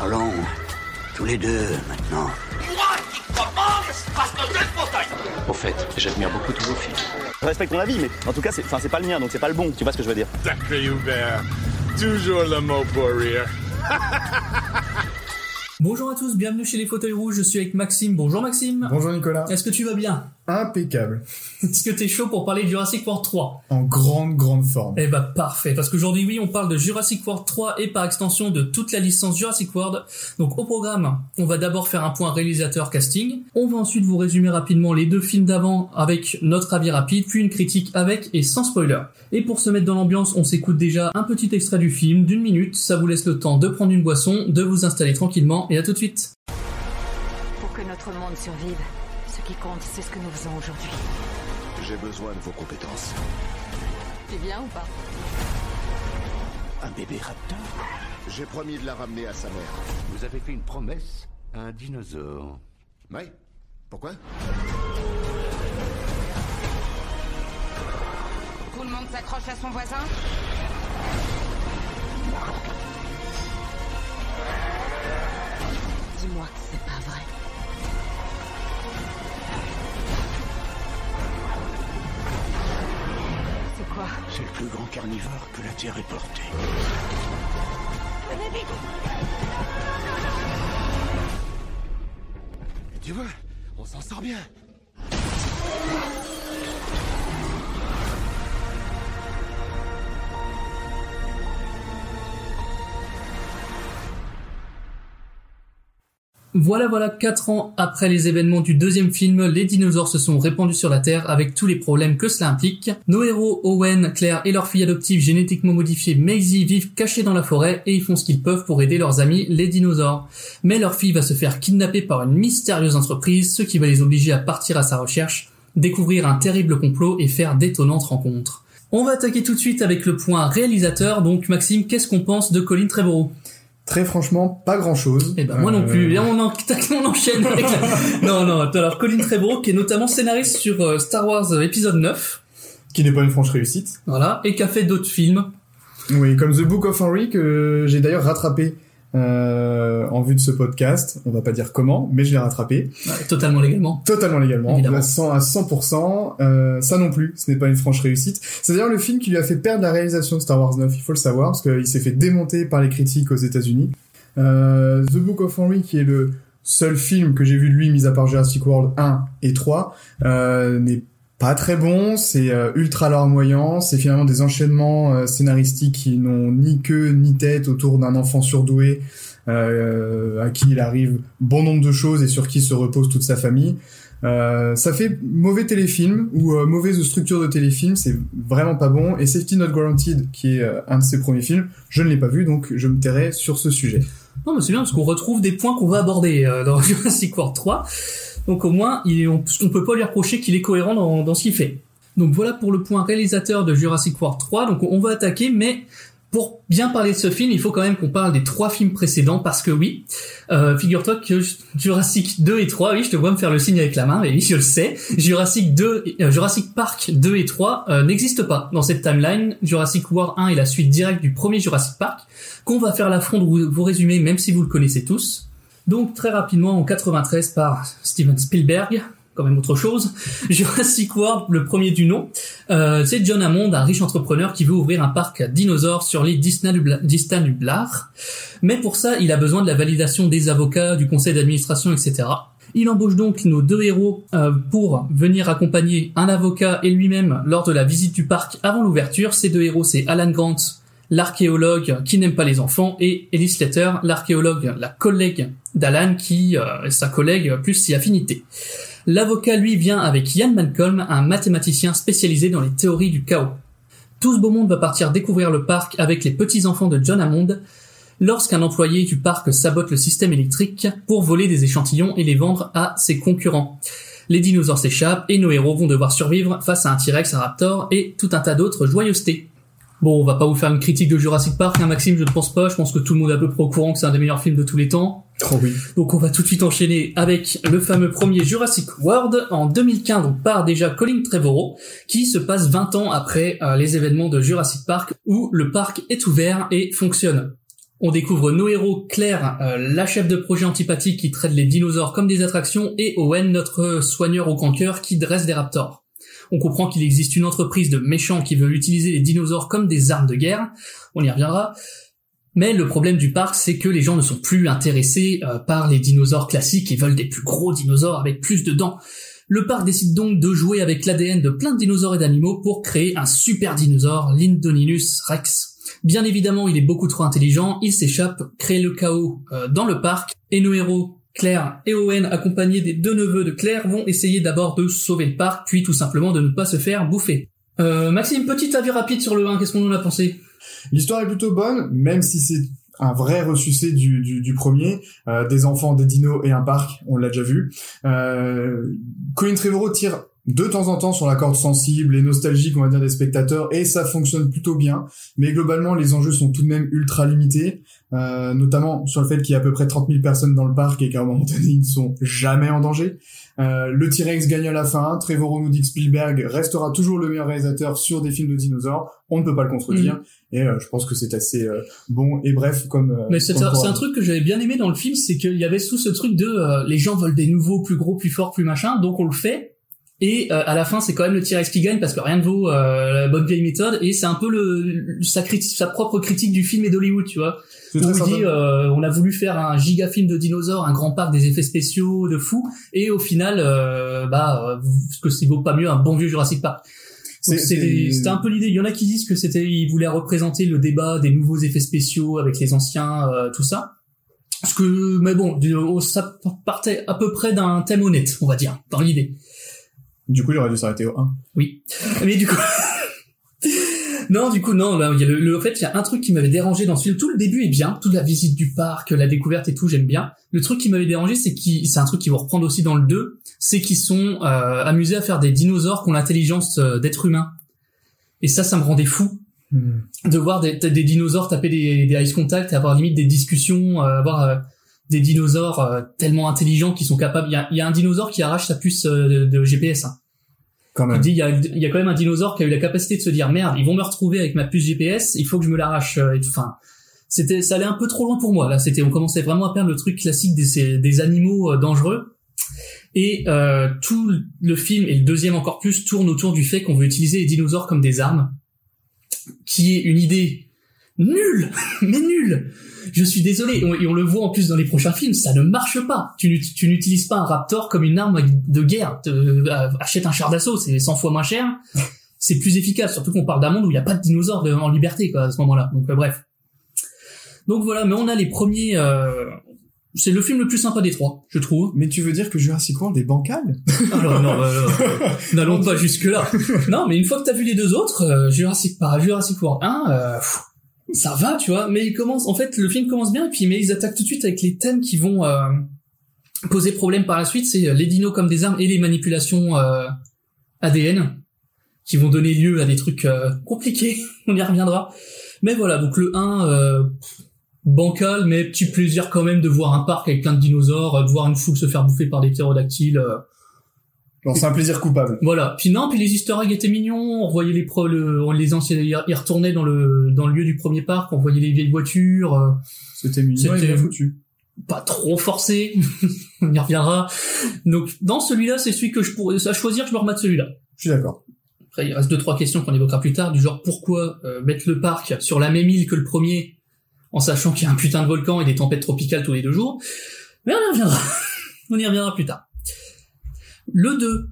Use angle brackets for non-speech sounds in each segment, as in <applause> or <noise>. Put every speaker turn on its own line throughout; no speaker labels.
Parlons tous les deux maintenant.
Moi qui commence parce que j'ai fauteuil
Au fait, j'admire beaucoup tous vos films.
Je respecte ton avis, mais en tout cas, c'est, enfin, c'est pas le mien, donc c'est pas le bon. Tu vois ce que je veux dire
Sacré Hubert, toujours le mot pour rire. <laughs>
Bonjour à tous, bienvenue chez les fauteuils rouges, je suis avec Maxime. Bonjour Maxime.
Bonjour Nicolas.
Est-ce que tu vas bien?
Impeccable. <laughs>
Est-ce que t'es chaud pour parler de Jurassic World 3
En grande, grande forme.
Eh bah parfait, parce qu'aujourd'hui oui, on parle de Jurassic World 3 et par extension de toute la licence Jurassic World. Donc au programme, on va d'abord faire un point réalisateur casting. On va ensuite vous résumer rapidement les deux films d'avant avec notre avis rapide, puis une critique avec et sans spoiler. Et pour se mettre dans l'ambiance, on s'écoute déjà un petit extrait du film d'une minute. Ça vous laisse le temps de prendre une boisson, de vous installer tranquillement et à tout de suite.
Pour que notre monde survive, ce qui compte, c'est ce que nous faisons aujourd'hui.
J'ai besoin de vos compétences.
Tu viens ou pas?
Un bébé raptor? J'ai promis de la ramener à sa mère.
Vous avez fait une promesse à un dinosaure.
Oui Pourquoi?
Tout le monde s'accroche à son voisin? Dis-moi que c'est quoi
C'est le plus grand carnivore que la Terre ait porté.
Tu vois, on s'en sort bien.
Voilà, voilà, quatre ans après les événements du deuxième film, les dinosaures se sont répandus sur la Terre avec tous les problèmes que cela implique. Nos héros, Owen, Claire et leur fille adoptive génétiquement modifiée Maisie vivent cachés dans la forêt et ils font ce qu'ils peuvent pour aider leurs amis, les dinosaures. Mais leur fille va se faire kidnapper par une mystérieuse entreprise, ce qui va les obliger à partir à sa recherche, découvrir un terrible complot et faire d'étonnantes rencontres. On va attaquer tout de suite avec le point réalisateur, donc Maxime, qu'est-ce qu'on pense de Colin Trevorrow?
Très franchement, pas grand chose.
Eh ben moi non plus. Et on, en- <laughs> on enchaîne avec la... <laughs> Non, non, alors Colin Trevorrow qui est notamment scénariste sur euh, Star Wars euh, épisode 9,
Qui n'est pas une franche réussite.
voilà, et qui a fait d'autres films.
Oui, comme The Book of Henry, que j'ai d'ailleurs rattrapé euh, en vue de ce podcast. On va pas dire comment, mais je l'ai rattrapé.
Ouais, totalement légalement.
Totalement légalement.
Évidemment.
À 100, à 100%. Euh, ça non plus, ce n'est pas une franche réussite. C'est d'ailleurs le film qui lui a fait perdre la réalisation de Star Wars 9, il faut le savoir, parce qu'il s'est fait démonter par les critiques aux États-Unis. Euh, The Book of Henry, qui est le seul film que j'ai vu de lui, mis à part Jurassic World 1 et 3, euh, n'est pas très bon, c'est euh, ultra larmoyant, c'est finalement des enchaînements euh, scénaristiques qui n'ont ni queue ni tête autour d'un enfant surdoué euh, à qui il arrive bon nombre de choses et sur qui se repose toute sa famille. Euh, ça fait mauvais téléfilm ou euh, mauvaise structure de téléfilm, c'est vraiment pas bon. Et Safety Not Guaranteed, qui est euh, un de ses premiers films, je ne l'ai pas vu, donc je me tairai sur ce sujet.
Non, mais c'est bien parce qu'on retrouve des points qu'on va aborder euh, dans <laughs> Jurassic World 3. Donc au moins, il est, on, peut pas lui reprocher qu'il est cohérent dans, dans ce qu'il fait. Donc voilà pour le point réalisateur de Jurassic World 3. Donc on va attaquer, mais pour bien parler de ce film, il faut quand même qu'on parle des trois films précédents parce que oui, euh, figure-toi que Jurassic 2 et 3, oui, je te vois me faire le signe avec la main, mais oui, je le sais. Jurassic 2, et- euh, Jurassic Park 2 et 3 euh, n'existent pas dans cette timeline. Jurassic World 1 est la suite directe du premier Jurassic Park qu'on va faire l'affront de vous résumer, même si vous le connaissez tous. Donc très rapidement en 93 par Steven Spielberg, quand même autre chose. <laughs> Jurassic World, le premier du nom. Euh, c'est John Hammond, un riche entrepreneur qui veut ouvrir un parc dinosaures sur l'île d'Istanublar. Mais pour ça, il a besoin de la validation des avocats, du conseil d'administration, etc. Il embauche donc nos deux héros euh, pour venir accompagner un avocat et lui-même lors de la visite du parc avant l'ouverture. Ces deux héros, c'est Alan Grant, l'archéologue qui n'aime pas les enfants, et Ellis Slater, l'archéologue, la collègue d'Alan qui euh, est sa collègue plus si affinité. L'avocat, lui, vient avec Ian Malcolm, un mathématicien spécialisé dans les théories du chaos. Tout ce beau monde va partir découvrir le parc avec les petits-enfants de John Hammond, lorsqu'un employé du parc sabote le système électrique pour voler des échantillons et les vendre à ses concurrents. Les dinosaures s'échappent et nos héros vont devoir survivre face à un T-Rex, un Raptor et tout un tas d'autres joyeusetés. Bon, on va pas vous faire une critique de Jurassic Park, hein, Maxime, je ne pense pas. Je pense que tout le monde est à peu près au courant que c'est un des meilleurs films de tous les temps.
Oh oui.
Donc on va tout de suite enchaîner avec le fameux premier Jurassic World en 2015, donc par déjà Colin Trevorrow, qui se passe 20 ans après euh, les événements de Jurassic Park, où le parc est ouvert et fonctionne. On découvre nos héros, Claire, euh, la chef de projet antipathique qui traite les dinosaures comme des attractions, et Owen, notre soigneur au cancer qui dresse des raptors. On comprend qu'il existe une entreprise de méchants qui veut utiliser les dinosaures comme des armes de guerre. On y reviendra. Mais le problème du parc, c'est que les gens ne sont plus intéressés euh, par les dinosaures classiques et veulent des plus gros dinosaures avec plus de dents. Le parc décide donc de jouer avec l'ADN de plein de dinosaures et d'animaux pour créer un super dinosaure, l'Indoninus Rex. Bien évidemment, il est beaucoup trop intelligent, il s'échappe, crée le chaos euh, dans le parc, et nos héros, Claire et Owen, accompagnés des deux neveux de Claire, vont essayer d'abord de sauver le parc, puis tout simplement de ne pas se faire bouffer. Euh, Maxime, petit avis rapide sur le 1, qu'est-ce qu'on en a pensé?
L'histoire est plutôt bonne, même si c'est un vrai ressucé du, du, du premier, euh, des enfants, des dinos et un parc, on l'a déjà vu. Euh, Colin Trevorrow tire de temps en temps sur la corde sensible et nostalgique, on va dire, des spectateurs, et ça fonctionne plutôt bien. Mais globalement, les enjeux sont tout de même ultra limités, euh, notamment sur le fait qu'il y a à peu près 30 000 personnes dans le parc et qu'à un moment donné, ils ne sont jamais en danger. Euh, le T-Rex gagne à la fin. Dit que Spielberg restera toujours le meilleur réalisateur sur des films de dinosaures. On ne peut pas le contredire.
Mm.
Et euh, je pense que c'est assez euh, bon et bref comme. euh,
Mais un, c'est un truc que j'avais bien aimé dans le film, c'est qu'il y avait sous ce truc de euh, les gens veulent des nouveaux, plus gros, plus forts, plus machin, donc on le fait. Et euh, à la fin, c'est quand même le T-Rex qui gagne parce que rien ne vaut euh, la bonne vieille méthode. Et c'est un peu le, sa, critique, sa propre critique du film et d'Hollywood, tu vois. Où il dit, euh, on a voulu faire un giga film de dinosaures, un grand parc, des effets spéciaux de fou, et au final, euh, bah, euh, ce que c'est vaut pas mieux un bon vieux Jurassic Park. C'était un peu l'idée. Il y en a qui disent que c'était, ils voulaient représenter le débat des nouveaux effets spéciaux avec les anciens, euh, tout ça. Parce que, mais bon, ça partait à peu près d'un thème honnête, on va dire, dans l'idée.
Du coup, il aurait dû s'arrêter au 1.
Oui. Mais du coup. <laughs> non, du coup, non, là, il y a le, le- en fait, il y a un truc qui m'avait dérangé dans ce film. Tout le début est bien, toute la visite du parc, la découverte et tout, j'aime bien. Le truc qui m'avait dérangé, c'est qui, c'est un truc qu'ils vont reprendre aussi dans le 2, c'est qu'ils sont euh, amusés à faire des dinosaures qui ont l'intelligence euh, d'être humains. Et ça, ça me rendait fou de voir des, des dinosaures taper des, des ice contact et avoir limite des discussions, euh, avoir euh, des dinosaures euh, tellement intelligents qui sont capables. Il y a, y a un dinosaure qui arrache sa puce euh, de, de GPS. hein.
Quand
Il
même.
il y, a, y a quand même un dinosaure qui a eu la capacité de se dire merde, ils vont me retrouver avec ma puce GPS, il faut que je me l'arrache. euh. Enfin, c'était, ça allait un peu trop loin pour moi. Là, c'était, on commençait vraiment à perdre le truc classique des, des animaux euh, dangereux. Et euh, tout le film et le deuxième encore plus tourne autour du fait qu'on veut utiliser les dinosaures comme des armes, qui est une idée nulle, <laughs> mais nulle. Je suis désolé, et on, et on le voit en plus dans les prochains films, ça ne marche pas. Tu, n'ut- tu n'utilises pas un raptor comme une arme de guerre. Te- euh, achète un char d'assaut, c'est 100 fois moins cher. <laughs> C'est plus efficace, surtout qu'on parle d'un monde où il n'y a pas de dinosaures de- en liberté quoi, à ce moment-là. Donc euh, bref. Donc voilà, mais on a les premiers. euh, C'est le film le plus sympa des trois, je trouve.
Mais tu veux dire que Jurassic World est bancal?
Alors non, euh, <laughs> n'allons pas jusque là. Non, mais une fois que t'as vu les deux autres, euh, Jurassic Park, Jurassic World 1, euh, pff, ça va, tu vois. Mais il commence, en fait, le film commence bien et puis mais ils attaquent tout de suite avec les thèmes qui vont euh, poser problème par la suite. C'est euh, les dinos comme des armes et les manipulations euh, ADN qui vont donner lieu à des trucs euh, compliqués. <laughs> On y reviendra. Mais voilà, donc le 1. Euh, bancal, mais petit plaisir quand même de voir un parc avec plein de dinosaures, de voir une foule se faire bouffer par des ptérodactyles.
C'est un plaisir coupable.
voilà. Puis non, puis les Easter eggs étaient mignons. On voyait les pro, le, on les anciens, ils retournaient dans le dans le lieu du premier parc. On voyait les vieilles voitures. euh,
C'était mignon et
C'était-
bien foutu.
pas trop forcé. <laughs> on y reviendra. Donc dans celui-là, c'est celui que je pourrais à choisir. Je me remets celui-là.
Je suis d'accord.
Après, il reste deux trois questions qu'on évoquera plus tard, du genre pourquoi euh, mettre le parc sur la même île que le premier, en sachant qu'il y a un putain de volcan et des tempêtes tropicales tous les deux jours? Mais on y reviendra. <laughs> on y reviendra plus tard. Le 2,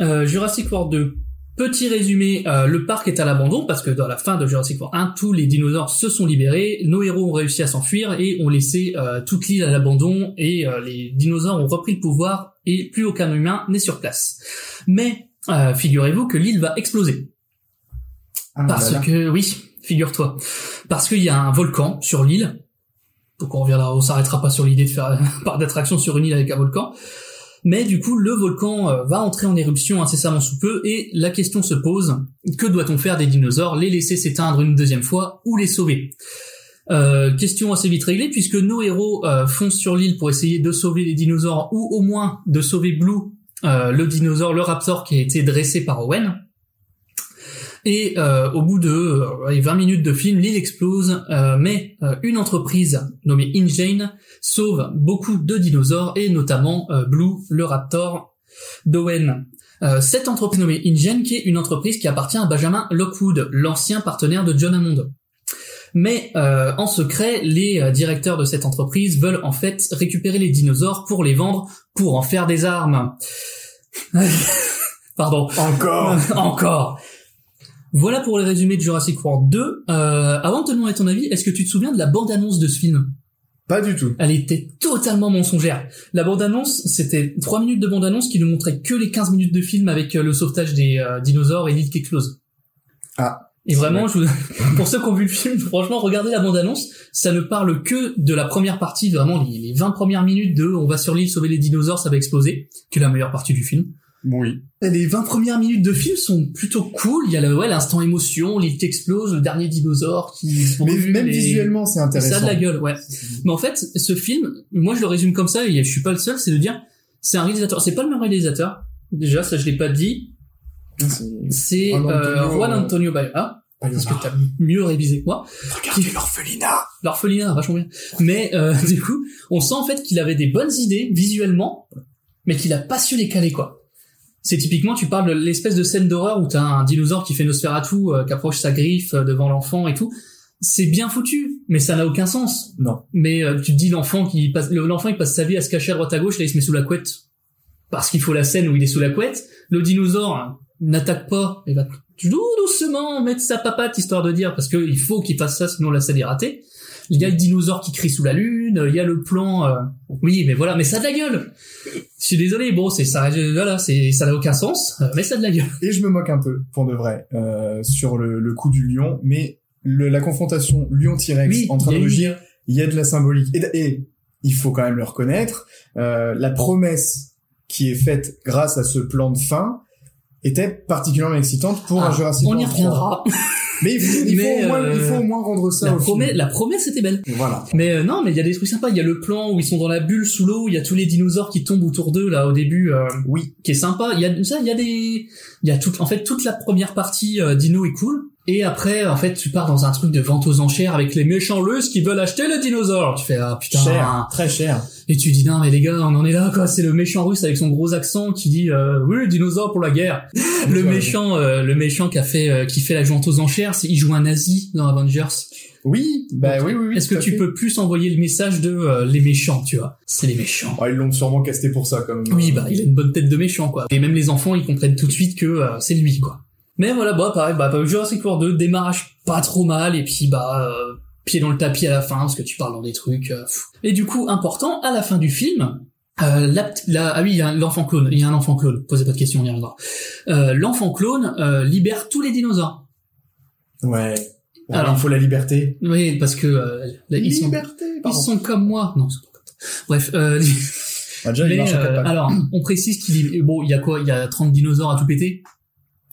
euh, Jurassic World 2. Petit résumé, euh, le parc est à l'abandon parce que dans la fin de Jurassic World 1, tous les dinosaures se sont libérés, nos héros ont réussi à s'enfuir et ont laissé euh, toute l'île à l'abandon et euh, les dinosaures ont repris le pouvoir et plus aucun humain n'est sur place. Mais euh, figurez-vous que l'île va exploser.
Ah,
Parce que, oui, figure-toi. Parce qu'il y a un volcan sur l'île. Donc on reviendra, on s'arrêtera pas sur l'idée de faire <laughs> un parc d'attraction sur une île avec un volcan. Mais du coup, le volcan euh, va entrer en éruption incessamment sous peu et la question se pose, que doit-on faire des dinosaures Les laisser s'éteindre une deuxième fois ou les sauver? Euh, question assez vite réglée puisque nos héros euh, foncent sur l'île pour essayer de sauver les dinosaures ou au moins de sauver Blue, le dinosaure, le raptor qui a été dressé par Owen. Et euh, au bout de euh, allez, 20 minutes de film, l'île explose, euh, mais euh, une entreprise nommée InGene sauve beaucoup de dinosaures et notamment euh, Blue, le raptor d'Owen. Euh, cette entreprise nommée InGen qui est une entreprise qui appartient à Benjamin Lockwood, l'ancien partenaire de John Hammond. Mais euh, en secret, les directeurs de cette entreprise veulent en fait récupérer les dinosaures pour les vendre, pour en faire des armes. <laughs> Pardon.
Encore <laughs>
Encore. Voilà pour le résumé de Jurassic World 2. Euh, avant de te demander ton avis, est-ce que tu te souviens de la bande-annonce de ce film?
Pas du tout.
Elle était totalement mensongère. La bande-annonce, c'était 3 minutes de bande-annonce qui ne montrait que les 15 minutes de film avec euh, le sauvetage des euh, dinosaures et l'île qui explose.
Ah.
Et vraiment, je vous- <laughs> pour ceux qui ont vu le film, franchement, regardez la bande-annonce. Ça ne parle que de la première partie, vraiment les, les 20 premières minutes de on va sur l'île sauver les dinosaures, ça va exploser, qui est la meilleure partie du film.
Oui.
Les 20 premières minutes de film sont plutôt cool. Il y a le, ouais, l'instant émotion, l'île qui explose, le dernier dinosaure qui se
Mais même visuellement, c'est
ça a
intéressant.
de la gueule, ouais. Mais en fait, ce film, moi je le résume comme ça, et je suis pas le seul, c'est de dire, c'est un réalisateur, c'est pas le même réalisateur, déjà, ça je l'ai pas dit, c'est
Juan
euh,
Antonio-
Juan Antonio Bayona, parce que t'as mieux révisé que moi.
Regardez l'orphelinat
L'orphelinat, vachement bien. Mais euh, <laughs> du coup, on sent en fait qu'il avait des bonnes idées visuellement, mais qu'il a pas su les caler quoi. C'est typiquement, tu parles de l'espèce de scène d'horreur où t'as un dinosaure qui fait Nosferatu, euh, qui approche sa griffe euh, devant l'enfant et tout. C'est bien foutu, mais ça n'a aucun sens.
Non.
Mais euh, tu te dis l'enfant qui passe, le- l'enfant il passe sa vie à se cacher à droite à gauche, là il se met sous la couette parce qu'il faut la scène où il est sous la couette. Le dinosaure hein, n'attaque pas, il va tout doucement mettre sa papate histoire de dire parce que il faut qu'il fasse ça sinon la scène est ratée. Il y a le dinosaure qui crie sous la lune, il y a le plan. euh, Oui, mais voilà, mais ça a de la gueule. Je suis désolé, bon, c'est ça, voilà, c'est ça n'a aucun sens, euh, mais ça a de la gueule.
Et je me moque un peu, pour de vrai, euh, sur le, le coup du lion, mais le, la confrontation lion-T-Rex
Oui,
en train de rugir, il y a de la symbolique. Et, et il faut quand même le reconnaître, euh, la promesse qui est faite grâce à ce plan de fin était particulièrement excitante pour un
Ah,
Jurassic
on y
World 3.
reviendra. <laughs>
Mais il faut, il faut
Mais,
au moins,
euh,
il faut au moins rendre ça
La
au film.
promesse, la promesse était belle.
Voilà.
Mais euh, non, mais il y a des trucs sympas. Il y a le plan où ils sont dans la bulle sous l'eau. Il y a tous les dinosaures qui tombent autour d'eux là au début. euh,
Oui.
qui est sympa. Il y a ça, il y a des, il y a tout, en fait toute la première partie euh, dino est cool. Et après, en fait, tu pars dans un truc de vente aux enchères avec les méchants russes qui veulent acheter le dinosaure. Tu fais ah putain.
Cher, très cher.
Et tu dis non mais les gars, on en est là quoi. C'est le méchant russe avec son gros accent qui dit euh, oui dinosaure pour la guerre. <laughs> le méchant, euh, le méchant qui a fait, euh, qui fait la vente aux enchères, c'est il joue un nazi dans Avengers.
Oui, bah oui, oui, oui.
Est-ce que tu
fait.
peux plus envoyer le message de euh, les méchants, tu vois? C'est les méchants.
Oh, ils l'ont sûrement casté pour ça, comme.
Oui, bah il a une bonne tête de méchant, quoi. Et même les enfants, ils comprennent tout de suite que euh, c'est lui, quoi. Mais voilà, bah pareil, bah Jurassic World 2 démarrage pas trop mal, et puis bah euh, pied dans le tapis à la fin, parce que tu parles dans des trucs. euh. Et du coup, important, à la fin du film, euh, la, la- ah oui, il y a un- l'enfant clone, il y a un enfant clone. Posez pas de questions, on y reviendra. Euh, l'enfant clone euh, libère tous les dinosaures.
Ouais.
Alors-
il faut la liberté.
Oui, parce que euh, là, ils sont ils sont comme moi. Non, sont pas comme toi. Bref, euh, <laughs>
Ah, déjà,
mais, euh, alors, on précise qu'il bon, il y a quoi? Il y a 30 dinosaures à tout péter?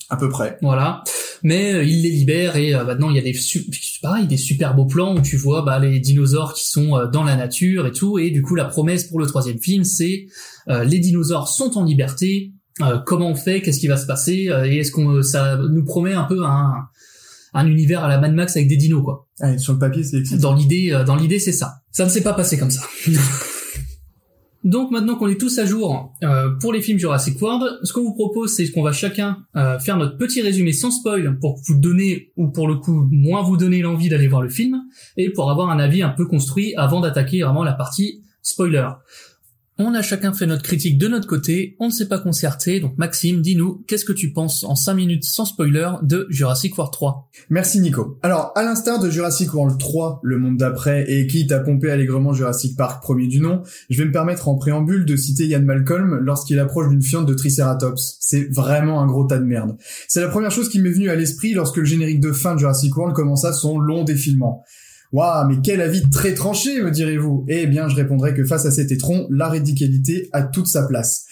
À peu près.
Voilà. Mais euh, il les libère et euh, maintenant il y a des su- pareil des super beaux plans où tu vois bah, les dinosaures qui sont euh, dans la nature et tout. Et du coup la promesse pour le troisième film c'est euh, les dinosaures sont en liberté. Euh, comment on fait? Qu'est-ce qui va se passer? Euh, et est-ce qu'on ça nous promet un peu un un univers à la Mad Max avec des dinos quoi?
Sur le papier, c'est
dans l'idée euh, dans l'idée c'est ça. Ça ne s'est pas passé comme ça <laughs> Donc maintenant qu'on est tous à jour euh, pour les films Jurassic World, ce qu'on vous propose, c'est qu'on va chacun euh, faire notre petit résumé sans spoil pour vous donner, ou pour le coup moins vous donner l'envie d'aller voir le film, et pour avoir un avis un peu construit avant d'attaquer vraiment la partie spoiler. On a chacun fait notre critique de notre côté, on ne s'est pas concerté, donc Maxime, dis-nous, qu'est-ce que tu penses en 5 minutes sans spoiler de Jurassic World 3
Merci Nico. Alors, à l'instar de Jurassic World 3, le monde d'après, et quitte à pomper allègrement Jurassic Park premier du nom, je vais me permettre en préambule de citer Ian Malcolm lorsqu'il approche d'une fiente de Triceratops. C'est vraiment un gros tas de merde. C'est la première chose qui m'est venue à l'esprit lorsque le générique de fin de Jurassic World commença son long défilement. Waouh, mais quel avis très tranché, me direz-vous Eh bien, je répondrai que face à cet étron, la radicalité a toute sa place.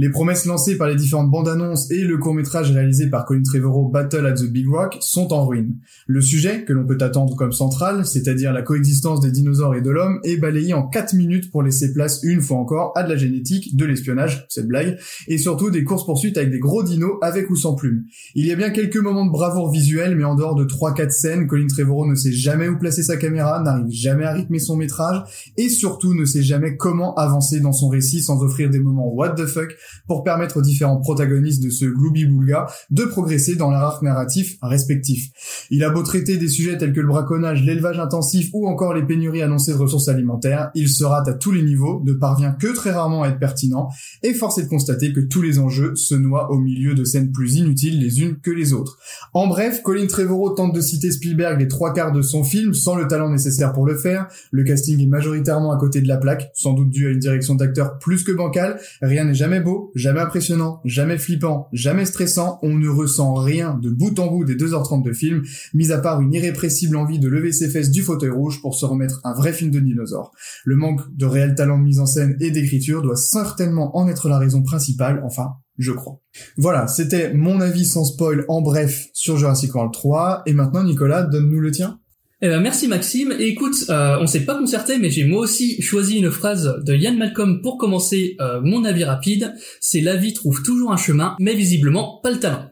Les promesses lancées par les différentes bandes annonces et le court-métrage réalisé par Colin Trevorrow Battle at the Big Rock sont en ruine. Le sujet, que l'on peut attendre comme central, c'est-à-dire la coexistence des dinosaures et de l'homme, est balayé en 4 minutes pour laisser place une fois encore à de la génétique, de l'espionnage, cette blague, et surtout des courses-poursuites avec des gros dinos avec ou sans plumes. Il y a bien quelques moments de bravoure visuelle, mais en dehors de 3-4 scènes, Colin Trevorrow ne sait jamais où placer sa caméra, n'arrive jamais à rythmer son métrage, et surtout ne sait jamais comment avancer dans son récit sans offrir des moments what the fuck pour permettre aux différents protagonistes de ce Glooby Boulga de progresser dans leur arc narratif respectif. Il a beau traiter des sujets tels que le braconnage, l'élevage intensif ou encore les pénuries annoncées de ressources alimentaires, il se rate à tous les niveaux, ne parvient que très rarement à être pertinent, et force est de constater que tous les enjeux se noient au milieu de scènes plus inutiles les unes que les autres. En bref, Colin Trevorrow tente de citer Spielberg les trois quarts de son film sans le talent nécessaire pour le faire, le casting est majoritairement à côté de la plaque, sans doute dû à une direction d'acteur plus que bancale, rien n'est jamais jamais impressionnant, jamais flippant, jamais stressant, on ne ressent rien de bout en bout des 2h30 de film, mis à part une irrépressible envie de lever ses fesses du fauteuil rouge pour se remettre un vrai film de dinosaure. Le manque de réel talent de mise en scène et d'écriture doit certainement en être la raison principale, enfin, je crois. Voilà, c'était mon avis sans spoil en bref sur Jurassic World 3, et maintenant Nicolas, donne-nous le tien.
Eh ben merci Maxime. Et écoute, euh, on s'est pas concerté, mais j'ai moi aussi choisi une phrase de Ian Malcolm pour commencer euh, mon avis rapide. C'est la vie trouve toujours un chemin, mais visiblement pas le talent.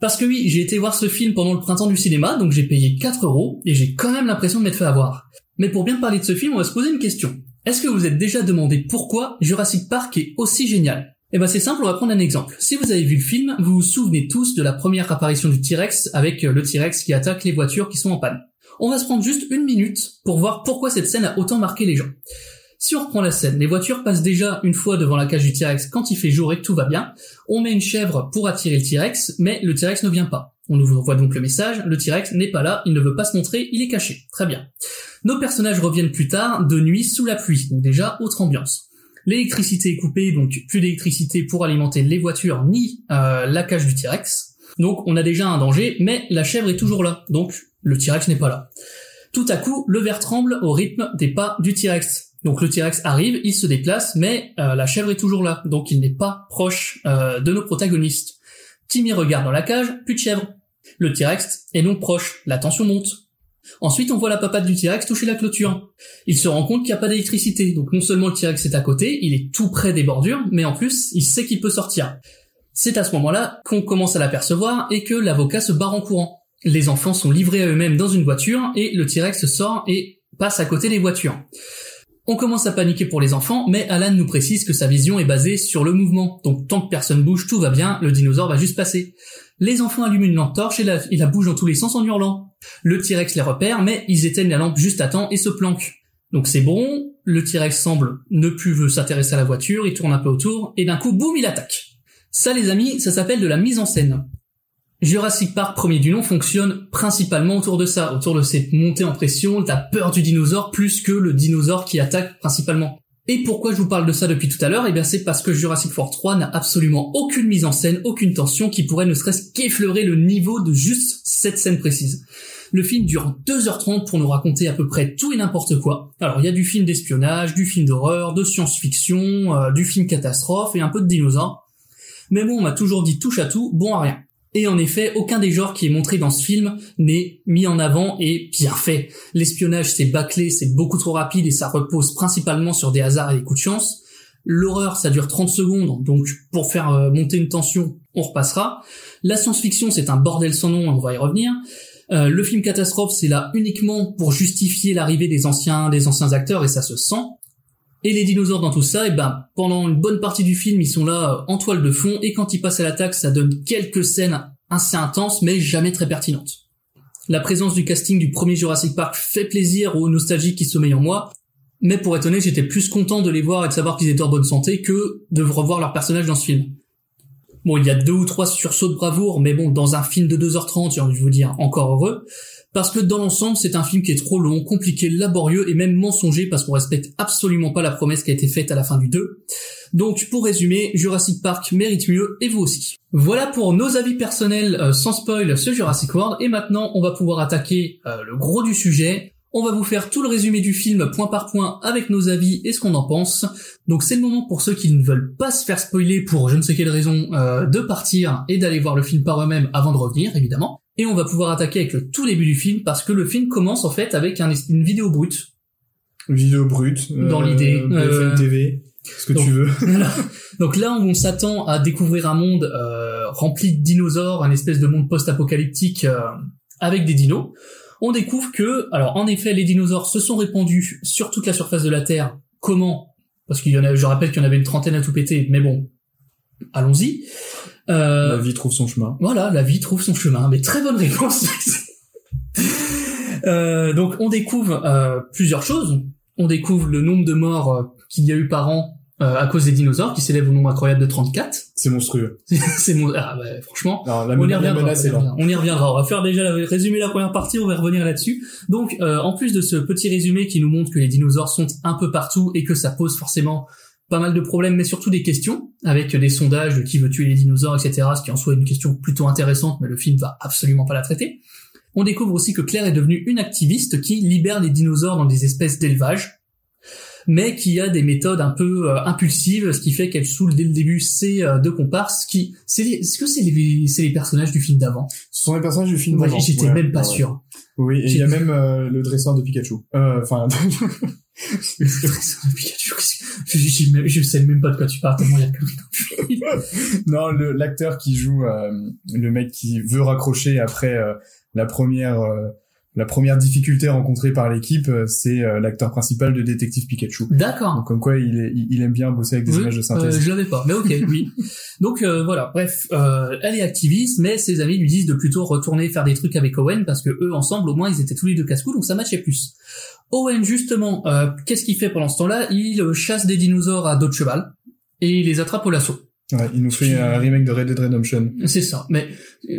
Parce que oui, j'ai été voir ce film pendant le printemps du cinéma, donc j'ai payé 4 euros, et j'ai quand même l'impression de m'être fait avoir. Mais pour bien parler de ce film, on va se poser une question. Est-ce que vous êtes déjà demandé pourquoi Jurassic Park est aussi génial? Eh ben c'est simple, on va prendre un exemple. Si vous avez vu le film, vous vous souvenez tous de la première apparition du T-Rex avec le T-Rex qui attaque les voitures qui sont en panne. On va se prendre juste une minute pour voir pourquoi cette scène a autant marqué les gens. Si on reprend la scène, les voitures passent déjà une fois devant la cage du T-Rex quand il fait jour et tout va bien. On met une chèvre pour attirer le T-Rex, mais le T-Rex ne vient pas. On nous voit donc le message, le T-Rex n'est pas là, il ne veut pas se montrer, il est caché. Très bien. Nos personnages reviennent plus tard, de nuit, sous la pluie, donc déjà autre ambiance. L'électricité est coupée, donc plus d'électricité pour alimenter les voitures ni euh, la cage du T-Rex. Donc on a déjà un danger, mais la chèvre est toujours là, donc le T-Rex n'est pas là. Tout à coup, le verre tremble au rythme des pas du T-Rex. Donc le T-Rex arrive, il se déplace, mais euh, la chèvre est toujours là, donc il n'est pas proche euh, de nos protagonistes. Timmy regarde dans la cage, plus de chèvre. Le T-Rex est donc proche, la tension monte. Ensuite, on voit la papate du T-Rex toucher la clôture. Il se rend compte qu'il n'y a pas d'électricité, donc non seulement le T-Rex est à côté, il est tout près des bordures, mais en plus, il sait qu'il peut sortir. C'est à ce moment-là qu'on commence à l'apercevoir et que l'avocat se barre en courant. Les enfants sont livrés à eux-mêmes dans une voiture et le T-Rex sort et passe à côté des voitures. On commence à paniquer pour les enfants, mais Alan nous précise que sa vision est basée sur le mouvement. Donc tant que personne bouge, tout va bien, le dinosaure va juste passer. Les enfants allument une lampe torche et la, la bougent dans tous les sens en hurlant. Le T-Rex les repère, mais ils éteignent la lampe juste à temps et se planquent. Donc c'est bon, le T-Rex semble ne plus s'intéresser à la voiture, il tourne un peu autour, et d'un coup, boum, il attaque. Ça les amis, ça s'appelle de la mise en scène. Jurassic Park premier du nom fonctionne principalement autour de ça, autour de cette montée en pression, de la peur du dinosaure plus que le dinosaure qui attaque principalement. Et pourquoi je vous parle de ça depuis tout à l'heure? Eh bien c'est parce que Jurassic World 3 n'a absolument aucune mise en scène, aucune tension qui pourrait ne serait-ce qu'effleurer le niveau de juste cette scène précise. Le film dure 2h30 pour nous raconter à peu près tout et n'importe quoi. Alors il y a du film d'espionnage, du film d'horreur, de science-fiction, euh, du film catastrophe et un peu de dinosaures. Mais bon, on m'a toujours dit touche à tout, bon à rien. Et en effet, aucun des genres qui est montré dans ce film n'est mis en avant et bien fait. L'espionnage c'est bâclé, c'est beaucoup trop rapide et ça repose principalement sur des hasards et des coups de chance. L'horreur ça dure 30 secondes, donc pour faire euh, monter une tension, on repassera. La science-fiction c'est un bordel sans nom, on va y revenir. Euh, le film catastrophe c'est là uniquement pour justifier l'arrivée des anciens, des anciens acteurs et ça se sent. Et les dinosaures dans tout ça, et ben pendant une bonne partie du film, ils sont là euh, en toile de fond, et quand ils passent à l'attaque, ça donne quelques scènes assez intenses, mais jamais très pertinentes. La présence du casting du premier Jurassic Park fait plaisir aux nostalgiques qui sommeillent en moi, mais pour être honnête, j'étais plus content de les voir et de savoir qu'ils étaient en bonne santé que de revoir leurs personnages dans ce film. Bon, il y a deux ou trois sursauts de bravoure, mais bon, dans un film de 2h30, j'ai envie de vous dire encore heureux parce que dans l'ensemble, c'est un film qui est trop long, compliqué, laborieux et même mensonger parce qu'on respecte absolument pas la promesse qui a été faite à la fin du 2. Donc pour résumer, Jurassic Park mérite mieux et vous aussi. Voilà pour nos avis personnels euh, sans spoil sur Jurassic World et maintenant on va pouvoir attaquer euh, le gros du sujet. On va vous faire tout le résumé du film point par point avec nos avis et ce qu'on en pense. Donc c'est le moment pour ceux qui ne veulent pas se faire spoiler pour je ne sais quelle raison euh, de partir et d'aller voir le film par eux-mêmes avant de revenir évidemment. Et on va pouvoir attaquer avec le tout début du film parce que le film commence en fait avec un- une vidéo brute.
Vidéo brute. euh,
Dans l'idée,
BFM
euh,
TV. Ce que
donc-
tu veux. <laughs>
Donc là, on s'attend à découvrir un monde euh, rempli de dinosaures, un espèce de monde post-apocalyptique euh, avec des dinos. On découvre que, alors en effet, les dinosaures se sont répandus sur toute la surface de la Terre. Comment? Parce qu'il y en a, je rappelle qu'il y en avait une trentaine à tout péter, mais bon, allons-y. Euh,
La vie trouve son chemin.
voilà, la vie trouve son chemin. Mais très bonne réponse. <laughs> Euh, donc on découvre euh, plusieurs choses. On découvre le nombre de morts qu'il y a eu par an euh, à cause des dinosaures, qui s'élève au nombre incroyable de 34.
C'est monstrueux. <laughs>
C'est mon... ah, bah, franchement,
la,
on y reviendra. On y reviendra. On va faire déjà la- résumer la première partie. On va revenir là-dessus. Donc, euh, en plus de ce petit résumé qui nous montre que les dinosaures sont un peu partout et que ça pose forcément pas mal de problèmes, mais surtout des questions avec des sondages de qui veut tuer les dinosaures, etc. Ce qui en soit une question plutôt intéressante, mais le film va absolument pas la traiter. On découvre aussi que Claire est devenue une activiste qui libère les dinosaures dans des espèces d'élevage, mais qui a des méthodes un peu euh, impulsives, ce qui fait qu'elle saoule dès le début ses euh, deux comparses. Qui, c'est les- est-ce que c'est les, personnages du film d'avant?
Ce sont les personnages du film d'avant.
J'étais
Ouais,
même pas
ouais.
sûr.
Oui, et il y a même euh, le dresseur de Pikachu. Euh, Enfin, <laughs>
Le dresseur de Pikachu, je, je, je- sais même pas de quoi tu parles tellement il y a dans le film.
non, l'acteur qui joue euh, le mec qui veut raccrocher après euh, la première euh, la première difficulté rencontrée par l'équipe, euh, c'est euh, l'acteur principal de Détective Pikachu.
D'accord.
Comme quoi il, est- il, aime bien bosser avec des
Oui,
images de
euh,
synthèse.
je l'avais pas, mais ok, oui. <laughs> Donc euh, voilà, bref, euh, elle est activiste, mais ses amis lui disent de plutôt retourner faire des trucs avec Owen parce que eux ensemble, au moins, ils étaient tous les deux casse-cou, donc ça matchait plus. Owen justement, euh, qu'est-ce qu'il fait pendant ce temps-là? Il euh, chasse des dinosaures à dos de cheval et il les attrape au lasso.
Ouais, il nous fait un remake de Red Dead Redemption.
C'est ça. Mais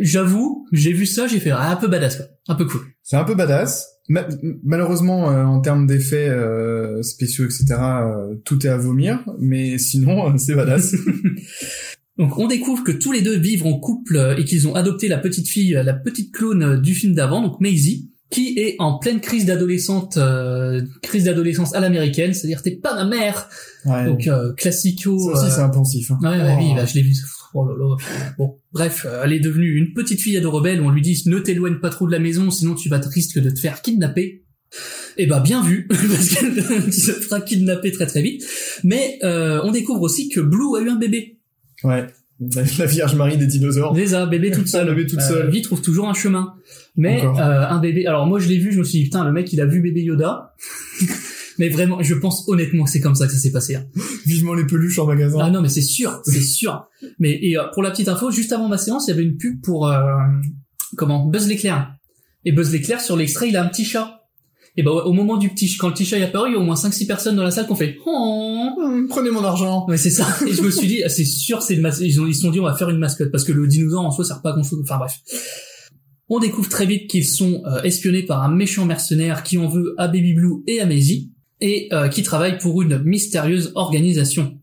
j'avoue, j'ai vu ça, j'ai fait un peu badass, un peu cool.
C'est un peu badass. Ma- malheureusement, euh, en termes d'effets euh, spéciaux, etc., euh, tout est à vomir. Mais sinon, euh, c'est badass. <laughs> <laughs>
Donc on découvre que tous les deux vivent en couple euh, et qu'ils ont adopté la petite fille, euh, la petite clone du film d'avant, donc Maisie, qui est en pleine crise d'adolescente, euh, crise d'adolescence à l'américaine, c'est-à-dire t'es pas ma mère,
Ouais.
donc euh, classico.
ça aussi, c'est impensif. Hein.
Ouais, ouais,
Oh.
oui, bah, je l'ai vu. Oh là là. Bon, bref, euh, elle est devenue une petite fille ado rebelle où on lui dit ne t'éloigne pas trop de la maison, sinon tu vas te risque de te faire kidnapper. Eh ben bien vu, <laughs> parce qu'elle <laughs> se fera kidnapper très très vite. Mais euh, on découvre aussi que Blue a eu un bébé.
Ouais. <laughs> La, Vierge Marie des dinosaures.
Déjà, bébé toute seule.
Bébé toute
Euh,
seule.
vie trouve toujours un chemin. Mais euh, un bébé. Alors moi je l'ai vu, je me suis dit putain le mec il a vu bébé Yoda. Mais vraiment, je pense honnêtement que c'est comme ça que ça s'est passé. hein.
Vivement les peluches en magasin.
Ah non mais c'est sûr, c'est sûr. Mais et euh, pour la petite info, juste avant ma séance, il y avait une pub pour euh, comment Buzz l'éclair. Et Buzz l'éclair sur l'extrait, il a un petit chat. Et bah ouais, au moment du petit quand le petit chat est apparu, il y a au moins 5 6 personnes dans la salle qui ont fait oh
Prenez mon argent.
Ouais, c'est ça. Et je me suis dit, ah, c'est sûr, c'est une ils ont, ils se sont dit, on va faire une mascotte parce que le dinosaure en soi sert pas à grand chose. Enfin bref. On découvre très vite qu'ils sont euh, espionnés par un méchant mercenaire qui en veut à Baby Blue et à Maisie et euh, qui travaille pour une mystérieuse organisation.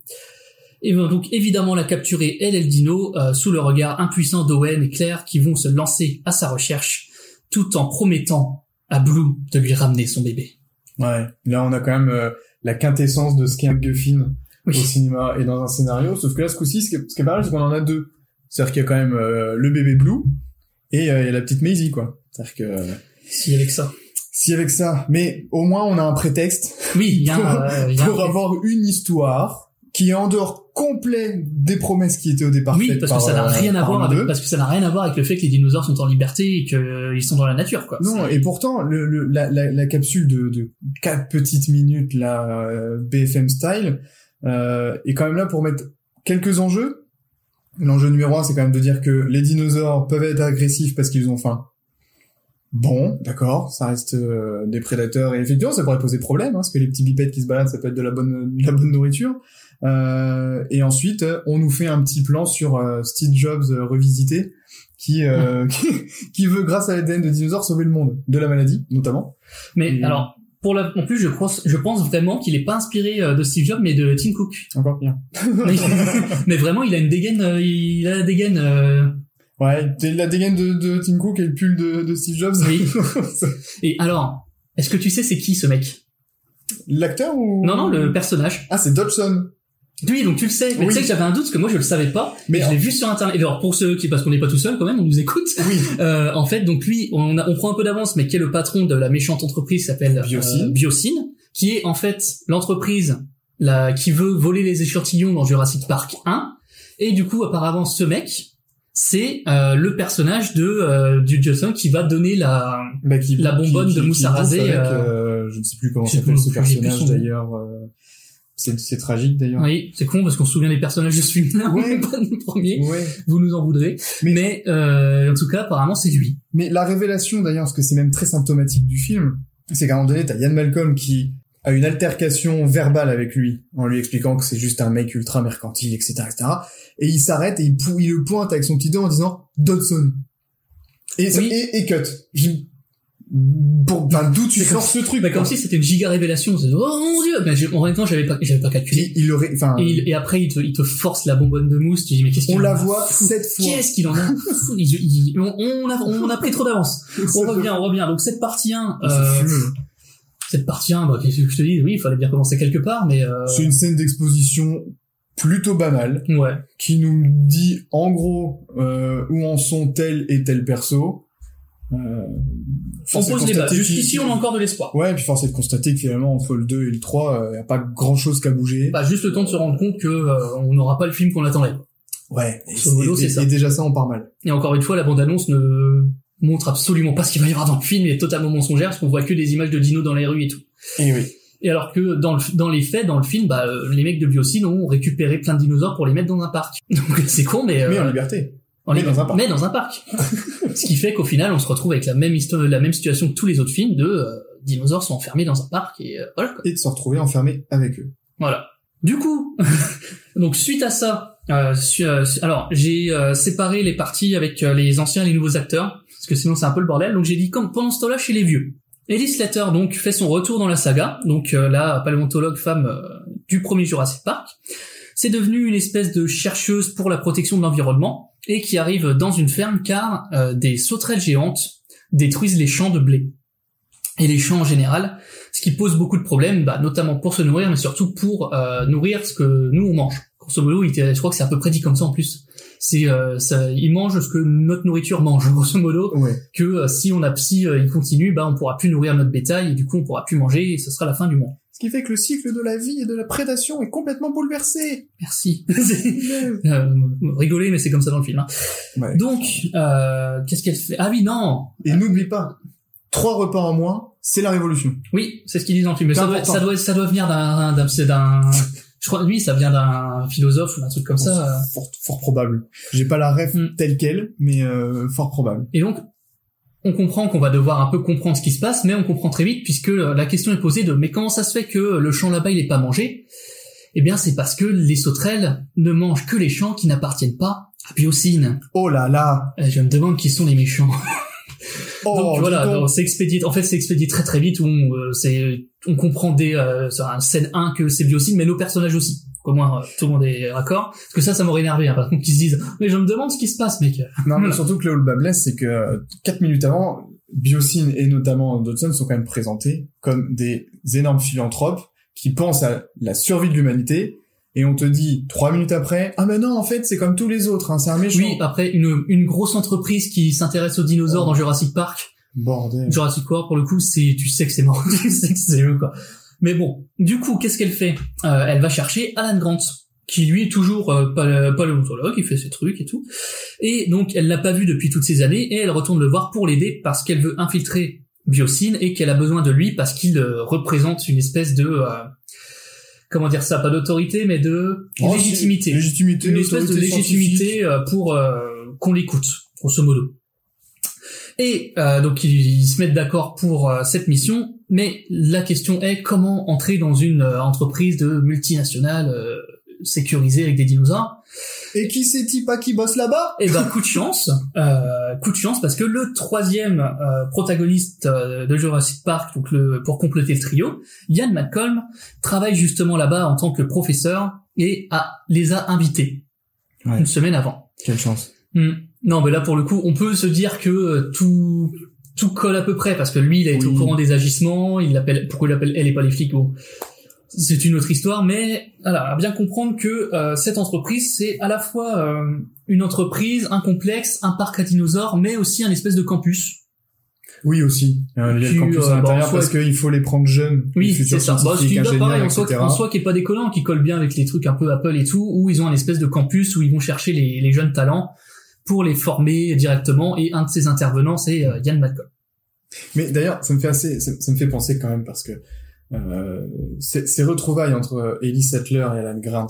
Et ben, donc évidemment la capturer elle et le dino euh, sous le regard impuissant d'Owen et Claire qui vont se lancer à sa recherche tout en promettant à Blue de lui ramener son bébé.
Ouais. Là, on a quand même euh, la quintessence de ce qu'est un MacGuffin
Oui.
au cinéma et dans un scénario. Sauf que là, ce coup-ci, ce qui est, ce qui est pas mal, c'est qu'on en a deux. C'est-à-dire qu'il y a quand même euh, le bébé Blue et euh, la petite Maisie, quoi. C'est-à-dire que euh,
Si avec ça.
Si avec ça, mais au moins on a un prétexte
Oui, il y a, un, euh, y a un-
pour avoir une histoire qui est en dehors complet des promesses qui étaient au départ
Oui,
faites
parce que
par,
ça n'a
euh,
rien à voir avec, parce que ça n'a rien à voir avec le fait que les dinosaures sont en liberté et qu'ils sont dans la nature, quoi.
Non, et pourtant, le, le- la, la, la capsule de, de 4 petites minutes, la euh, BFM style, euh, est quand même là pour mettre quelques enjeux. L'enjeu numéro un, c'est quand même de dire que les dinosaures peuvent être agressifs parce qu'ils ont faim. Bon, d'accord, ça reste euh, des prédateurs et effectivement, ça pourrait poser problème, hein, parce que les petits bipèdes qui se baladent, ça peut être de la bonne, de la bonne nourriture. Euh, et ensuite, on nous fait un petit plan sur euh, Steve Jobs euh, revisité, qui, euh, <laughs> qui, qui veut, grâce à l'ADN de dinosaures, sauver le monde de la maladie, notamment.
Mais
Et-
alors, pour la, en plus, je crois, je pense vraiment qu'il est pas inspiré euh, de Steve Jobs, mais de Tim Cook.
Encore bien. <laughs>
mais, <laughs> mais vraiment, il a une dégaine, euh, il a la dégaine. Euh,
Ouais, t'es la dégaine de, de Tim Cook et le pull de, de Steve Jobs.
Oui. <laughs> Et alors, Est-ce que tu sais c'est qui ce mec?
L'acteur ou?
Non, non, le personnage.
Ah, c'est Dodson.
Oui, donc tu le sais. Mais
Oui.
tu sais que j'avais un doute parce que moi je le savais pas.
Mais
je l'ai vu sur internet. Et alors pour ceux qui, parce qu'on n'est pas tout seul quand même, on nous écoute.
Oui. <laughs>
Euh, en fait, donc lui, on, a- on prend un peu d'avance, mais qui est le patron de la méchante entreprise qui s'appelle euh,
Biocine.
Biocine, qui est en fait l'entreprise qui veut voler les échantillons dans Jurassic Park 1. Et du coup, apparemment, ce mec, c'est euh, le personnage de euh, du Johnson qui va donner la.
Bah, qui-
La bonbonne
qui-
de
qui- avec,
euh,
euh, je ne sais plus comment s'appelle ce personnage d'ailleurs. euh, C'est tragique d'ailleurs.
Oui, c'est con parce qu'on se souvient des personnages de ce film-là,
Ouais.
pas du premier.
Ouais.
Vous nous en voudrez.
Mais-
Mais, euh, en tout cas, apparemment, c'est lui.
Mais la révélation d'ailleurs, parce que c'est même très symptomatique du film, c'est qu'à un moment donné, t'as Ian Malcolm qui a une altercation verbale avec lui, en lui expliquant que c'est juste un mec ultra mercantile, etc., etc. Et il s'arrête et il, le pointe avec son petit doigt en disant Dodson. Et,
Oui.
et, et cut. J'ai- Pour, enfin, d'où tu sors ce truc
Bah, comme si c'était une giga révélation. Oh mon dieu! Mais j'ai- en même temps, j'avais pas, j'avais pas calculé.
il, il aurait, enfin,
Et, après, il te, il te force la bonbonne de mousse. Tu dis, mais qu'est-ce qu'il
on
en
la
a
voit sept fois.
Qu'est-ce qu'il en a Il- on, on a, on a pris trop d'avance. <laughs> On revient, on revient. Donc, cette partie 1,
C'est
euh. Cette partie 1, bah, qu'est-ce que je te dis? Oui, il fallait bien commencer quelque part, mais, euh,
C'est une scène d'exposition plutôt banale.
ouais.
qui nous dit en gros euh, où en sont tel et tel perso. Euh,
On pose
constater
Jusqu'ici, on a encore de l'espoir.
Ouais, et puis force est de constater que finalement entre le 2 et le 3, il y a pas grand chose qu'à bouger.
Bah, juste le temps de se rendre compte que, euh, on n'aura pas le film qu'on attendait.
ouais,
ça.
et déjà ça on part mal.
Et encore une fois, la bande-annonce ne montre absolument pas ce qu'il va y avoir dans le film, et est totalement mensongère, parce qu'on voit que des images de dinos dans les rues et tout.
Et oui.
Et alors que dans, le, dans les faits, dans le film, bah, euh, les mecs de Biocine ont récupéré plein de dinosaures pour les mettre dans un parc. <laughs> Donc c'est con, mais, euh,
Mais en liberté.
en
mais dans un parc.
mais dans un parc. <laughs> Ce qui fait qu'au final, on se retrouve avec la même histoire, la même situation que tous les autres films de euh, dinosaures sont enfermés dans un parc et euh, voilà. quoi.
Et de se retrouver enfermé avec eux.
Voilà. Du coup, <laughs> donc suite à ça, euh, euh, alors j'ai euh, séparé les parties avec euh, les anciens et les nouveaux acteurs parce que sinon c'est un peu le bordel. Donc j'ai dit comme pendant ce temps-là chez les vieux. Ellie Slater donc fait son retour dans la saga, donc euh, la paléontologue femme euh, du premier Jurassic Park. C'est devenu une espèce de chercheuse pour la protection de l'environnement et qui arrive dans une ferme car euh, des sauterelles géantes détruisent les champs de blé et les champs en général, ce qui pose beaucoup de problèmes, bah, notamment pour se nourrir, mais surtout pour nourrir ce que nous on mange. Grosso modo, je crois que c'est à peu près dit comme ça en plus. C'est, euh, ça, ils mangent ce que notre nourriture mange, <laughs> grosso modo.
Ouais.
Que euh, si on a, si euh, il continue, bah on pourra plus nourrir notre bétail et du coup on pourra plus manger et ce sera la fin du monde.
Ce qui fait que le cycle de la vie et de la prédation est complètement bouleversé.
Merci. <laughs> euh, rigoler, mais c'est comme ça dans le film. hein.
Ouais.
Donc, euh, qu'est-ce qu'elle fait? Ah oui, non.
Et n'oublie pas, trois repas en moins, c'est la révolution.
Oui, c'est ce qu'ils disent dans le film. Mais ça doit, ça doit, ça doit venir d'un, d'un, je crois, lui, ça vient d'un philosophe ou d'un truc comme ça.
Fort, fort probable. J'ai pas la ref
Hmm.
telle quelle, mais euh, fort probable.
Et donc, on comprend qu'on va devoir un peu comprendre ce qui se passe, mais on comprend très vite puisque euh, la question est posée de mais comment ça se fait que le champ là-bas il est pas mangé? Eh bien, c'est parce que les sauterelles ne mangent que les champs qui n'appartiennent pas à Biocine.
Oh là là
Euh, Je me demande qui sont les méchants. <laughs>
Oh,
donc voilà,
donc.
c'est expédié. En fait, c'est expédié très très vite où on, euh, c'est, on comprend dès euh, scène 1 que c'est Biocine, mais nos personnages aussi. Au moins, euh, tout le monde est raccord. Parce que ça, ça m'aurait énervé. Hein, par contre, qu'ils se disent, mais je me demande ce qui se passe, mec.
Non, mais <laughs> surtout que le all bas blesse, c'est que euh, quatre minutes avant, Biocine et notamment Dodson sont quand même présentés comme des énormes philanthropes qui pensent à la survie de l'humanité. Et on te dit trois minutes après, ah mais non, en fait, c'est comme tous les autres, hein, c'est un méchant.
Oui, après une, une grosse entreprise qui s'intéresse aux dinosaures dans Jurassic Park,
Bordel.
Jurassic World pour le coup, c'est tu sais que c'est mort, <laughs> tu sais que c'est eux quoi. Mais bon, du coup, qu'est-ce qu'elle fait? Euh, Elle va chercher Alan Grant, qui lui est toujours euh, palé- paléontologue, il fait ses trucs et tout. Et donc, elle l'a pas vu depuis toutes ces années et elle retourne le voir pour l'aider parce qu'elle veut infiltrer Biocine et qu'elle a besoin de lui parce qu'il euh, représente une espèce de euh, comment dire ça, pas d'autorité mais de
Oh,
légitimité. Une espèce de légitimité euh, pour euh, qu'on l'écoute, grosso modo. Et euh, donc ils, ils se mettent d'accord pour euh, cette mission, mais la question est comment entrer dans une entreprise de multinationale sécurisée avec des dinosaures.
Et qui c'est-il pas qui bosse là-bas?
Et ben coup de chance, euh, coup de chance parce que le troisième euh, protagoniste euh, de Jurassic Park, donc le pour compléter le trio, Ian Malcolm travaille justement là-bas en tant que professeur et a, les a invités
Ouais.
une semaine avant.
Quelle chance.
Hmm. Non, mais là pour le coup, on peut se dire que euh, tout tout colle à peu près parce que lui il a été
Oui.
au courant des agissements, il l'appelle pourquoi il l'appelle elle et pas les flics bon c'est une autre histoire mais voilà à bien comprendre que euh, cette entreprise c'est à la fois euh, une entreprise, un complexe, un parc à dinosaures mais aussi un espèce de campus.
Oui aussi. Euh, il y a le campus
euh,
à
bah,
l'intérieur parce qu'il faut les prendre jeunes.
Oui, c'est ça. Bah, ce qui
scientifiques,
est
ingénieurs,
pareil en soi,
etc.
en soi qui est pas décollant, qui colle bien avec les trucs un peu Apple et tout, où ils ont un espèce de campus où ils vont chercher les, les jeunes talents pour les former directement. Et un de ces intervenants, c'est euh, Yann Malcolm.
Mais d'ailleurs, ça me fait assez, ça, ça me fait penser quand même parce que euh, ces retrouvailles entre Ellie Sattler et Alan Grant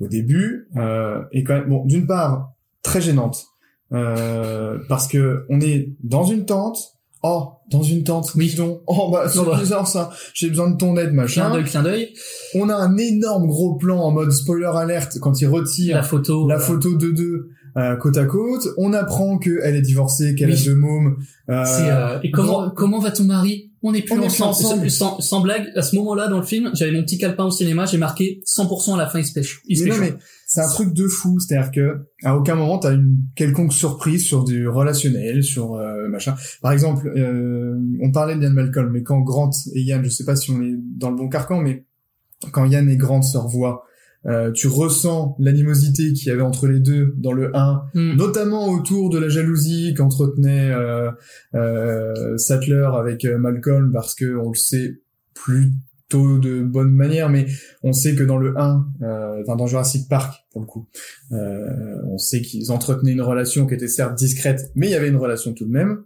au début euh, est quand même bon. D'une part, très gênante euh, parce que on est dans une tente. Oh, dans une tente.
Oui.
donc. Oh bah c'est
Oh bah.
bizarre ça. J'ai besoin de ton aide,
Clin
machin.
d'œil, clin d'œil.
On a un énorme gros plan en mode spoiler alerte quand il retire
La photo.
la
euh,
photo de deux euh, côte à côte. On apprend qu'elle est divorcée, qu'elle
Oui.
a deux mômes. Euh,
euh, et comment,
grand-
comment va ton mari? On n'est plus
On est plus
ensemble.
ensemble.
Sans, sans blague, à ce moment-là dans le film, j'avais mon petit calepin au cinéma, j'ai marqué 100% à la fin, il se pêche. Il se
Mais non,
pêche.
mais c'est un truc de fou. C'est-à-dire que à aucun moment t'as une quelconque surprise sur du relationnel, sur euh, machin. Par exemple, euh, on parlait de Yann Malcolm, mais quand Grant et Yann, je sais pas si on est dans le bon carcan, mais quand Yann et Grant se revoient, euh, tu ressens l'animosité qu'il y avait entre les deux dans le 1,
Hmm.
notamment autour de la jalousie qu'entretenait euh, euh, Sattler avec euh, Malcolm, parce que on le sait plutôt de bonne manière, mais on sait que dans le 1, euh, enfin dans Jurassic Park pour le coup, euh, on sait qu'ils entretenaient une relation qui était certes discrète, mais il y avait une relation tout de même.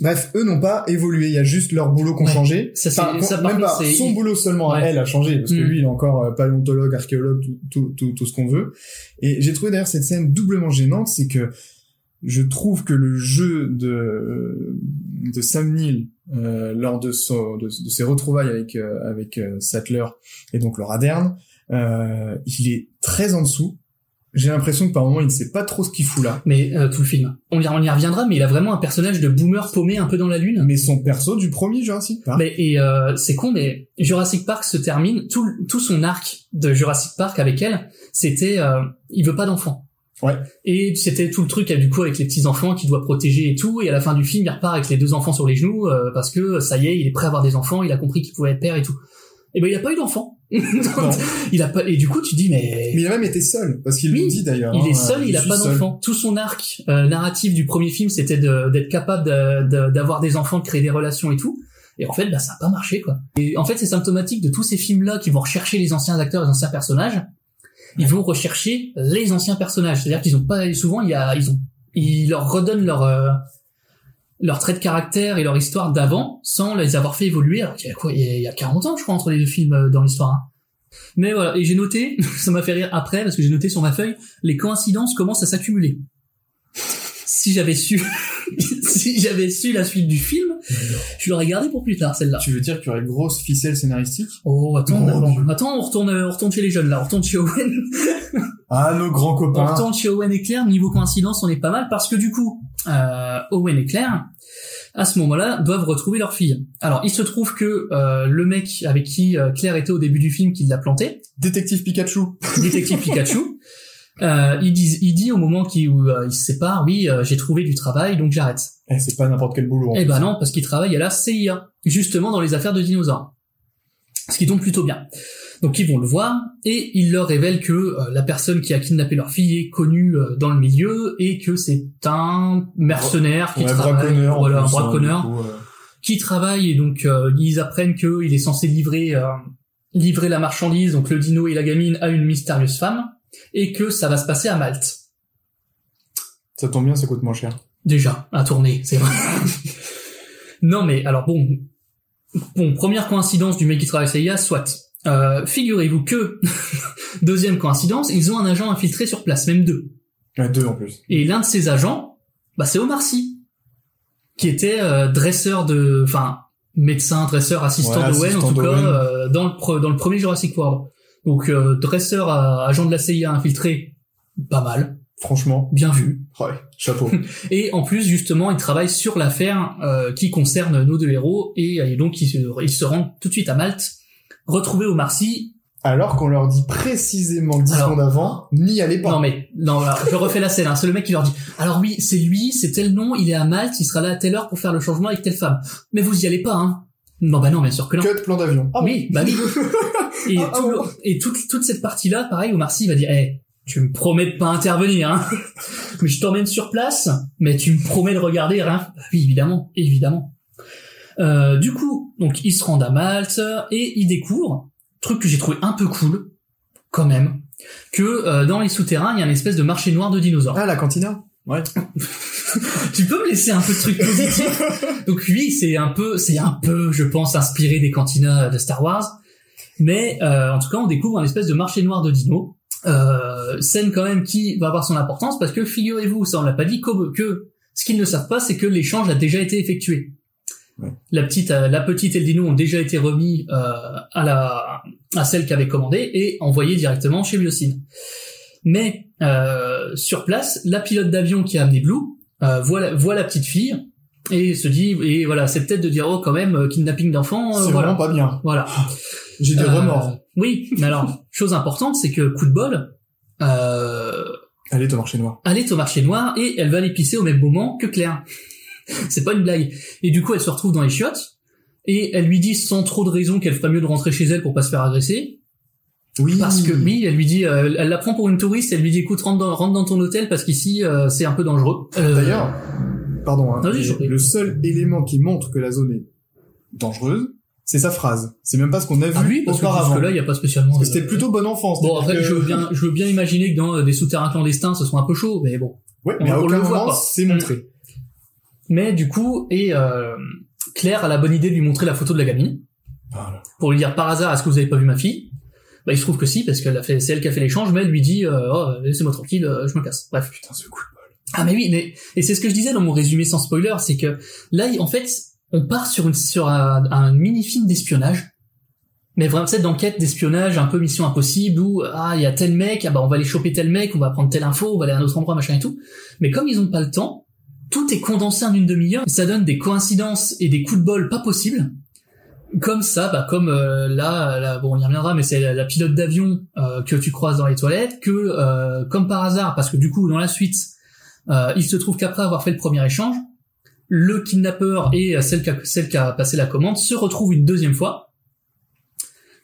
Bref, eux n'ont pas évolué, il y a juste leur boulot qui ont
Ouais.
changé.
Ça,
Enfin,
ça,
qu'on- même pas, son boulot seulement à elle a changé, parce que
Mm.
lui, il est encore euh, paléontologue, archéologue, tout, tout, tout, tout ce qu'on veut. Et j'ai trouvé d'ailleurs cette scène doublement gênante, c'est que je trouve que le jeu de de Sam Neill euh, lors de, son, de, de ses retrouvailles avec euh, avec euh, Sattler et donc le Raderne, euh, il est très en dessous. J'ai l'impression que par moment il ne sait pas trop ce qu'il fout là.
Mais euh, tout le film. On y, on y reviendra, mais il a vraiment un personnage de boomer paumé un peu dans la lune.
Mais son perso du premier Jurassic Park.
Mais et euh, c'est con, mais Jurassic Park se termine tout tout son arc de Jurassic Park avec elle, c'était euh, il veut pas d'enfants.
Ouais.
Et c'était tout le truc du coup avec les petits enfants qu'il doit protéger et tout. Et à la fin du film, il repart avec les deux enfants sur les genoux euh, parce que ça y est, il est prêt à avoir des enfants. Il a compris qu'il pouvait être père et tout. Et ben il a pas eu <laughs> il a pas. Et du coup, tu dis mais.
Mais il a même été seul, parce qu'il
Oui,
le dit d'ailleurs.
Il
hein,
est seul,
euh,
il a pas d'enfant. Tout son arc euh, narratif du premier film, c'était d'être capable de- de- d'avoir des enfants, de créer des relations et tout. Et en fait, bah, ça a pas marché, quoi. Et en fait, c'est symptomatique de tous ces films-là qui vont rechercher les anciens acteurs, les anciens personnages. Ils vont rechercher les anciens personnages. C'est-à-dire qu'ils ont pas, souvent, il y a, ils ont, ils leur redonnent leur, euh, leur trait de caractère et leur histoire d'avant sans les avoir fait évoluer. Alors qu'il y a quoi, il y a, il y a 40 ans, je crois, entre les deux films euh, dans l'histoire. hein. Mais voilà, et j'ai noté, <laughs> ça m'a fait rire après, parce que j'ai noté sur ma feuille, les coïncidences commencent à s'accumuler. Si j'avais su, <laughs> si j'avais su la suite du film, je l'aurais gardé pour plus tard, celle-là.
Tu veux dire qu'il y aurait une grosse ficelle scénaristique?
Oh, attends,
Oh,
attends, on retourne, on retourne chez les jeunes, là, on retourne chez Owen.
Ah, nos grands <laughs>
On
copains.
retourne chez Owen et Claire, niveau coïncidence, on est pas mal, parce que du coup, euh, Owen et Claire, à ce moment-là, doivent retrouver leur fille. Alors, il se trouve que euh, le mec avec qui euh, Claire était au début du film, qui l'a planté,
Détective Pikachu.
détective <laughs> Pikachu, euh, il, dit, il dit au moment où ils se séparent, oui, j'ai trouvé du travail, donc j'arrête.
Eh, c'est pas n'importe quel boulot.
Eh ben non, parce qu'il travaille à la CIA, justement dans les affaires de dinosaures. Ce qui tombe plutôt bien. Donc ils vont le voir et il leur révèle que euh, la personne qui a kidnappé leur fille est connue euh, dans le milieu et que c'est un mercenaire qui
Ouais,
travaille,
braconneur.
voilà, un
hein,
braconneur
coup, euh.
qui travaille et donc ils apprennent qu'il est censé livrer livrer la marchandise, donc le dino et la gamine à une mystérieuse femme et que ça va se passer à Malte.
Ça tombe bien, ça coûte moins cher.
Déjà, à tourner, c'est vrai. non, mais alors bon, bon, première coïncidence du mec qui travaille à CIA, soit. Euh, figurez-vous que, <laughs> deuxième coïncidence, ils ont un agent infiltré sur place, même deux.
Ouais, deux en plus.
Et l'un de ces agents, bah c'est Omar Sy, qui était euh, dresseur de, enfin, médecin, dresseur, assistant
Ouais,
d'Owen, en tout cas, euh, dans le pre- dans le premier Jurassic World. Donc euh, dresseur, à- agent de la CIA infiltré, pas mal,
Franchement.
bien vu.
Ouais, chapeau. <laughs>
Et en plus, justement, il travaille sur l'affaire euh, qui concerne nos deux héros, et, et donc ils se, ils se rendent tout de suite à Malte, retrouver Omar Sy,
alors qu'on leur dit précisément 10
Alors-
secondes avant, n'y allez pas.
Non mais non, alors, je refais la scène. Hein. C'est le mec qui leur dit. Alors oui, c'est lui, c'est tel nom, il est à Malte, il sera là à telle heure pour faire le changement avec telle femme. Mais vous y allez pas, hein Non bah non, bien sûr que non.
Cut plan d'avion. Ah
oui, bah oui. <laughs> Et,
Ah, ah
tout
bon.
et toute, toute cette partie-là, pareil, Omar Sy va dire, eh, tu me promets de pas intervenir, hein. <laughs> mais je t'emmène sur place, mais tu me promets de regarder, hein. Bah oui, évidemment, évidemment. Euh, du coup, donc ils se rendent à Malte et ils découvrent, truc que j'ai trouvé un peu cool, quand même, que euh, dans les souterrains, il y a une espèce de marché noir de dinosaures.
Ah, la cantina Ouais. <laughs>
tu peux me laisser un peu de trucs positifs? Donc oui, c'est un peu, c'est un peu, je pense, inspiré des cantinas de Star Wars. Mais euh, en tout cas, on découvre un espèce de marché noir de dinos. Euh, scène quand même qui va avoir son importance parce que figurez-vous, ça on l'a pas dit, que ce qu'ils ne savent pas, c'est que l'échange a déjà été effectué.
Ouais.
La petite, euh, la petite et le dino ont déjà été remis euh, à la à celle qui avait commandé et envoyés directement chez Biosyn. Mais euh, sur place, la pilote d'avion qui a amené Blue euh, voit, la, voit la petite fille et se dit et voilà c'est peut-être de dire oh quand même euh, kidnapping d'enfants euh,
C'est
voilà
vraiment pas bien.
voilà
J'ai des remords.
oui mais alors <laughs> chose importante c'est que coup de bol euh,
Allez, au marché noir.
elle est au marché noir et elle va pisser au même moment que Claire <laughs> c'est pas une blague et du coup elle se retrouve dans les chiottes et elle lui dit sans trop de raison qu'elle ferait mieux de rentrer chez elle pour pas se faire agresser
Oui.
parce que oui elle lui dit euh, elle la prend pour une touriste elle lui dit écoute rentre dans, rentre dans ton hôtel parce qu'ici euh, c'est un peu dangereux Euh,
D'ailleurs, pardon, hein,
prie.
le seul élément qui montre que la zone est dangereuse, c'est sa phrase. C'est même pas ce qu'on a vu
ah oui parce que jusque là il y a pas spécialement
que c'était plutôt bon enfant.
Bon après je
que-
veux bien je veux bien imaginer que dans euh, des souterrains clandestins ce soit un peu chaud mais bon
Ouais,
on-
mais à
on
aucun
le voit
moment
pas.
c'est montré.
Mais du coup et euh, Claire a la bonne idée de lui montrer la photo de la gamine.
Voilà.
pour lui dire par hasard est-ce que vous avez pas vu ma fille? Bah il se trouve que si parce qu'elle a fait c'est elle qui a fait l'échange mais elle lui dit euh, oh, laissez-moi tranquille euh, je me casse. Bref.
Putain, ce coup de bol.
ah mais oui mais et c'est ce que je disais dans mon résumé sans spoiler c'est que là en fait on part sur une sur un, un mini film d'espionnage. Mais vraiment cette d'enquête d'espionnage un peu mission impossible où ah il y a tel mec ah bah on va aller choper tel mec on va prendre telle info on va aller à un autre endroit machin et tout. Mais comme ils ont pas le temps tout est condensé en une demi-heure ça donne des coïncidences et des coups de bol pas possibles comme ça, bah comme euh, là, là, bon, on y reviendra, mais c'est la, pilote d'avion euh, que tu croises dans les toilettes, que euh, comme par hasard, parce que du coup, dans la suite, euh, il se trouve qu'après avoir fait le premier échange, le kidnappeur et euh, celle qui a, celle qui a passé la commande se retrouvent une deuxième fois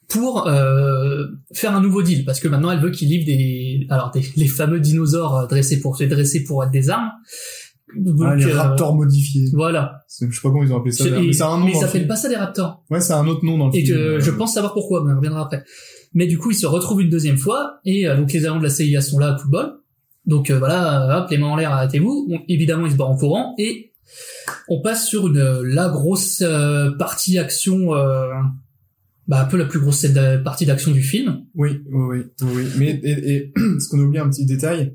pour euh, faire un nouveau deal, parce que maintenant elle veut qu'il livre des, alors des, les fameux dinosaures dressés pour dressés pour être des armes. Donc,
Ah, les
euh,
raptors modifiés.
Voilà.
Je sais pas comment ils ont appelé ça. Mais
et-
c'est un nom.
mais appellent
film.
pas ça des raptors.
Ouais, c'est un autre nom dans le
Et
film.
que
euh,
je pense savoir pourquoi, mais on reviendra après. Mais du coup, ils se retrouvent une deuxième fois, et euh, donc les agents de la CIA sont là à coup de bol. Donc euh, voilà, hop, les mains en l'air, arrêtez-vous. Bon, évidemment, ils se barrent en courant, et on passe sur une la grosse euh, partie action, euh, bah un peu la plus grosse partie d'action du film.
Oui, oui, oui, oui. Mais et, et <clears throat> ce qu'on a oublié un petit détail,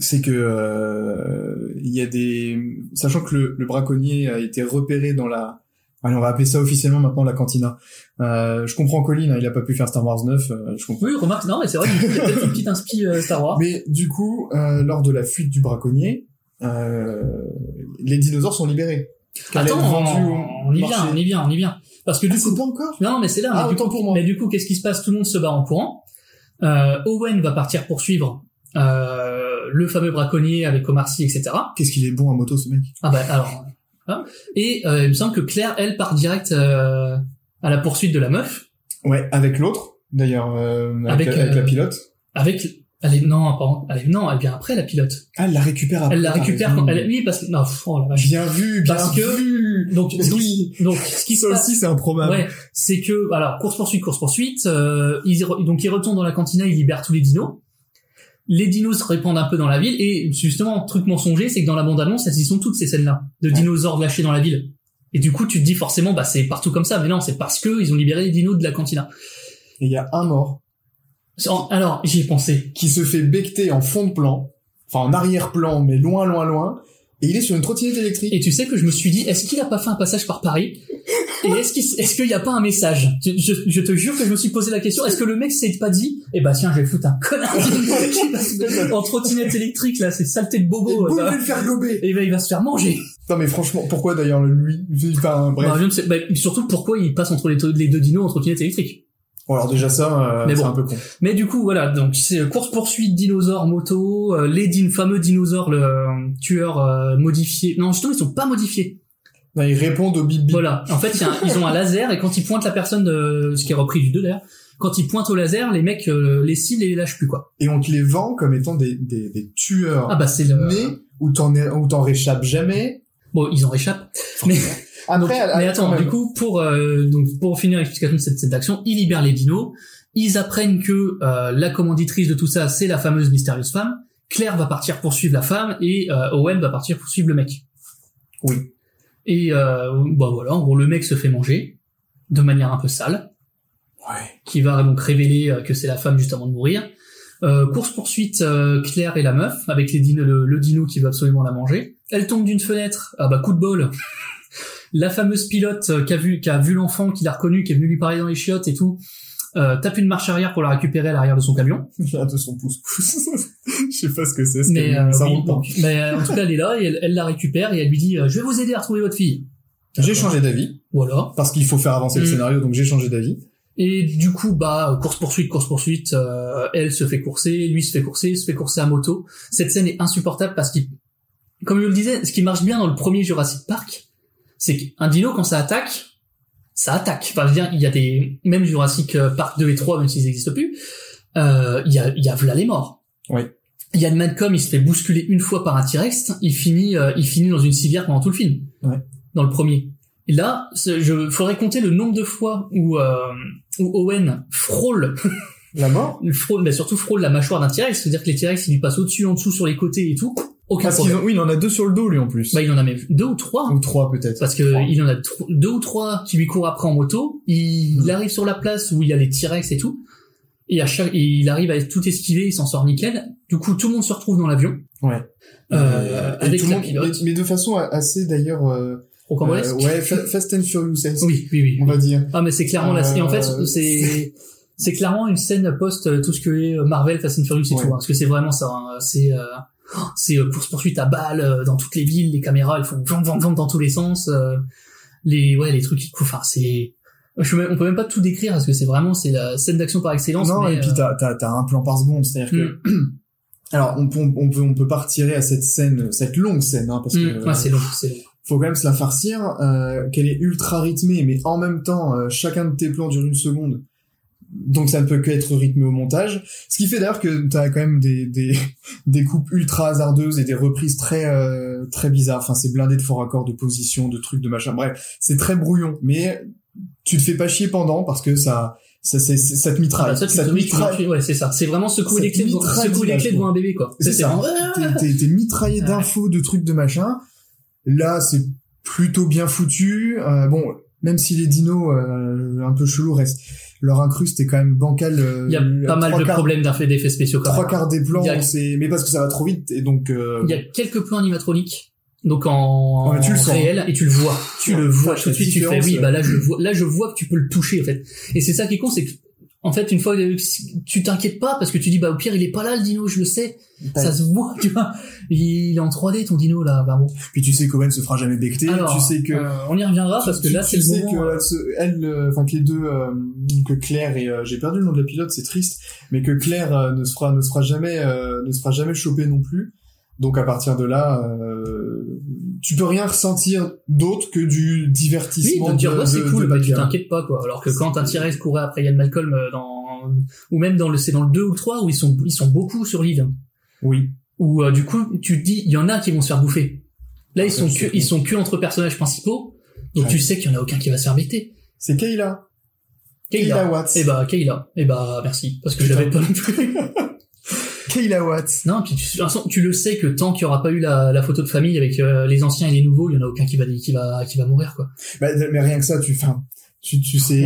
c'est que euh, il y a des, sachant que le, le braconnier a été repéré dans la, allez, on va appeler ça officiellement maintenant la cantina. Euh, je comprends Colin, hein, il a pas pu faire Star Wars 9, euh, je comprends.
Oui, remarque, non, mais c'est vrai, qu'il y a peut-être une petite inspi euh, Star Wars.
Mais du coup, euh, lors de la fuite du braconnier, euh, les dinosaures sont libérés.
Attends,
au
on y vient, on y vient, on y vient. Parce que du
Ah,
coup,
pas encore
Non, mais c'est là.
Ah,
mais, du coup,
pour moi.
mais du coup, qu'est-ce qui se passe? Tout le monde se bat en courant. Euh, Owen va partir poursuivre euh, le fameux braconnier avec Omar Sy, etc.
Qu'est-ce qu'il est bon à moto ce mec?
Ah bah alors. hein. Et euh, il me semble que Claire, elle, part direct euh, à la poursuite de la meuf
Ouais, avec l'autre, d'ailleurs, euh, avec,
Avec,
la, avec la pilote.
avec. Elle est non, pardon, elle est, non, elle vient après la pilote.
Ah, elle la récupère après.
Elle la récupère quand elle. Oui, parce que non, oh la vache.
Bien vu, bien
Parce que-
vu.
Donc,
oui,
donc, ce qui se passe,
aussi c'est improbable.
Ouais, c'est que alors course poursuite, course poursuite. Euh, ils, re- donc ils retournent dans la cantina, ils libèrent tous les dinos. Les dinos se répandent un peu dans la ville et justement truc mensonger, c'est que dans la bande annonce, elles y sont toutes ces scènes-là de
Ouais.
dinosaures lâchés dans la ville. Et du coup, tu te dis forcément, bah c'est partout comme ça, mais non, c'est parce que ils ont libéré les dinos de la cantina.
Et il y a un mort
Alors j'y ai pensé.
qui se fait becter en fond de plan, enfin en arrière-plan, mais loin, loin, loin, et il est sur une trottinette électrique.
Et tu sais que je me suis dit, est-ce qu'il a pas fait un passage par Paris? Et est-ce qu'il est-ce qu'il y a pas un message? Je, je, je te jure que je me suis posé la question. Est-ce que le mec s'est pas dit, eh bah tiens, je vais foutre un connard <laughs> en trottinette électrique là, c'est saleté de bobo.
vais le faire gober.
Et ben il va se faire manger.
Non mais franchement, pourquoi d'ailleurs lui Enfin bref.
Bah, je ne sais, bah, surtout pourquoi il passe entre les deux dinos en trottinette électrique.
Bon, alors déjà ça, euh,
Mais
c'est
bon.
un peu con.
Mais du coup, voilà, donc c'est course poursuite dinosaures moto, euh, les din- fameux dinosaures le euh, tueurs euh, modifiés. Non, justement, ils sont pas modifiés.
Non, ils répondent au bip.
Voilà. En fait, il y a un- ils ont un laser et quand ils pointent la personne, de, ce qui est repris du 2 d'ailleurs, quand ils pointent au laser, les mecs euh, les ciblent et les lâchent plus quoi.
Et on te les vend comme étant des, des, des tueurs
Ah bah c'est le.
nés où t'en es- où t'en réchappes jamais.
Bon, ils en réchappent. Mais
Après,
Donc, mais
à-
attends, du coup, pour euh, donc pour finir l'explication de cette scène d'action, ils libèrent les dinos. Ils apprennent que euh, la commanditrice de tout ça, c'est la fameuse mystérieuse femme. Claire va partir poursuivre la femme et euh, Owen va partir poursuivre le mec.
Oui.
Et euh, bah voilà, en gros, le mec se fait manger de manière un peu sale,
Ouais.
qui va donc révéler euh, que c'est la femme juste avant de mourir. Euh, course poursuite euh, Claire et la meuf avec les dino, le, le dino qui veut absolument la manger. Elle tombe d'une fenêtre. Ah bah coup de bol. La fameuse pilote euh, qui a vu qui a vu l'enfant, qui l'a reconnu, qui est venu lui parler dans les chiottes et tout. Euh, tape une marche arrière pour la récupérer à l'arrière de son camion. <laughs>
De son pouce-pouce. <laughs> Je sais pas ce que c'est, ce
Mais,
camion,
euh,
ça
oui, mais euh, en tout cas, elle est là et elle, elle la récupère et elle lui dit euh, Je vais vous aider à retrouver votre fille.
J'ai changé d'avis,
Voilà.
parce qu'il faut faire avancer le
Mm.
scénario, donc j'ai changé d'avis.
Et du coup, bah, course poursuite, course poursuite. euh, elle se fait courser, lui se fait courser, se fait courser à moto. Cette scène est insupportable parce qu'il, comme je le disais, ce qui marche bien dans le premier Jurassic Park, c'est qu'un dino quand ça attaque, ça attaque. Enfin, je veux dire, il y a des même Jurassic Park 2 et 3, même s'ils n'existent plus, euh, il y a, il y a là les morts.
Oui.
Yann Malcolm, il se fait bousculer une fois par un T-Rex, il finit, euh, il finit dans une civière pendant tout le film.
Ouais.
Dans le premier. Et là, je faudrait compter le nombre de fois où, euh, où Owen frôle,
La mort?
Il <laughs> frôle, mais surtout frôle la mâchoire d'un T-Rex, c'est-à-dire que les T-Rex, ils lui passent au-dessus, en dessous, sur les côtés et tout. Aucun
Parce
problème.
ont, oui, il en a deux sur le dos, lui, en plus.
Bah, il en a même deux ou trois.
Ou trois, peut-être.
Parce que
Trois.
il en a deux ou trois qui lui courent après en moto. Il, il arrive sur la place où il y a les T-Rex et tout. Et à chaque, et il arrive à tout esquiver, il s'en sort nickel. Du coup, tout le monde se retrouve dans l'avion.
Ouais.
Euh,
Et
avec
tout le
la
monde-
pilote.
mais, mais de façon assez, d'ailleurs, euh, euh, ouais, fa- Fast and Furious, <laughs>
Oui, oui, oui.
on va dire.
Ah, mais c'est clairement la, et en fait,
Euh,
c'est, c'est clairement une scène post euh, tout ce que est euh, Marvel, Fast and Furious et
Ouais.
tout, hein, parce que c'est vraiment ça, hein, c'est, euh, c'est euh, course poursuite à balles euh, dans toutes les villes, les caméras, elles font vent, vent, vent dans tous les sens, euh, les, ouais, les trucs qui enfin, c'est, je, on peut même pas tout décrire parce que c'est vraiment, c'est la scène d'action par excellence.
Non,
mais,
et puis
euh,
t'as, t'as, un plan par seconde, c'est-à-dire que, alors, on peut, on peut, on peut pas retirer à cette scène, cette longue scène, hein, parce
mm,
que,
ouais, c'est long, c'est long.
faut quand même se la farcir, euh, qu'elle est ultra rythmée, mais en même temps, euh, chacun de tes plans dure une seconde. Donc ça ne peut qu'être rythmé au montage. Ce qui fait d'ailleurs que t'as quand même des, des, <laughs> des coupes ultra hasardeuses et des reprises très, euh, très bizarres. Enfin, c'est blindé de faux raccords, de position, de trucs, de machin. Bref, c'est très brouillon. Mais tu te fais pas chier pendant parce que ça, ça, c'est- ça te
Ah,
mitraille.
bah, ça, tu
ça
te tu
mitraille.
l'encules, ouais, c'est ça. C'est vraiment secouer les clés,
mitraille
secouer les clés
vachement.
devant un bébé, quoi.
C'est ça.
vraiment-
T'es- mitraillé
Ouais.
d'infos, de trucs, de machin. Là, c'est plutôt bien foutu. Euh, bon, même si les dinos euh, un peu chelous restent, leur incruste est quand même bancal. euh,
Il y a pas mal de
quarts-
problèmes d'effets spéciaux quand
Trois quarts des plans,
a-
c'est mais parce que ça va trop vite et donc. euh,
Il y a quelques plans animatroniques, donc en,
tu le sens.
réel, et tu le vois. Tu
Ouais,
le vois tout de suite. Tu fais oui,
euh.
bah là je <clears throat> vois, là je vois que tu peux le toucher en fait. Et c'est ça qui est con, c'est que en fait une fois que tu t'inquiètes pas parce que tu dis bah au pire il est pas là le dino, je le sais. Ça se voit, tu vois. Il est en 3D ton dino là, bah bon.
Puis tu sais qu'Owen se fera jamais becter.
Alors,
tu sais que.
euh, on y reviendra parce que
tu-
là c'est le
sais
moment.
que
euh,
elle se- elle, euh, enfin que les deux, euh, que Claire et euh, j'ai perdu le nom de la pilote, c'est triste, mais que Claire euh, ne se fera, ne se fera jamais, euh, ne se fera jamais choper non plus. Donc à partir de là, euh, tu peux rien ressentir d'autre que du
Oui,
divertissement.
de dire ouais, c'est cool,
de
mais tu t'inquiètes pas quoi. Alors que quand un T-Rex courait après Ian Malcolm euh, dans ou même dans le c'est dans le 2 ou le 3 où ils sont ils sont beaucoup sur l'île. hein.
Oui.
où euh, du coup tu te dis il y en a qui vont se faire bouffer. Là ils
Ah,
sont que ils sont que entre personnages principaux, donc
Ouais.
tu sais qu'il y en a aucun qui va se faire bêter.
C'est Kayla.
Kayla.
Kayla Watts.
Et bah Kayla. Et bah merci parce que je l'avais pas non <laughs> plus. <laughs>
Kayla Watts.
non puis tu, tu le sais que tant qu'il y aura pas eu la, la photo de famille avec euh, les anciens et les nouveaux, il y en a aucun qui va qui va qui va mourir quoi.
Bah, mais rien que ça, tu, enfin, tu, tu sais,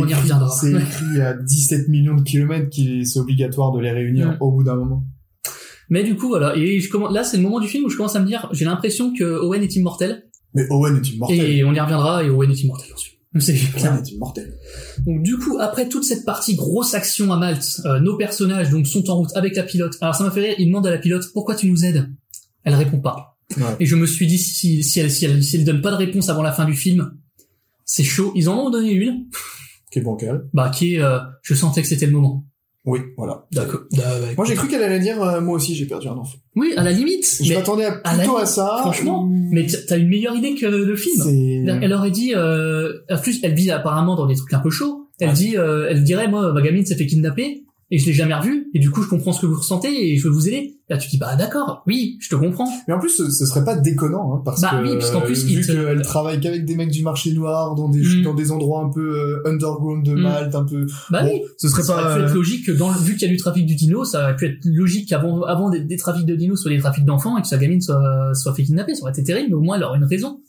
c'est écrit à 17 millions de kilomètres qu'il c'est obligatoire de les réunir
Mm.
au bout d'un moment.
Mais du coup voilà et je commence là c'est le moment du film où je commence à me dire j'ai l'impression que Owen est immortel
Mais Owen est immortel.
et on y reviendra et Owen est immortel ensuite. <laughs> C'est
est immortel.
Donc du coup, après toute cette partie grosse action à Malte, euh, nos personnages donc sont en route avec la pilote. Alors ça m'a fait rire, il demande à la pilote pourquoi tu nous aides? Elle répond pas.
Ouais.
Et je me suis dit si si elle si elle, si elle donne pas de réponse avant la fin du film, c'est chaud. Ils en ont donné une.
qui est bancal.
Bah, qui est, euh, je sentais que c'était le moment.
Oui, voilà.
D'accord. Bah, ouais.
Moi, j'ai cru qu'elle allait dire, euh, moi aussi, j'ai perdu un enfant.
Oui, à la limite.
Je m'attendais à-
à la
plutôt à ça.
Franchement,
ou-
mais t'as une meilleure idée que le film. Elle aurait dit, euh, en plus, elle vit apparemment dans des trucs un peu chauds. Elle dit, euh, elle dirait, moi, ma gamine s'est fait kidnapper et je l'ai jamais revue et du coup, je comprends ce que vous ressentez et je veux vous aider. Là, tu dis, bah d'accord, oui, je te comprends.
Mais en plus, ce, ce serait pas déconnant, hein, parce
Bah
que
oui, parce qu'en plus,
euh, vu
te-
qu'elle travaille qu'avec des mecs du marché noir, dans des
Mm.
dans des endroits un peu euh, underground de
Mm.
Malte, un peu.
Bah
Bon,
oui.
ce serait
ça
pas.
aurait pu être
euh,
logique que dans le, vu qu'il y a du trafic du dino, ça aurait pu être logique qu'avant avant des, des trafics de dinos soit des trafics d'enfants et que sa gamine soit soit fait kidnapper. Ça aurait été terrible, mais au moins elle aurait une raison.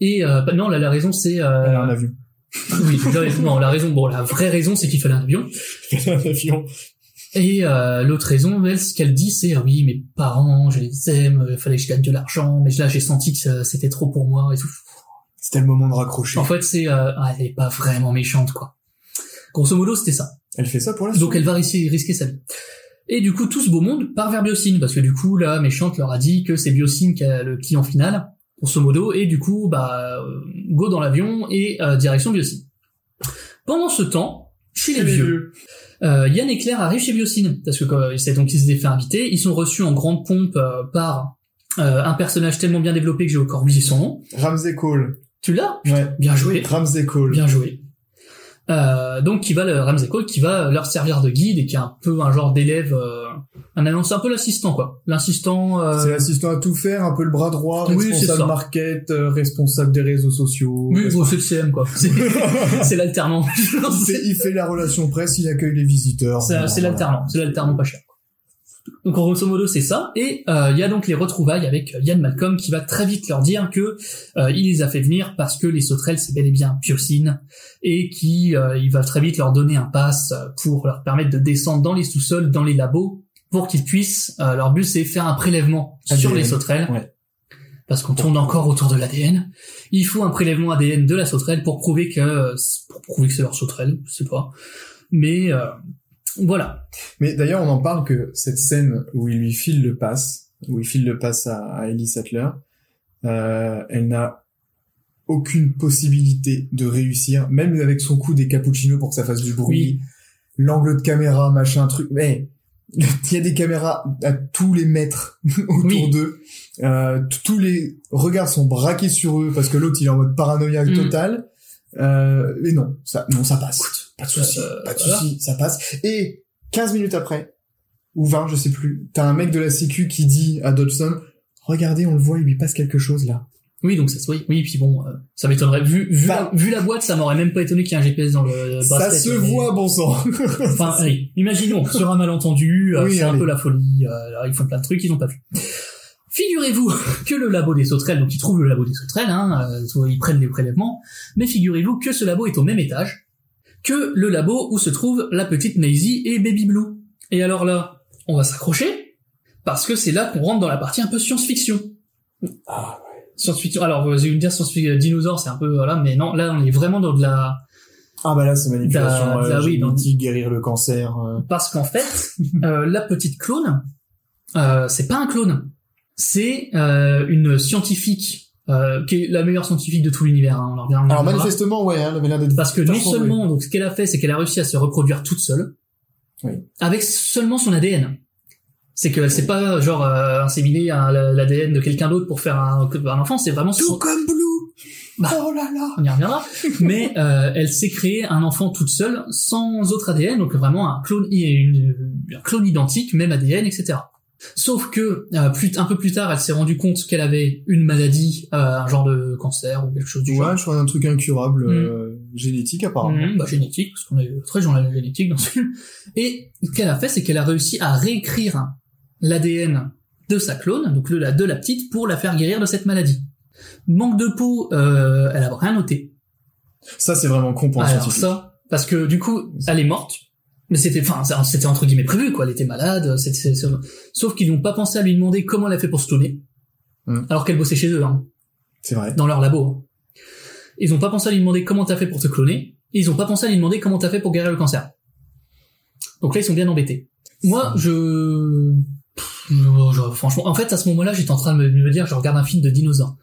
Et euh, bah non, là, la raison c'est euh,
Elle a un avion.
Oui, la- non, la raison, bon, la vraie raison c'est qu'il fallait un avion. <laughs>
A un avion.
Et euh, l'autre raison, elle, ce qu'elle dit, c'est ah oui, mes parents, je les aime, il fallait que je gagne de l'argent, mais là j'ai senti que ça- c'était trop pour moi et tout.
C'était le moment de raccrocher.
En fait, c'est euh, ah, elle est pas vraiment méchante quoi. Grosso modo, c'était ça.
Elle fait ça pour la
Donc elle va risquer, risquer sa vie. Et du coup, tout ce beau monde part vers Biocine, parce que du coup, la méchante leur a dit que c'est Biocine qui est le client final, grosso modo, et du coup, bah, euh, go dans l'avion et euh, direction Biocine. Pendant ce temps, chez les vieux, euh, Yann et Claire arrivent chez Biocine, parce que euh, c'est donc ils s'étaient fait inviter, ils sont reçus en grande pompe euh, par euh, un personnage tellement bien développé que j'ai encore oublié son nom.
Ramsey Cole.
Tu l'as?
Ouais.
Bien joué.
Ramsey Cole.
Bien joué. Euh, donc qui va le Ramsey Cole qui va leur servir de guide et qui est un peu un genre d'élève euh, un annonce un peu l'assistant quoi. L'assistant euh,
C'est l'assistant à tout faire, un peu le bras droit,
Oui,
responsable market, euh, responsable des réseaux sociaux.
oui bon, c'est le CM quoi. <laughs> C'est l'alternant.
Il, fait, il fait la relation presse, il accueille les visiteurs.
c'est l'alternant. C'est l'alternant pas cher donc grosso modo c'est ça. Et euh, il y a donc les retrouvailles avec Yann Malcolm qui va très vite leur dire que euh, il les a fait venir parce que les sauterelles c'est bel et bien biocine et qui euh, il va très vite leur donner un pass euh, pour leur permettre de descendre dans les sous-sols dans les labos pour qu'ils puissent euh, leur but c'est faire un prélèvement sur les sauterelles.
Ouais.
parce qu'on tourne encore autour de l'ADN il faut un prélèvement ADN de la sauterelle pour prouver que pour prouver que c'est leur sauterelle je sais pas. Mais euh, voilà
Mais d'ailleurs, on en parle que cette scène où il lui file le pass, où il file le pass à, à Ellie Sattler, euh, elle n'a aucune possibilité de réussir, même avec son coup des cappuccinos pour que ça fasse du bruit, l'angle de caméra, machin, truc. Mais <laughs> il y a des caméras à tous les mètres <laughs> autour
Oui.
d'eux. Euh, tous les regards sont braqués sur eux parce que l'autre il est en mode paranoïaque
Mm.
total. Euh, mais non, ça, non, ça passe. Pas de souci,
Euh,
pas de
voilà.
souci, ça passe. Et 15 minutes après, ou 20, je sais plus, t'as un mec de la sécu qui dit à Dodson, regardez, on le voit, il lui passe quelque chose là.
Oui, donc ça se oui, oui, puis bon, euh, ça m'étonnerait. Vu, vu,
Bah-
la, vu la boîte, ça m'aurait même pas étonné qu'il y ait un GPS dans le
ça
bracelet.
se
mais-
voit, bon sang. <laughs>
Enfin, allez, imaginons, sur un malentendu, euh,
Oui,
c'est un peu la folie, euh, là, ils font plein de trucs, ils n'ont pas vu. Figurez-vous que le labo des sauterelles, donc ils trouvent le labo des sauterelles, hein, euh, ils prennent les prélèvements, mais figurez-vous que ce labo est au même étage que le labo où se trouve la petite Maisie et Baby Blue. Et alors là, on va s'accrocher, parce que c'est là qu'on rentre dans la partie un peu science-fiction.
Ah,
Science-fiction. Alors, vous allez me dire science-fiction, dinosaure, c'est un peu, voilà, mais non, là, on est vraiment dans de la,
Ah bah là, c'est manipulation
Da-
euh,
da- oui, dans-
guérir le cancer. euh.
parce qu'en fait, euh, la petite clone, euh, c'est pas un clone, c'est euh, une scientifique euh, qui est la meilleure scientifique de tout l'univers. Hein.
Alors manifestement, ouais, hein, elle avait l'air d'être
parce que non seulement, donc ce qu'elle a fait, c'est qu'elle a réussi à se reproduire toute seule,
Oui.
avec seulement son ADN. C'est qu'elle s'est pas genre euh, à l'ADN de quelqu'un d'autre pour faire un, un enfant, c'est vraiment
Tout
son-
comme Blue
Bah.
Oh là là
on y reviendra, mais euh, elle s'est créée un enfant toute seule, sans autre ADN, donc vraiment un clone, une- un clone identique, même ADN, etc. Sauf que euh, plus, un peu plus tard, elle s'est rendue compte qu'elle avait une maladie, euh, un genre de cancer ou quelque chose du genre.
Ouais, je crois un truc incurable, euh, génétique apparemment.
Mhm, bah, génétique, parce qu'on est très dans la génétique dans ce film. Et ce qu'elle a fait, c'est qu'elle a réussi à réécrire l'ADN de sa clone, donc de la, de la petite, pour la faire guérir de cette maladie. Manque de peau, elle a rien noté.
Ça, c'est vraiment con pour un
Alors ça, parce que du coup, elle est morte, mais c'était, enfin, c'était entre guillemets prévu, quoi. Elle était malade, c'est- sauf qu'ils n'ont pas pensé à lui demander comment elle a fait pour se cloner,
Hmm.
alors qu'elle bossait chez eux, hein,
C'est vrai.
dans leur labo. hein. Ils ont pas pensé à lui demander comment t'as fait pour te cloner, et ils ont pas pensé à lui demander comment t'as fait pour guérir le cancer. Donc là, ils sont bien embêtés. Moi, je... pff, je- je- franchement, en fait, à ce moment-là, j'étais en train de me, me dire, je regarde un film de dinosaures.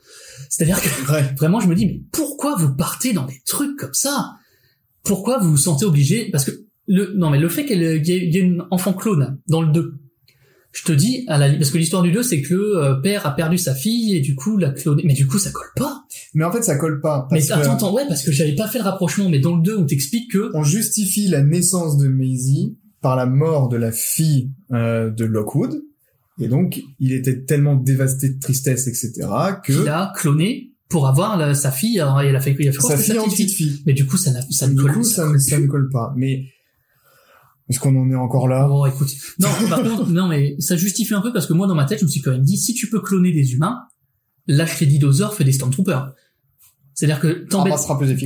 C'est-à-dire que
Ouais. <laughs>
vraiment, je me dis, mais pourquoi vous partez dans des trucs comme ça? Pourquoi vous vous sentez obligé? Parce que le non mais le fait qu'elle qu'il y ait- il y ait une enfant clone dans le 2, je te dis à la parce que l'histoire du 2 c'est que le euh, père a perdu sa fille et du coup l'a cloné. Mais du coup ça colle pas.
Mais en fait, ça colle pas.
Mais
que
attends attends ouais parce que j'avais pas fait le rapprochement mais dans le 2 on t'explique que
On justifie la naissance de Maisie par la mort de la fille euh, de Lockwood. Et donc, il était tellement dévasté de tristesse, etc., que
il a cloné pour avoir la- sa fille alors, il a fait il a fait
sa fille en
petite
fille.
Mais du coup ça ça ne colle
coup,
ça
ça, ne colle pas. Mais est-ce qu'on en est encore là?
Oh, écoute. Non, <laughs> par contre, non, mais ça justifie un peu parce que moi, dans ma tête, je me suis quand même dit, si tu peux cloner des humains, lâche les dinosaures, fais des Stormtroopers. C'est-à-dire que
Ah, bah,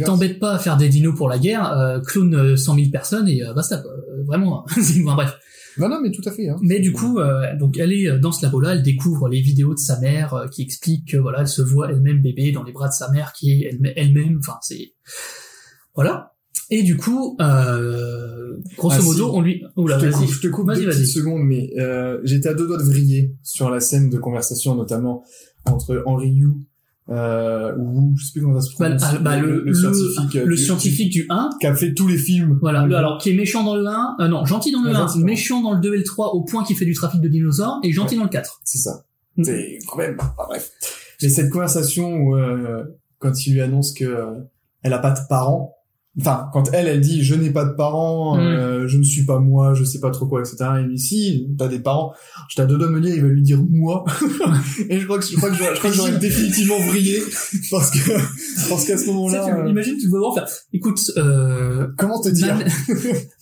t'embêtes, pas à faire des dinos pour la guerre, euh, clone euh, 100 000 personnes et euh, basta, quoi. Euh, Vraiment. <laughs> enfin, bref.
Non, non, mais tout à fait. Hein.
Mais du coup, euh, donc elle est euh, dans ce labo-là, elle découvre les vidéos de sa mère euh, qui expliquent que voilà, elle se voit elle-même bébé dans les bras de sa mère qui est elle- elle-même. Enfin, c'est voilà. Et du coup, euh, grosso
Ah,
modo,
si.
on lui. Oula,
je, te coupe, je te coupe
Vas-y,
deux
vas-y.
petites secondes, mais euh, j'étais à deux doigts de vriller sur la scène de conversation, notamment entre Henry Yu, euh, ou je sais plus comment ça se
Bah,
prononce,
ah, bah, le, le,
scientifique, euh,
le
du-
scientifique du 1,
qui a fait tous les films.
voilà, le- alors qui est méchant dans le 1, euh, non, gentil dans le
Ah,
1,
gentil dans le
méchant dans le 2 et le 3 au point qu'il fait du trafic de dinosaures, et gentil dans le 4.
C'est ça.
Mm.
C'est quand même. ah, bref. Mais cette conversation où euh, quand il lui annonce que euh, elle a pas de parents, enfin quand elle elle dit je n'ai pas de parents,
Mm.
euh, je ne suis pas moi, je sais pas trop quoi, etc. Et il lui dit si t'as des parents, j'étais à deux doigts de me dire il va lui dire moi. <laughs> et je crois que je crois que j'aurais, je crois que j'aurais définitivement vrillé parce que parce qu'à ce moment-là,
tu-
euh,
imagine, tu vas vraiment faire, écoute, euh,
comment te dire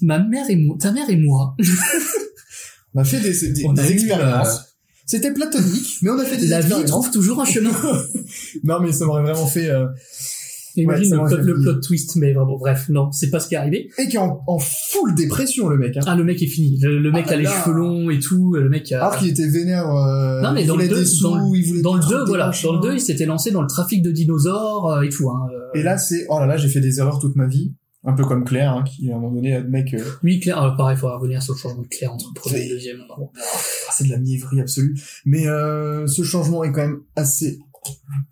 ma, <laughs> ma mère et moi, ta mère et moi, <laughs>
On a fait des, des,
On a
des
eu,
expériences.
euh,
C'était platonique, mais on a fait des
la vie trouve toujours un chemin.
Non mais ça m'aurait vraiment fait.
Imagine
ça
le, plot, le plot twist, mais vraiment, bref, non, c'est pas ce qui est arrivé.
Et qui est en, en full dépression le mec. Hein.
Ah, le mec est fini. Le, le mec
Ah,
a les cheveux longs et tout, le mec a...
Alors qu'il était vénère, euh,
Non mais
il
dans le
voulait
2,
des sous,
dans, le-
il voulait
dans le
des
2
trucs,
voilà, dans le 2
machins.
il s'était lancé dans le trafic de dinosaures euh, et tout hein. euh.
Et là, c'est, oh là là, j'ai fait des erreurs toute ma vie. Un peu comme Claire, hein, qui à un moment donné admet que
Oui, Claire, euh, pareil, il faut revenir sur le changement de Claire entre le premier et le deuxième. Bon.
ah, c'est de la mièvrerie absolue. Mais euh, ce changement est quand même assez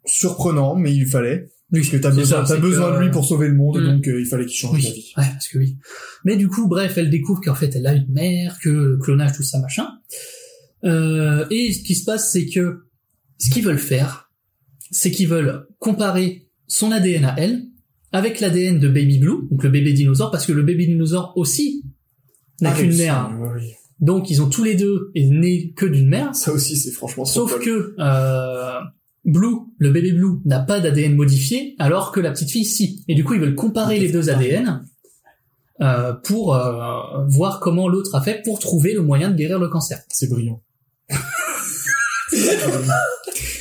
surprenant, mais il fallait.
Oui,
Parce que t'as besoin,
ça, c'est
besoin
que-
de lui pour sauver le monde,
Mm.
donc euh, il fallait qu'il change
Oui,
de vie.
ouais, parce que oui. Mais du coup, bref, elle découvre qu'en fait, elle a une mère, que le clonage, tout ça, machin. Euh, et ce qui se passe, c'est que ce qu'ils veulent faire, c'est qu'ils veulent comparer son ADN à elle avec l'ADN de Baby Blue, donc le bébé dinosaure, parce que le bébé dinosaure aussi n'a
Ah,
qu'une mère.
oui.
Donc, ils ont tous les deux et né que d'une mère.
Ça aussi, c'est franchement
Sauf que euh, Blue, le bébé Blue, n'a pas d'ADN modifié, alors que la petite fille si. Et du coup, ils veulent comparer les deux ADN euh, pour euh, voir comment l'autre a fait pour trouver le moyen de guérir le cancer.
C'est brillant.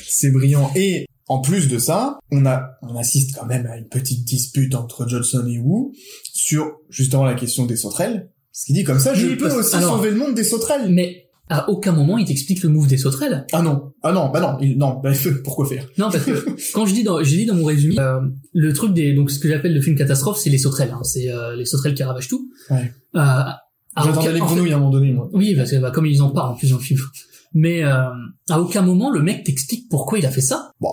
c'est brillant. Et en plus de ça, on a, on assiste quand même à une petite dispute entre Johnson et Wu sur justement la question des sauterelles. Ce qui dit comme ça, je
Oui,
peux aussi
alors-
sauver le monde des sauterelles.
Mais à aucun moment il t'explique le move des sauterelles.
Ah non, ah non, bah non, il- non, bah, <laughs> pourquoi faire?
Non, parce que quand je dis dans, j'ai dit dans mon résumé, euh, le truc des, donc ce que j'appelle le film catastrophe, c'est les sauterelles. Hein, c'est euh, les sauterelles qui ravagent tout.
Ouais.
Euh,
J'attendais les grenouilles à un moment donné, moi.
Oui, parce que bah, comme ils en parlent en plus dans le film. Mais euh, à aucun moment le mec t'explique pourquoi il a fait ça.
Bon.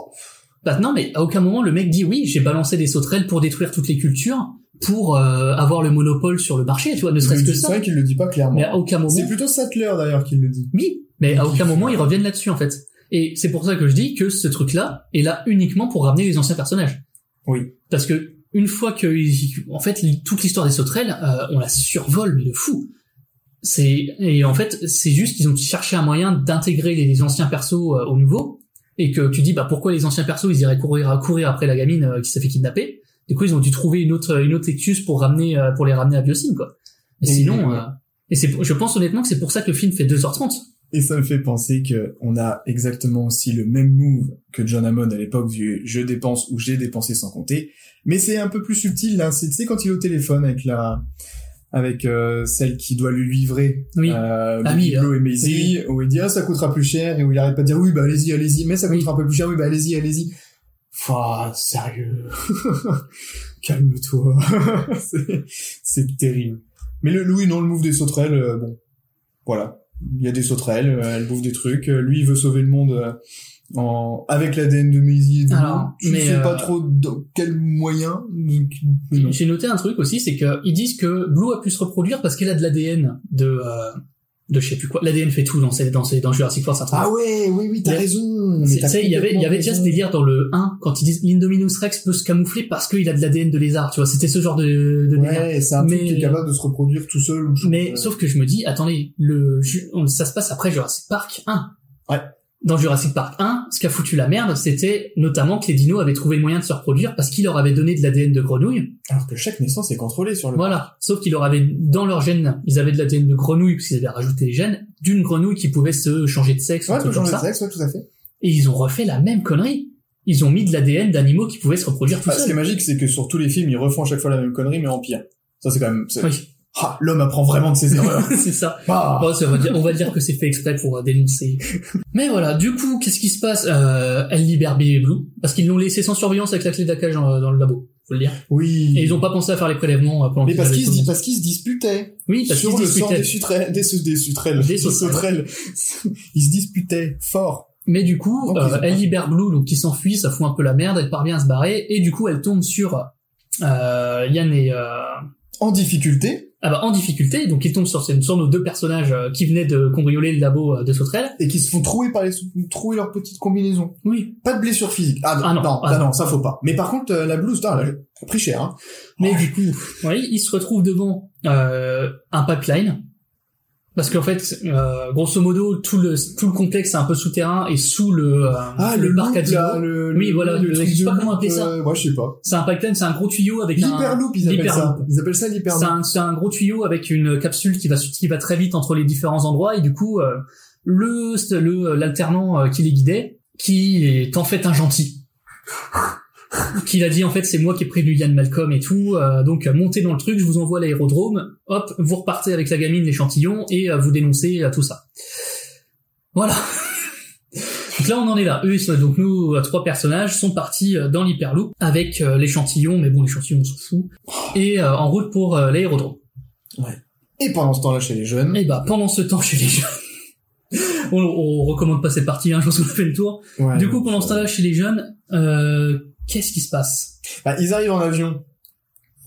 Bah non, mais à aucun moment le mec dit oui, j'ai balancé des sauterelles pour détruire toutes les cultures, pour euh, avoir le monopole sur le marché, tu vois, ne serait-ce que ça.
C'est vrai qu'il le dit pas clairement.
Mais à aucun moment.
C'est plutôt Sattler d'ailleurs qui le dit.
Oui, mais à aucun moment ils reviennent là-dessus en fait. Et c'est pour ça que je dis que ce truc-là est là uniquement pour ramener les anciens personnages.
Oui.
Parce que une fois que, en fait, toute l'histoire des sauterelles, euh, on la survole mais de fou. C'est et en fait, c'est juste qu'ils ont cherché un moyen d'intégrer les, les anciens persos euh, au nouveau et que tu dis bah pourquoi les anciens persos ils iraient courir courir après la gamine euh, qui s'est fait kidnapper? Du coup, ils ont dû trouver une autre une autre excuse pour ramener euh, pour les ramener à Biosyn quoi. Mais
Et-
sinon euh, et c'est je pense honnêtement que c'est pour ça que le film fait 2h30.
Et ça me fait penser que on a exactement aussi le même move que John Hammond à l'époque du je dépense ou j'ai dépensé sans compter. Mais c'est un peu plus subtil là. C'est tu sais quand il est au téléphone avec la avec euh, celle qui doit lui livrer
Oui.
euh,
Ah oui,
Blue et Maisie où il dit ah ça coûtera plus cher et où il arrête pas de dire oui bah allez-y allez-y mais ça
Oui.
coûtera un peu plus cher oui bah allez-y allez-y. Enfin, sérieux. <laughs> Calme-toi. <laughs> c'est- c'est terrible. Mais le Louis, non, le move des sauterelles, euh, bon. Voilà. Il y a des sauterelles, euh, elle bouffe des trucs. euh, Lui, il veut sauver le monde en avec l'ADN de Maisie et de
Alors.
Tu
mais,
sais pas trop dans quel moyen.
J'ai noté un truc aussi, c'est que ils disent que Blue a pu se reproduire parce qu'elle a de l'ADN de euh, de je sais plus quoi. L'ADN fait tout dans ces, dans ces, dans Jurassic World, truc.
Ah ouais, oui, oui, t'as raison.
tu sais, il y avait, il y avait déjà ce délire dans le 1, quand ils disent l'Indominus Rex peut se camoufler parce qu'il a de l'ADN de lézard, tu vois, c'était ce genre de, de
raison.
délire.
Ouais, c'est un truc
Mais-
qui est capable de se reproduire tout seul ou
Mais
euh,
sauf que je me dis, attendez, le ça se passe après Jurassic Park 1.
Ouais.
Dans Jurassic Park 1, ce qui a foutu la merde, c'était notamment que les dinos avaient trouvé le moyen de se reproduire parce qu'ils leur avaient donné de l'ADN de grenouille.
alors que chaque naissance est contrôlée sur le.
Voilà. Sauf qu'ils leur avaient, dans leur gène, ils avaient de l'ADN de grenouille parce qu'ils avaient rajouté les gènes d'une grenouille qui pouvait se changer de sexe ou
Ouais,
comme
changer de sexe, ouais, tout à fait.
Et ils ont refait la même connerie. Ils ont mis de l'ADN d'animaux qui pouvaient se reproduire tout
Ah, ce qui est magique, c'est que sur tous les films, ils refont à chaque fois la même connerie, mais en pire. Ça, c'est quand même.
Oui.
Ah, l'homme apprend vraiment de ses erreurs. <laughs>
c'est ça.
Bah.
Bon, ça, on, va dire, on va dire que c'est fait exprès pour euh, dénoncer. Mais voilà, du coup, qu'est-ce qui se passe euh, Elle libère Billy et Blue, parce qu'ils l'ont laissé sans surveillance avec la clé d'accage dans, dans le labo, faut le dire.
Oui.
Et ils ont pas pensé à faire les prélèvements euh, pendant
Mais
qu'ils
parce qu'ils se, parce qu'ils se disputaient.
Oui, parce qu'ils
sur
se
le sort
disputaient.
des sutrelles, des, su- des
sauterelles.
sauterelles. <laughs> ils se disputaient fort.
Mais du coup,
Donc,
euh, elle libère Blue, donc qui s'enfuit, ça fout un peu la merde, elle parvient à se barrer, et du coup, elle tombe sur euh, Yann et... Euh,
En difficulté,
ah bah, en difficulté, donc ils tombent sur, sur nos deux personnages euh, qui venaient de cambrioler le labo euh, de sauterelles.
et qui se font trouer par les, trouer leur petite combinaison.
Oui.
Pas de blessure physique. Ah,
Ah non,
non,
ah
ah
non.
non, ça faut pas. Mais par contre, euh, la blouse, elle a pris cher, hein.
Mais du coup, oui, ils se retrouvent devant euh, un pipeline. Parce qu'en fait, euh, grosso modo, tout le tout le complexe est un peu souterrain et sous le euh,
Ah, le,
parc à dino.
le,
Oui, voilà, le- je sais pas comment appeler ça.
euh, ouais, je sais pas.
C'est un pipeline, c'est un gros tuyau avec un
L'hyperloop, ils appellent ça. Ils appellent ça
C'est
l'hyperloop.
un, c'est un gros tuyau avec une capsule qui va qui va très vite entre les différents endroits et du coup euh, le le l'alternant euh, qui les guidait qui est en fait un gentil qui a dit en fait c'est moi qui ai prévenu Yann Malcolm et tout. Euh, donc euh, montez dans le truc je vous envoie à l'aérodrome. Hop vous repartez avec la gamine l'échantillon et euh, vous dénoncez euh, tout ça. Voilà. <laughs> Donc là on en est là. Eux donc nous euh, trois personnages sont partis dans l'hyperloop avec euh, l'échantillon mais bon l'échantillon on s'en fout. Et euh, en route pour euh, l'aérodrome.
Et pendant ce temps-là, chez les jeunes.
et bah pendant ce temps chez les jeunes. <laughs> On, on recommande pas cette partie hein, je pense qu'on a fait le tour.
Ouais,
du coup pendant ce temps-là chez les jeunes euh, qu'est-ce qui se passe?
Bah, ils arrivent en avion.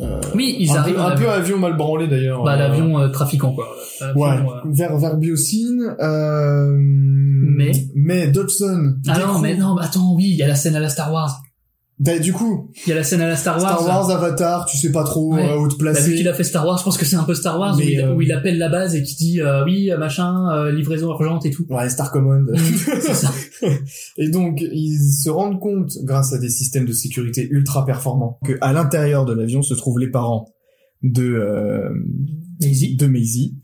Euh,
oui ils
un
arrivent
peu,
en
un
avion.
peu avion mal branlé d'ailleurs.
bah
Euh,
l'avion euh, trafiquant quoi
Ouais, vers, vers Biocine, euh...
Mais-
Mais Dodson.
ah non mais non attends oui il y a la scène à la Star Wars
Bah, du coup,
il y a la scène à la Star Wars,
Star Wars, Avatar, tu sais pas trop
Ouais.
euh, où te
Bah,
placer.
vu qu'il a fait Star Wars, je pense que c'est un peu Star Wars où, il,
euh,
où il appelle la base et qui dit euh, oui euh, machin euh, livraison urgente et tout.
Ouais, Star Command. <laughs>
c'est ça.
Et donc, ils se rendent compte, grâce à des systèmes de sécurité ultra performants, que à l'intérieur de l'avion se trouvent les parents de euh,
Maisie.
de Maisie.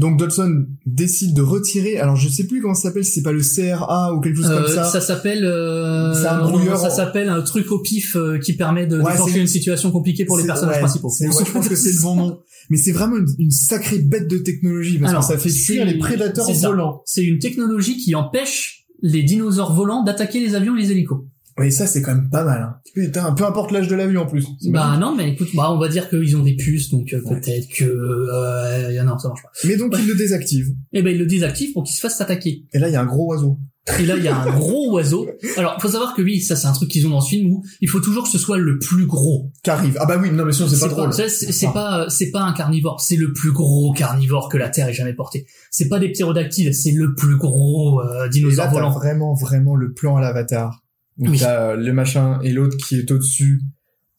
Donc Dodson décide de retirer. Alors je sais plus comment ça s'appelle, si c'est pas le CRA ou quelque chose
Euh,
comme ça.
ça s'appelle euh,
C'est un brouilleur
ça s'appelle un truc au pif euh, qui permet de
Ouais,
déclencher une situation compliquée pour les personnages
ouais,
principaux.
ouais, je pense que c'est le bon nom. Mais c'est vraiment une, une sacrée bête de technologie parce
Alors,
que ça fait fuir les prédateurs volants.
C'est une technologie qui empêche les dinosaures volants d'attaquer les avions et les hélicos.
Oui, ça c'est quand même pas mal. Hein. Putain, peu importe l'âge de l'avion en plus.
Bah non, mais écoute, bah on va dire qu'ils ont des puces, donc euh,
Ouais.
peut-être que euh, non, ça marche pas.
Mais donc il le désactive.
Et ben ils le désactivent pour qu'ils se fassent attaquer.
Et là il y a un gros oiseau.
Et là, il y a un gros oiseau. Alors, faut savoir que oui, ça c'est un truc qu'ils ont dans ce film où il faut toujours que ce soit le plus gros.
Qui arrive. Ah bah oui, non mais sinon c'est pas drôle.
C'est
Ah.
pas, c'est pas un carnivore, c'est le plus gros carnivore que la Terre ait jamais porté. C'est pas des ptérodactyles, c'est le plus gros euh, dinosaure volant.
vraiment vraiment le plan à l'avatar. Où
Oui.
t'as euh, le machin et l'autre qui est au-dessus.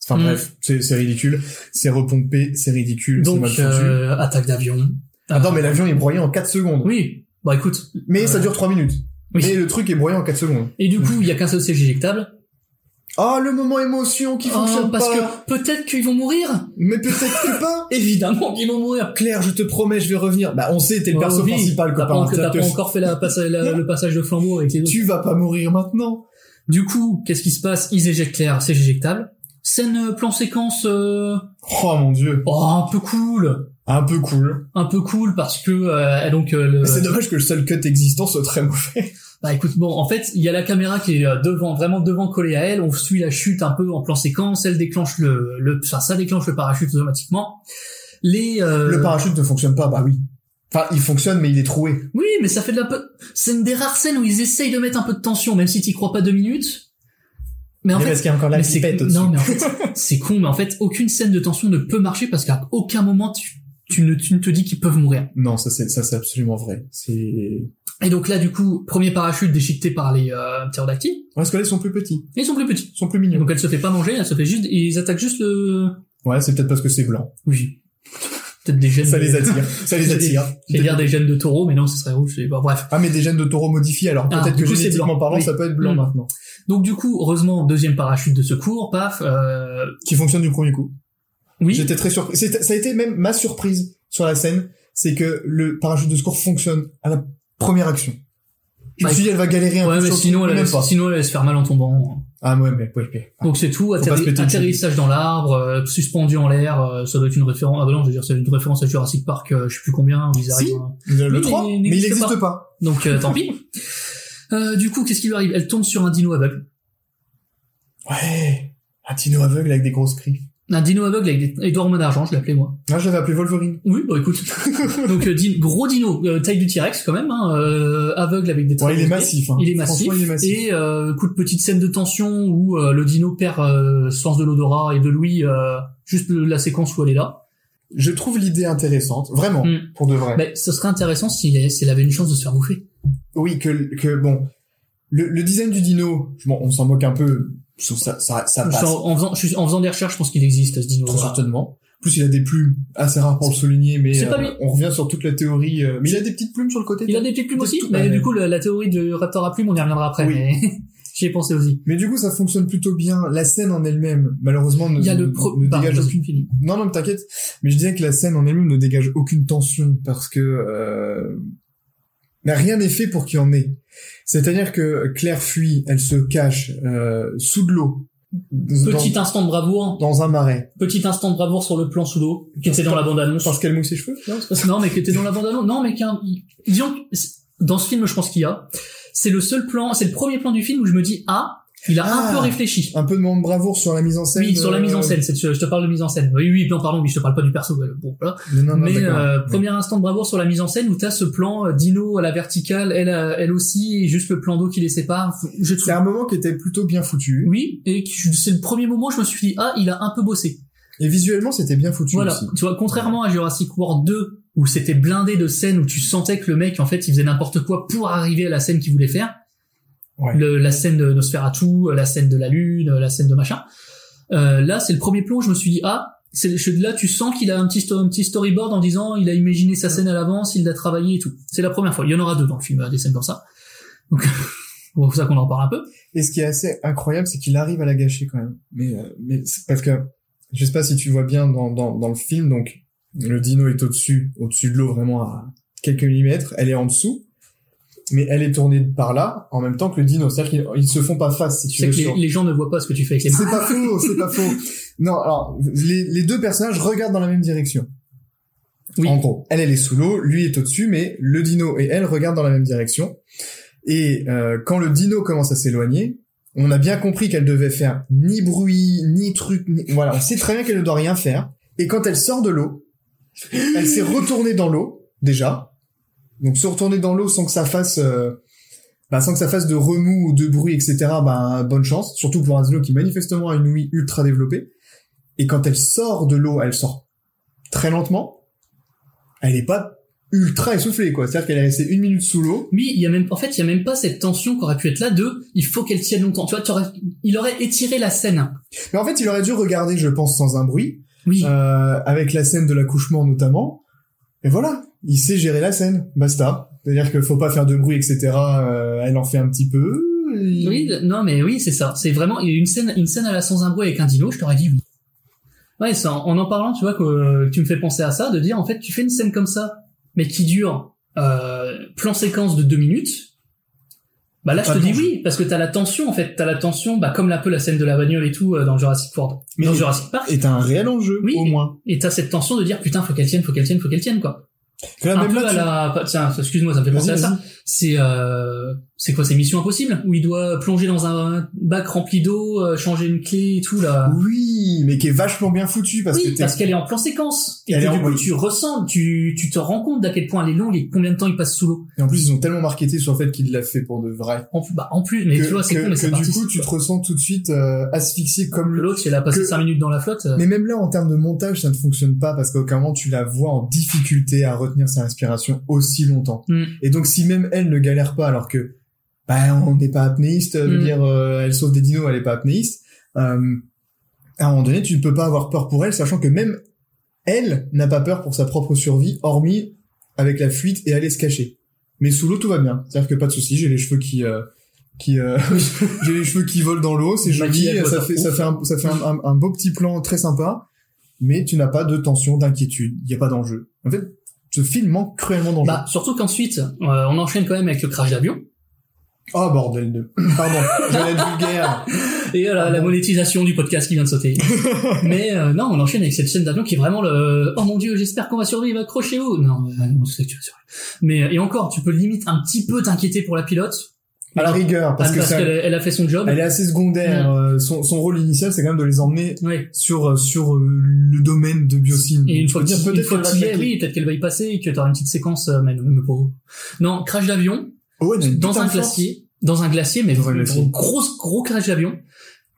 Enfin
Mm.
bref, c'est ridicule. C'est repompé, c'est ridicule,
Donc, euh, attaque d'avion.
Attends, mais l'avion est broyé en 4 secondes.
Oui. Bah écoute.
Mais ça
euh,
dure 3 minutes.
Oui.
Et le truc est broyé en 4 secondes.
Et du coup, il y a qu'un seul siège éjectable.
Oh, le moment émotion qui
Oh,
fonctionne
parce
pas.
que peut-être qu'ils vont mourir.
Mais peut-être que pas. <laughs>
Évidemment qu'ils vont mourir.
Claire, je te promets, je vais revenir. Bah, on sait, t'es le
Oh,
perso
oui.
principal,
T'as pas,
copain.
t'as
T'as-
pas encore fait la- le passage de flambeau avec les autres.
Tu vas pas mourir maintenant.
Du coup, qu'est-ce qui se passe? Ils éjectent Claire, c'est éjectable. Scène euh, plan séquence euh,
Oh mon dieu.
oh, un peu cool.
Un peu cool.
Un peu cool parce que euh, donc euh, le-
C'est dommage que le seul cut existant soit très mauvais. <laughs>
bah écoute bon en fait il y a la caméra qui est devant vraiment devant collée à elle on suit la chute un peu en plan séquence elle déclenche le le enfin ça déclenche le parachute automatiquement les euh,
Le parachute ne fonctionne pas, bah oui. Enfin, il fonctionne, mais il est troué.
Oui, mais ça fait de la peu... C'est une des rares scènes où ils essayent de mettre un peu de tension, même si t'y crois pas deux minutes. Mais en
Mais
fait,
parce qu'il y a encore la pipette au-dessus.
non, mais en <laughs> fait, c'est con, mais en fait, aucune scène de tension ne peut marcher parce qu'à aucun moment tu, tu ne, tu ne te dis qu'ils peuvent mourir.
Non, ça c'est ça c'est absolument vrai. C'est
Et donc là, du coup, premier parachute déchiqueté par les euh, ptérodactyles.
parce que là ils sont plus petits,
Et ils sont plus petits.
ils sont plus mignons.
Donc elle se fait pas manger, elle se fait juste, ils attaquent juste le,
Ouais, c'est peut-être parce que c'est blanc.
oui. Peut-être des gènes.
Ça
de-
les attire, ça les <laughs> attire.
J'allais dire des gènes de taureau, mais non, ce serait rouge. bon, bref.
Ah mais des gènes de taureau modifiés, alors
Ah,
peut-être
du
que génétiquement parlant,
Oui.
ça peut être blanc
Mm.
maintenant.
Donc du coup, heureusement, deuxième parachute de secours, paf, euh,
Qui fonctionne du premier coup.
oui.
J'étais très surpris. Ça a été même ma surprise sur la scène, c'est que le parachute de secours fonctionne à la première action. Je me
Bah,
suis dit, elle va galérer un
Ouais,
peu
mais sinon, elle, allait-
pas.
sinon elle allait se faire mal en tombant.
Ah ouais, mais ouais, ouais.
Donc c'est tout, atterri- atterrissage dans l'arbre, euh, suspendu en l'air, euh, ça doit être une référence. Ah bah non, je veux dire, c'est une référence à Jurassic Park, euh, je sais plus combien, ils
Si.
arrivent. hein.
Le
Oui,
3,
mais il n'existe pas.
pas.
Donc euh, tant pis. <laughs> Euh, du coup, qu'est-ce qui lui arrive? Elle tombe sur un dino aveugle.
Ouais. Un dino aveugle avec des grosses griffes.
Un dino aveugle avec des hormones d'argent, je l'appelais moi.
Ah, je l'avais appelé Wolverine.
Oui, bah écoute. <laughs> Donc euh, din- gros dino, euh, taille du T-Rex quand même, hein, euh, aveugle avec des
Ouais, il est massif, hein.
Il est massif.
Franchement, il est massif.
Et euh, coup de petite scène de tension où euh, le dino perd euh, sens de l'odorat et de l'ouïe, euh, juste le- la séquence où elle est là.
Je trouve l'idée intéressante, vraiment,
Mm.
pour de vrai.
Mais ce serait intéressant s'il s'il avait une chance de se faire bouffer.
Oui, que, que bon, le, le design du dino, bon, on s'en moque un peu, passe.
En, faisant, en des recherches, je pense qu'il existe ce dino.
Très certainement. En plus, il a des plumes assez rares pour le souligner, mais euh, on revient sur toute la théorie. euh, mais il a des petites plumes sur le côté.
Il a des petites plumes aussi, mais du coup, la, la théorie du raptor à plumes, on y reviendra après.
Oui.
Mais <laughs> j'y ai pensé aussi.
Mais du coup, ça fonctionne plutôt bien. La scène en elle-même, malheureusement, ne,
Il y a le pro...
ne
pardon,
dégage aucune. Non, non, mais t'inquiète. Mais je disais que la scène en elle-même ne dégage aucune tension parce que euh... mais rien n'est fait pour qu'il y en ait. C'est-à-dire que Claire fuit, elle se cache euh, sous de l'eau, dans,
Petit instant de bravoure,
dans un marais,
petit instant de bravoure sur le plan sous l'eau, qui était dans la bande-annonce.
parce qu'elle mouille ses cheveux. Non?
Non, mais qui était dans la bande-annonce. Non, mais qu'un, disons, dans ce film, je pense qu'il y a, c'est le seul plan, c'est le premier plan du film où je me dis, ah, il a un
Ah.
peu réfléchi.
Un peu de moment de bravoure sur la mise en scène.
Oui, sur la mise en
euh,
scène, c'est, je te parle de mise en scène. Oui, oui, non, pardon, oui, je te parle pas du perso. ouais, Bon, voilà.
Non, non, non,
mais euh, premier instant de bravoure sur la mise en scène où t'as ce plan euh, Dino à la verticale, elle, euh, elle aussi, et juste le plan d'eau qui les sépare. Je.
C'est un moment qui était plutôt bien foutu.
Oui, et c'est le premier moment où je me suis dit ah, il a un peu bossé.
Et visuellement, c'était bien foutu
Voilà,
aussi.
tu vois, contrairement à Jurassic World 2 où c'était blindé de scènes où tu sentais que le mec en fait il faisait n'importe quoi pour arriver à la scène qu'il voulait faire.
Ouais.
Le- la scène de Nosferatu, la scène de la lune, la scène de machin. Euh, là, c'est le premier plan où je me suis dit ah, je- là tu sens qu'il a un petit un petit storyboard en disant il a imaginé sa scène à l'avance, il l'a travaillé et tout. C'est la première fois. Il y en aura deux dans le film, euh, des scènes comme ça. Donc <laughs> c'est pour ça qu'on en parle un peu.
Et ce qui est assez incroyable, c'est qu'il arrive à la gâcher quand même. Mais, euh, mais parce que je sais pas si tu vois bien dans, dans, dans le film, donc le dino est au-dessus, au-dessus de l'eau, vraiment à quelques millimètres. Elle est en dessous, mais elle est tournée par là en même temps que le dino. C'est-à-dire qu'ils ils se font pas face, si tu veux.
que les, gens ne voient pas ce que tu fais avec les mains.
C'est pas faux, c'est pas faux. Non, alors les, les deux personnages regardent dans la même direction.
Oui.
En gros, elle, elle est sous l'eau, lui est au-dessus, mais le dino et elle regardent dans la même direction. Et euh, quand le dino commence à s'éloigner, on a bien compris qu'elle devait faire ni bruit, ni truc. ni- Voilà, on sait très bien qu'elle ne doit rien faire. Et quand elle sort de l'eau, elle s'est retournée dans l'eau déjà. Donc se retourner dans l'eau sans que ça fasse, euh, bah, sans que ça fasse de remous ou de bruit, etc. Bah bonne chance. Surtout pour un dino qui manifestement a une ouïe ultra développée. Et quand elle sort de l'eau, elle sort très lentement. Elle est pas ultra essoufflée quoi. C'est-à-dire qu'elle est restée une minute sous l'eau.
Oui, il y a même, en fait, il y a même pas cette tension qu'aurait pu être là de, il faut qu'elle tienne longtemps. Tu vois, il aurait étiré la scène.
Mais en fait, il aurait dû regarder, je pense, sans un bruit,
Oui.
euh, avec la scène de l'accouchement notamment. Et voilà, il sait gérer la scène, basta. C'est-à-dire qu'il faut pas faire de bruit, etc. euh, elle en fait un petit peu. et-
Oui, non, mais oui, c'est ça. C'est vraiment il y a une scène, une scène à la sans un bruit avec un dino. Je t'aurais dit oui. Ouais, ça, en en parlant, tu vois que euh, tu me fais penser à ça, de dire en fait, tu fais une scène comme ça, mais qui dure euh, plan séquence de deux minutes. Bah là, je te dis oui, parce que t'as la tension en fait, t'as la tension, bah comme un peu la scène de la bagnole et tout euh, dans Jurassic World,
Mais-
dans Jurassic Park.
Et t'as un réel enjeu,
Oui.
au moins.
Et t'as cette tension de dire putain, faut qu'elle tienne, faut qu'elle tienne, faut qu'elle tienne quoi.
Que là,
un
même
peu
là,
à la, tiens, excuse-moi, ça me fait penser à ça. C'est, euh, c'est quoi, c'est Mission Impossible? Où il doit plonger dans un bac rempli d'eau, euh, changer une clé et tout là.
Oui, mais qui est vachement bien foutu parce
oui,
que
parce qu'elle est en plan séquence et
Elle en-
du coup tu ressens, tu tu te rends compte d'à quel point elle est longue et combien de temps il passe sous l'eau.
et en plus ils ont tellement marketé sur le fait qu'il l'a fait pour de vrai.
En, bah, en plus, mais
que,
tu vois, c'est con, mais ça
du coup tu te ressens tout de suite euh, asphyxié comme.
L'autre, il a passé
que-
5 minutes dans la flotte. euh,
Mais même là, en termes de montage, ça ne fonctionne pas parce qu'à aucun moment tu la vois en difficulté à retenir sa respiration aussi longtemps.
Mm.
Et donc si même elle ne galère pas alors que bah on n'est pas apnéiste, je veux
Mm.
dire euh, elle sauve des dinos, elle est pas apnéiste. euh, à un moment donné, tu ne peux pas avoir peur pour elle, sachant que même elle n'a pas peur pour sa propre survie, hormis avec la fuite et aller se cacher. Mais sous l'eau, tout va bien. C'est-à-dire que pas de souci, j'ai les cheveux qui euh, qui euh, <laughs> j'ai les cheveux qui volent dans l'eau, c'est joli, ça fait ça fait un, ça fait un, un- un beau petit plan très sympa, mais tu n'as pas de tension, d'inquiétude, il y a pas d'enjeu. En fait, ce film manque cruellement d'enjeu.
Bah, surtout qu'ensuite, euh, on enchaîne quand même avec le crash d'avion.
Oh bordel de... <clears throat> Pardon, j'allais être vulgaire. <laughs>
Et euh, la, la monétisation du podcast qui vient de sauter. <laughs> Mais euh, non, on enchaîne avec cette scène d'avion qui est vraiment le oh mon dieu, j'espère qu'on va survivre, accrochez-vous. Non, euh, on sait que tu vas survivre. Mais euh, et encore, tu peux limite un petit peu t'inquiéter pour la pilote
À la rigueur, parce que ça,
qu'elle elle a fait son job.
elle est assez secondaire. euh, son, son rôle initial, c'est quand même de les emmener
Oui.
sur sur le domaine de biocine.
Et une fois une
peut-être qu'elle
que
va
y es,
claquer.
oui, peut-être qu'elle va y passer et que tu auras une petite séquence, mais, mais pas. Non, crash d'avion
Oh, une
dans un glacier, dans un glacier, mais
Dans un
gros gros crash d'avion.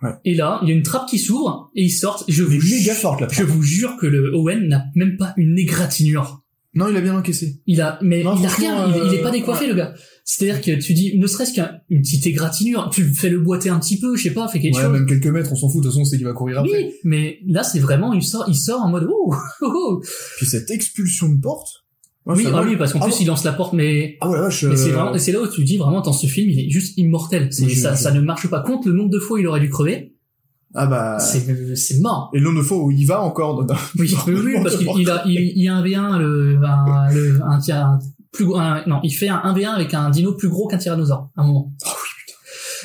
Ouais.
Et là, il y a une trappe qui s'ouvre et ils sortent. Je vous
méga forte, la
je vous jure que le Owen n'a même pas une égratignure.
Non, il a bien encaissé.
Il a, mais
Non,
il a rien, il, il est
euh,
pas décoiffé, le gars. C'est-à-dire que tu dis, ne serait-ce qu'une petite égratignure, tu fais le boiter un petit peu, je sais pas, fais quelque
Ouais,
chose.
même quelques mètres, on s'en fout. De toute façon, c'est qu'il va courir après.
Oui, mais là, c'est vraiment, il sort, il sort en mode, ouh, <laughs> ouh, ouh.
Puis cette expulsion de porte.
Oui, ah oui, parce qu'en
Ah
plus,
bon
il lance la porte, mais,
Ah ouais, la vache.
mais c'est
euh,
vraiment, c'est là où tu dis vraiment, dans ce film, il est juste immortel. C'est,
Moi, je-
ça,
je-
ça ne marche pas. Compte le nombre de fois il aurait dû crever.
Ah bah.
C'est, c'est mort.
Et le nombre de fois où il va encore. dans-
Oui, oui, oui, parce qu'il il a, il, il y a un V1, le, un, le, un, un plus gros, un- non, il fait un 1v1 avec un dino plus gros qu'un tyrannosaure, à un moment.
Ah oui, putain.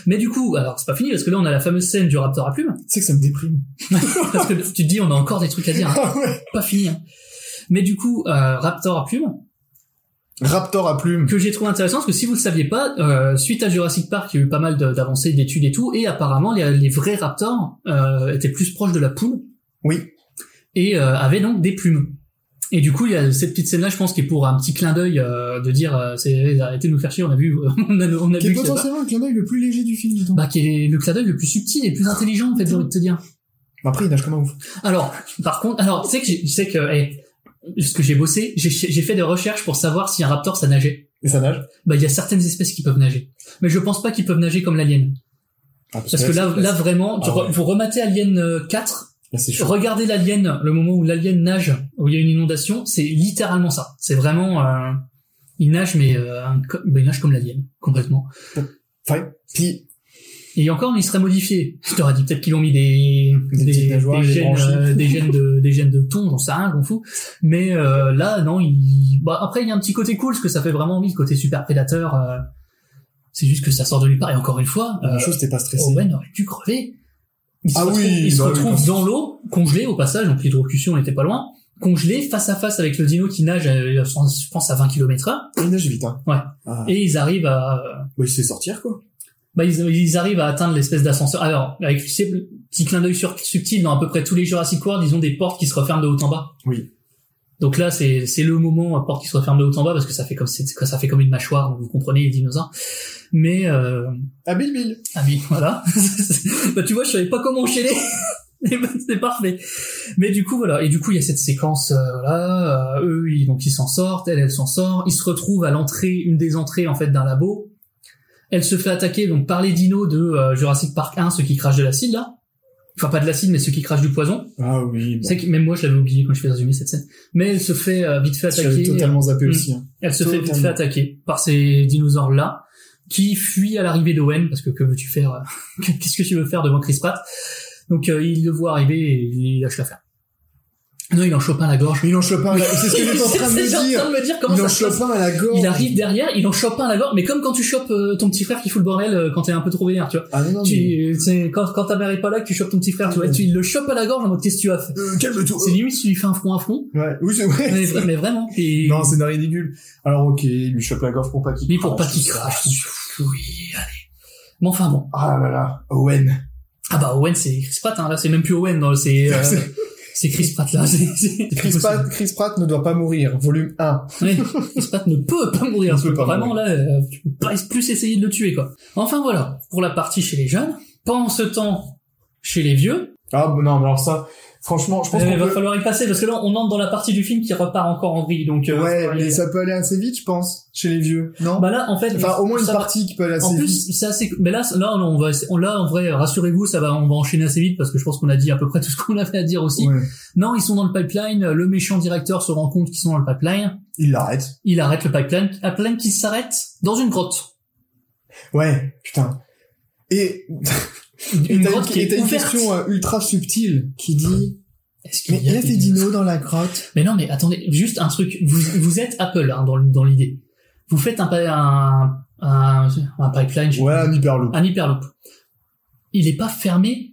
Mais du coup, alors c'est pas fini parce que là on a la fameuse scène du raptor à plumes.
Tu sais que ça me déprime. <laughs>
parce que tu te dis on a encore des trucs à dire, hein. <laughs>
Ah ouais.
pas fini. hein. Mais du coup, euh, raptor à plumes
Raptor à plumes.
que j'ai trouvé intéressant parce que si vous le saviez pas, euh, suite à Jurassic Park, il y a eu pas mal d'avancées, d'études et tout, et apparemment les, les vrais raptors euh, étaient plus proches de la poule
Oui.
et euh, avaient donc des plumes. Et du coup, il y a cette petite scène-là, je pense, qui est pour un petit clin d'œil euh, de dire, euh, c'est arrêtez de nous faire chier, on a vu, <laughs> on a, on a
Qui est
vu que c'est pas-
potentiellement le clin d'œil le plus léger du film, dis donc.
bah, qui est le clin d'œil le plus subtil et le plus intelligent, en fait, j'ai envie de te dire.
Après, il nage comme un ouf.
Alors, par contre, alors, tu sais que, tu sais que, eh, ce que j'ai bossé, j'ai fait des recherches pour savoir si un raptor ça nageait.
Et ça nage.
Bah, il y a certaines espèces qui peuvent nager, mais je pense pas qu'ils peuvent nager comme l'alien.
Ah,
Parce que là, là vraiment,
Ah
re-
ouais.
vous rematez Alien euh, 4,
là, c'est chaud.
regardez l'alien, le moment où l'alien nage, où il y a une inondation, c'est littéralement ça. C'est vraiment, euh, il nage mais euh, un il nage comme l'alien, complètement.
Enfin, puis,
Et encore, il serait modifié. Je t'aurais dit peut-être qu'ils ont mis des
Des
des,
nageoires,
des gènes, euh, des gènes de des gènes de thon, j'en sais rien, j'en fous. Mais euh, là, non, il. Bah, après, il y a un petit côté cool, parce que ça fait vraiment envie, le côté super prédateur. euh, C'est juste que ça sort de nulle part. Et encore une fois,
la
euh,
chose, t'es pas stressé.
Owen aurait dû crever. Il se
Ah
retrouve,
oui,
il se
bah
retrouve dans l'eau, congelé au passage, donc l'hydrocution n'était pas loin, congelé face à face avec le dino qui nage, euh, je pense à 20 km heure,
Il nage vite, hein.
Ouais.
Ah.
et ils arrivent à,
Bah, il sait sortir, quoi.
Bah, ils, ils arrivent à atteindre l'espèce d'ascenseur. Alors, avec tu sais, petit clin d'œil sur, subtil, dans à peu près tous les Jurassic World, ils ont des portes qui se referment de haut en bas.
Oui.
Donc là, c'est c'est le moment porte qui se referme de haut en bas parce que ça fait comme c'est ça fait comme une mâchoire, vous comprenez les dinosaures. Mais euh,
Ah, Bill Bill.
ah oui, voilà. <laughs> bah tu vois, je savais pas comment enchaîner. <laughs> C'est parfait. Mais du coup voilà, et du coup il y a cette séquence euh, là, euh, eux ils donc ils s'en sortent, elle elle s'en sort, ils se retrouvent à l'entrée, une des entrées en fait d'un labo. Elle se fait attaquer donc par les dinos de euh, Jurassic Park 1, ceux qui crachent de l'acide là. Enfin pas de l'acide mais ceux qui crachent du poison.
Ah oui, bon.
C'est que même moi je l'avais oublié quand je fais résumer cette scène. Mais elle se fait euh, vite fait attaquer.
totalement zappé
Hmm.
aussi, hein.
Elle se fait vite fait attaquer par ces dinosaures là qui fuient à l'arrivée d'Owen parce que que veux-tu faire euh, <laughs> Qu'est-ce que tu veux faire devant Chris Pratt? Donc euh, il le voit arriver et il lâche l'affaire. Non, il en chope un à la gorge.
Il en chope un, à la- <laughs> c'est ce que j'étais en train de
C'est-
me
c'est
dire.
train de me dire comment
Il en chope un à la gorge.
Il arrive derrière, il en chope un à la gorge, mais comme quand tu chopes euh, ton petit frère qui fout le bordel euh, quand t'es un peu trop vénère, tu vois.
Ah non, non.
Tu, c'est quand, quand ta mère est pas là que tu chopes ton petit frère, tu vois, tu le chopes à la gorge en mode qu'est-ce que tu as fait
Euh, calme-toi.
C'est limite si tu lui fais un front à front,
Ouais, oui, c'est vrai.
mais, vra- <laughs> mais vraiment. Et
Non, c'est ridicule. Alors, ok, il lui chope la gorge pour pas qu'il
mais pour pas qu'il crache. oui, allez. Mais enfin bon.
Ah là là, Owen.
Ah bah Owen c'est Chris Pratt, hein. là c'est même plus Owen, c'est <laughs> euh, c'est Chris Pratt là. <laughs> c'est- c'est-
Chris Pratt, Chris Pratt ne doit pas mourir, volume 1.
Oui, Chris Pratt ne peut pas mourir.
Il peut pas
Vraiment
mourir.
là, euh, tu peux pas plus essayer de le tuer quoi. Enfin voilà, pour la partie chez les jeunes. Pendant ce temps, chez les vieux,
Ah bon, non, mais alors ça, franchement, je pense
il
qu'on
va
peut...
falloir y passer parce que là on entre dans la partie du film qui repart encore en vrille. Donc euh,
Ouais, mais ça peut aller assez vite, je pense, chez les vieux, non?
Bah là en fait,
Enfin, au moins une
ça
partie qui peut aller assez
En
vite.
plus, c'est assez. Mais là, là, on va, on- là, en vrai, rassurez-vous, ça va, on va enchaîner assez vite parce que je pense qu'on a dit à peu près tout ce qu'on avait à dire aussi.
Ouais.
Non, ils sont dans le pipeline. Le méchant directeur se rend compte qu'ils sont dans le pipeline.
Il l'arrête.
Il arrête le pipeline. Un pipeline qui s'arrête dans une grotte.
Ouais, putain. Et <laughs>
Une grotte
une,
qui
et t'as
est
une
ouverte.
question euh, ultra subtile qui dit
Est-ce qu'il
Mais il y a des
dinos
dans la grotte?
Mais non, mais attendez, juste un truc. Vous, vous êtes Apple hein, dans, dans l'idée. Vous faites un, un, un, un pipeline,
Ouais, un hyperloop.
un hyperloop. Il est pas fermé.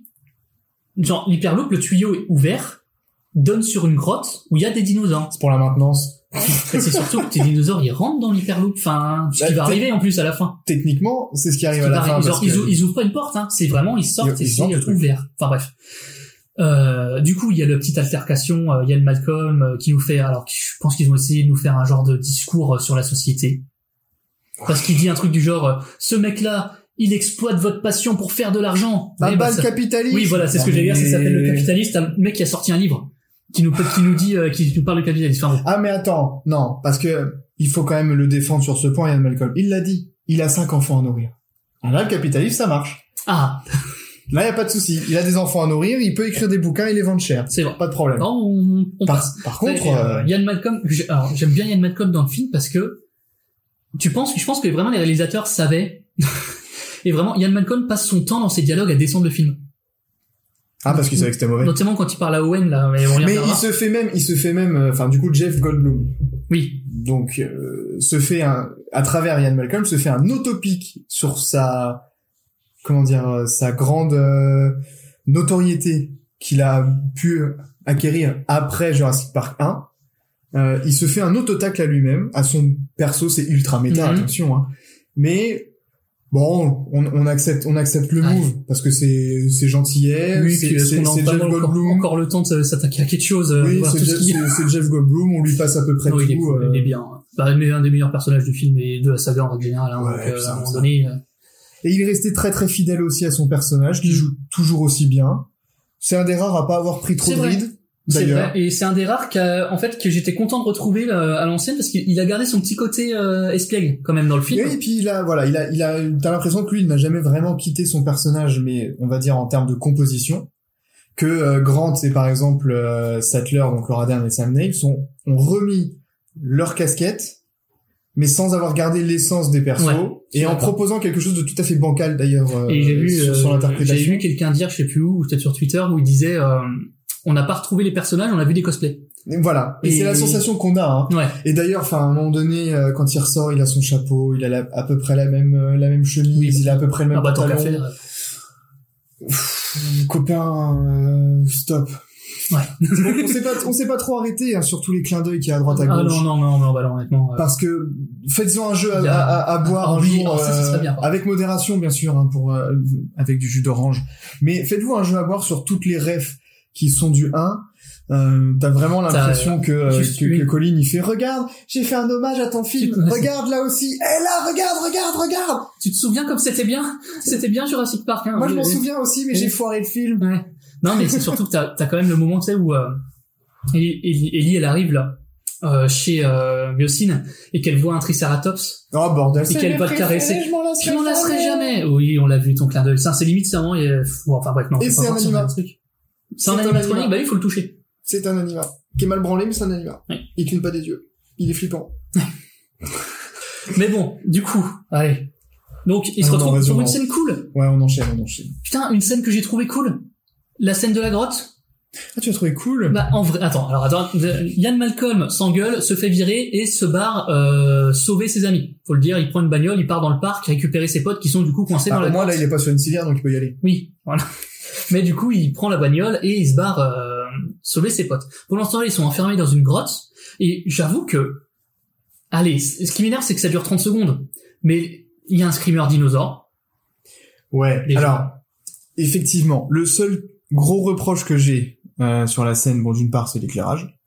Genre, l'hyperloop, le tuyau est ouvert, donne sur une grotte où il y a des dinosaures.
C'est pour la maintenance.
C'est surtout que tes dinosaures, ils rentrent dans l'hyperloop. Enfin, ce qui
Bah,
va arriver en plus à la fin.
Techniquement, c'est ce qui
Ce
arrive
qui
à la fin. parce
ils, ils ouvrent pas une porte, hein. C'est vraiment, ils sortent
Ils-
et c'est ouvert. Enfin bref. Euh, du coup, il y a la petite altercation. euh, Il y a le Malcolm euh, qui nous fait, alors je pense qu'ils ont essayé de nous faire un genre de discours euh, sur la société, parce qu'il dit un truc du genre, ce mec-là, il exploite votre passion pour faire de l'argent.
Ah
Oui,
bah,
bah,
le
ça-
capitaliste.
oui, voilà, c'est ce que j'allais dire. Ça s'appelle le capitaliste. Un mec qui a sorti un livre qui nous qui nous dit, euh, qui nous parle de capitalisme. Enfin.
Ah mais attends, non, parce que il faut quand même le défendre sur ce point, Yann Malcolm. Il l'a dit, il a cinq enfants à nourrir. Ah, Là, le capitalisme, ça marche.
Ah,
Là, y a pas de souci. Il a des enfants à nourrir, il peut écrire des bouquins et les vendre cher.
c'est vrai.
Pas de problème.
Non, on, on
Par,
passe.
par contre,
Ouais,
euh,
Yann Malcolm, j'aime bien Yann Malcolm dans le film parce que tu penses, je pense que vraiment les réalisateurs savaient <laughs> et vraiment Yann Malcolm passe son temps dans ses dialogues à descendre le film,
ah parce qu'il savait que c'était mauvais.
notamment quand il parle à Owen là. Mais, on y
Mais il se fait même, il se fait même, euh, enfin du coup Jeff Goldblum,
Oui,
donc euh, se fait un, à travers Yann Malcolm, se fait un autopic sur sa, comment dire, euh, sa grande euh, notoriété qu'il a pu acquérir après Jurassic Park 1. Euh, il se fait un autotacle à lui-même, à son perso, c'est ultra méta,
Mhm.
attention, hein. Mais bon, on, on accepte, on accepte le
Ouais.
move parce que c'est c'est gentillet,
oui.
c'est Jeff
encore,
Goldblum.
encore le temps de s'attaquer à quelque chose euh,
Oui, c'est
tout ce
Jeff, Jeff Goldblum, on lui passe à peu près
Non, il, est,
tout.
cool,
euh,
il est bien. Bah, un des meilleurs personnages du film et de la saga en règle générale. Hein,
Ouais,
donc, euh, à un moment donné, euh,
Et il est resté très très fidèle aussi à son personnage, qui
Mm.
joue toujours aussi bien. C'est un des rares à pas avoir pris trop de
vrai.
rides,
C'est vrai, et c'est un des rares qu'a- en fait que j'étais content de retrouver euh, à l'ancienne parce qu'il il a gardé son petit côté euh, espiègle quand même dans le film.
Et puis il a, voilà, il a, il a, t'as l'impression que lui, il n'a jamais vraiment quitté son personnage, mais on va dire en termes de composition, que euh, Grant et par exemple euh, Sattler, donc Laura Dern et Sam Neill, sont, ont remis leur casquette, mais sans avoir gardé l'essence des persos,
Ouais,
et en proposant quelque chose de tout à fait bancal d'ailleurs euh,
Et j'ai vu,
sur
euh,
son
j'ai vu quelqu'un dire, je sais plus où, peut-être sur Twitter, où il disait, euh, on n'a pas retrouvé les personnages, on a vu des cosplays.
Et Voilà, et,
Et-
c'est la sensation qu'on a. Hein.
Ouais.
Et d'ailleurs, enfin, à un moment donné, euh, quand il ressort, il a son chapeau, il a la- à peu près la même euh, la même chemise,
Oui.
il a à peu près le même
Ah bah tant qu'à
pantalon.
faire. euh,
Pff, copain, euh, stop.
Ouais.
on, on s'est pas, on s'est pas trop arrêté hein, sur tous les clins d'œil qu'il y a à droite à
Ah
gauche.
non non non non bah non, honnêtement. euh,
Parce que faites-en un jeu à, boire
Ah
un jour,
oh, ça, ça serait bien,
avec modération bien sûr, hein, pour euh, avec du jus d'orange. Mais faites-vous un jeu à boire sur toutes les refs qui sont du 1. Euh, T'as vraiment l'impression que, euh,
juste,
que, que Colin il fait regarde, j'ai fait un hommage à ton film, regarde là aussi, et là regarde, regarde, regarde.
Tu te souviens comme c'était bien? C'était bien Jurassic Park. Hein,
Moi je m'en souviens aussi, mais j'ai foiré le film.
Ouais. Non mais c'est surtout que t'as as quand même le moment tu sais où euh, Ellie, Ellie- Ellie, elle arrive là euh, chez euh, et qu'elle voit un Triceratops.
Oh bordel,
Et qu'elle va
préférés,
caresser.
Je m'en lasserai,
jamais. Oui, on l'a vu ton clin d'œil. Ça, c'est limite, c'est vraiment. euh, fou, enfin bref, non.
Et c'est un
le truc. C'est un
un
animatronique.
anima.
Bah, il faut le toucher.
C'est un anima. Qui est mal branlé, mais c'est un anima.
Oui.
Il cligne pas des yeux. Il est flippant. <laughs>
Mais bon, du coup, allez. Donc, il se
Ah non,
retrouve sur une scène cool.
Ouais, on enchaîne, on enchaîne.
Putain, une scène que j'ai trouvée cool. La scène de la grotte.
Ah, tu as trouvé cool
Bah, en vrai, attends, alors attends, Yann Malcolm s'engueule, se fait virer et se barre euh, sauver ses amis. Faut le dire, il prend une bagnole, il part dans le parc récupérer ses potes qui sont du coup coincés
Ah,
dans la grotte.
là, il est pas sur une civière, donc il peut y aller.
Oui, voilà. Mais du coup, il prend la bagnole et il se barre euh, sauver ses potes. Ce temps-là, ils sont enfermés dans une grotte et j'avoue que, allez, ce qui m'énerve, c'est que ça dure 30 secondes. Mais Il y a un screamer dinosaure.
Ouais.
Déjà.
Alors, effectivement, le seul gros reproche que j'ai euh, sur la scène, bon, d'une part, c'est l'éclairage.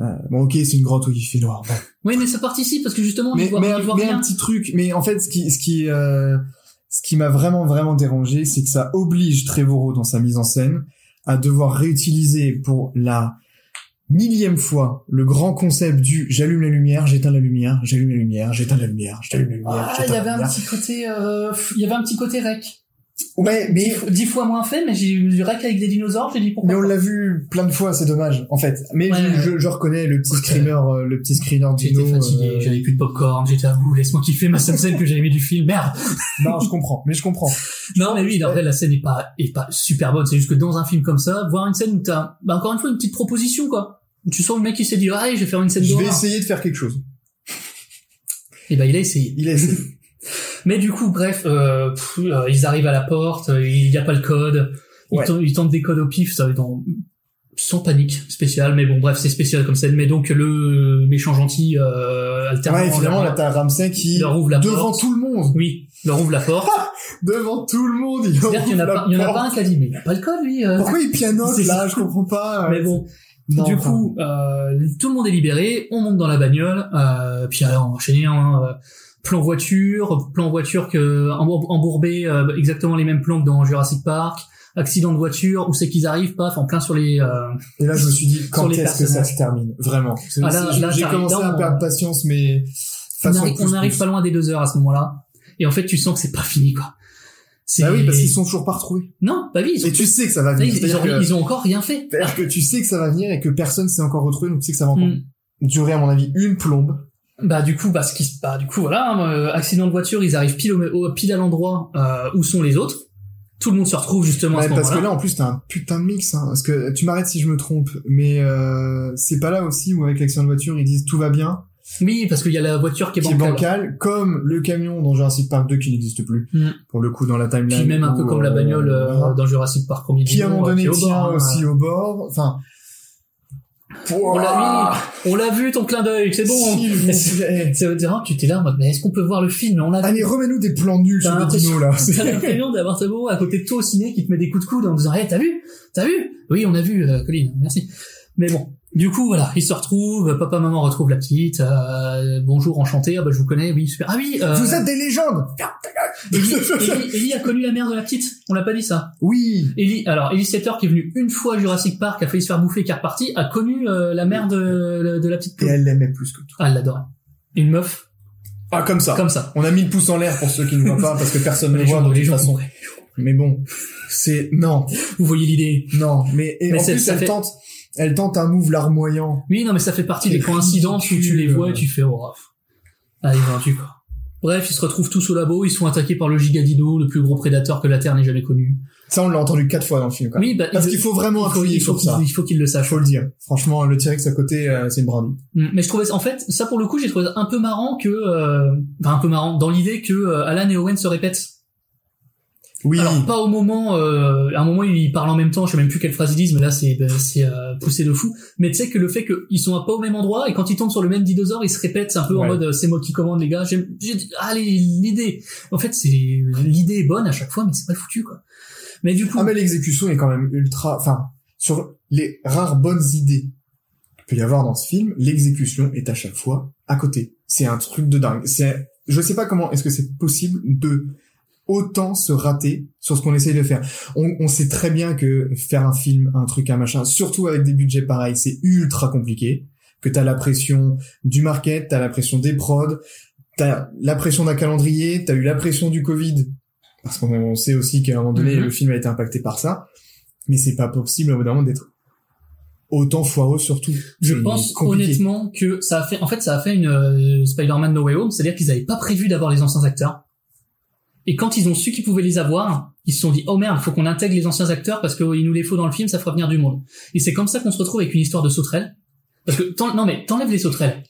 Euh, bon, ok, c'est une grotte où il fait noir. bon.
Oui, mais ça participe parce que justement, on
mais
y voit,
mais,
on y voit
mais
rien.
un petit truc. Mais en fait, ce qui, ce qui, euh, ce qui m'a vraiment vraiment dérangé, c'est que ça oblige Trevorrow dans sa mise en scène à devoir réutiliser pour la millième fois le grand concept du j'allume la lumière, j'éteins la lumière, j'allume la lumière, j'éteins la lumière, j'allume la lumière,
Ah, il y avait un petit côté, euh, il y avait un petit côté rec.
Ouais, mais
dix fois moins fait, mais j'ai rec avec des dinosaures, j'ai dit pourquoi.
mais on l'a vu plein de fois, c'est dommage en fait. Mais
Ouais,
je, je, je reconnais le petit screener, euh, le petit screener
J'étais
dino.
fatigué,
euh,
j'avais plus de popcorn, j'étais à vous, laisse-moi kiffer ma seule scène que j'ai aimé du film, merde.
Non, je comprends, mais je comprends. <laughs>
Non, mais oui, en vrai, la scène est pas, est pas super bonne. C'est juste que dans un film comme ça, voir une scène où t'as, bah, encore une fois, une petite proposition, quoi. Tu sens le mec qui s'est dit, ah, je vais faire une scène
Je vais essayer de faire quelque chose.
Et bah, il a essayé.
Il a essayé. <laughs>
Mais du coup, bref, euh, pff, euh, ils arrivent à la porte, euh, il y a pas le code, ils,
Ouais.
tentent, ils tentent des codes au pif, ça en- sans panique spéciale, mais bon, bref, c'est spécial comme scène. Mais donc, le méchant gentil, euh, alternant,
Ouais, finalement,
leur-
là, t'as Ramsey qui,
leur ouvre la
devant
porte.
tout le monde,
Oui, leur ouvre la porte. <laughs>
devant tout le monde, il
C'est-à-dire qu'il y en en a pas un qui a dit, mais il a pas le code, lui. euh.
Pourquoi il pianote
C'est
là? Je comprends pas. <laughs>
Mais bon,
Non,
du coup, euh, tout le monde est libéré, on monte dans la bagnole, euh, puis alors on va enchaîner hein, plan voiture, plan voiture que embour- embourbé, euh, exactement les mêmes plans que dans Jurassic Park, accident de voiture, où c'est qu'ils arrivent, paf, en plein sur les... euh,
Et là, je me suis dit, quand est-ce que ça se termine Vraiment?
Ah,
J'ai commencé à perdre patience, mais
on
façon
arrive,
plus,
on arrive
plus.
pas loin des deux heures à ce moment-là, et en fait tu sens que c'est pas fini, quoi.
Bah oui, parce qu'ils sont toujours pas retrouvés.
Non, bah oui, ils ont,
Et tu sais que ça va
ils,
venir.
ils ont,
C'est-à-dire que-
ils ont encore rien fait.
c'est-à-dire que tu sais que ça va venir et que personne s'est encore retrouvé, donc tu sais que ça va encore
Mm.
durer, à mon avis, une plombe.
Bah du coup, bah, ce qui, se- bah du coup voilà, hein, euh, accident de voiture, ils arrivent pile au, pile à l'endroit euh, où sont les autres. Tout le monde se retrouve justement à
Ouais,
ce
parce que là, en plus, t'as un putain de mix, hein. Parce que tu m'arrêtes si je me trompe, mais euh, c'est pas là aussi où avec l'accident de voiture, ils disent tout va bien,
Oui, parce qu'il y a la voiture qui est
qui est
bancale.
bancal, comme le camion dans Jurassic Park 2 qui n'existe plus,
Mm.
pour le coup, dans la timeline.
Puis même un peu
où,
comme la
euh,
bagnole euh,
voilà.
dans Jurassic Park premier
qui à un moment
euh,
donné tient
hein.
aussi au bord. Enfin,
On l'a vu, on l'a vu ton clin d'œil, c'est bon. Ça veut dire que tu t'es là en mode, mais est-ce qu'on peut voir le film? On a.
Allez, remets-nous des plans nuls sur
l'impression-
dinos là. <laughs>
T'as l'impression d'avoir ce beau à côté de toi au ciné qui te met des coups de coude en disant, hey, t'as vu? T'as vu? Oui, on a vu, euh, Colline, merci. Mais bon, du coup, voilà, ils se retrouvent, papa, maman retrouvent la petite, euh, bonjour, enchanté, ah bah je vous connais, oui, super. Ah oui, euh,
Vous êtes des légendes.
Ellie, Ellie- Ellie a connu la mère de la petite, on l'a pas dit ça?
Oui.
Ellie, alors Ellie Setter qui est venue une fois à Jurassic Park, a failli se faire bouffer et qui est repartie, a connu euh, la mère de, de la petite
Et elle l'aimait plus que tout.
Ah, elle l'adorait. Une meuf
Ah, comme ça.
comme ça.
On a mis le pouce en l'air pour ceux qui ne voient pas parce que personne ne voit
gens,
de toute façon. Mais bon, c'est non,
Vous voyez l'idée
non. Mais, et
Mais
en
c'est-
plus,
ça
elle
fait-
tente, elle tente un move larmoyant.
Oui, non, mais ça fait partie des coïncidences où tu les vois et tu fais, oh, allez, vendu, quoi. Bref, ils se retrouvent tous au labo, ils sont attaqués par le gigadino, le plus gros prédateur que la Terre n'ait jamais connu.
Ça, on l'a entendu quatre fois dans le film. Quand même.
Oui, bah,
parce
il-
qu'il faut vraiment appuyer
il faut
sur ça.
il faut qu'il le sache.
Faut le dire. Franchement, le T-Rex à côté, euh, c'est une brindille.
Mm, Mais je trouvais, en fait, ça pour le coup, j'ai trouvé un peu marrant que, euh, enfin un peu marrant, dans l'idée que euh, Alan et Owen se répètent.
Oui.
Alors pas au moment, euh, à un moment ils parlent en même temps, je sais même plus quelle phrase ils disent, mais là c'est ben, c'est euh, poussé de fou. Mais tu sais que le fait qu'ils sont pas au même endroit et quand ils tombent sur le même dinosaure, ils se répètent, c'est un peu en mode euh, c'est moi qui commande les gars. J'ai allez l'idée. En fait c'est l'idée est bonne à chaque fois, mais c'est pas foutu quoi. Mais du coup,
Ah mais l'exécution est quand même ultra. Enfin, sur les rares bonnes idées qu'il peut y avoir dans ce film, l'exécution est à chaque fois à côté. C'est un truc de dingue. C'est, je sais pas comment est-ce que c'est possible de autant se rater sur ce qu'on essaye de faire. On, on sait très bien que faire un film, un truc, un machin, surtout avec des budgets pareils, c'est ultra compliqué. Que t'as la pression du market, t'as la pression des prods, t'as la pression d'un calendrier, t'as eu la pression du Covid, parce qu'on on sait aussi qu'à un moment donné,
Mhm.
le film a été impacté par ça. Mais c'est pas possible au bout d'un moment d'être autant foireux surtout.
je pense
compliqué.
honnêtement que ça a fait, en fait ça a fait une euh, Spider-Man No Way Home, c'est-à-dire qu'ils avaient pas prévu d'avoir les anciens acteurs. Et quand ils ont su qu'ils pouvaient les avoir, ils se sont dit oh merde, faut qu'on intègre les anciens acteurs parce qu'il nous les faut dans le film, ça fera venir du monde. Et c'est comme ça qu'on se retrouve avec une histoire de sauterelles. Parce que non mais t'enlèves les sauterelles.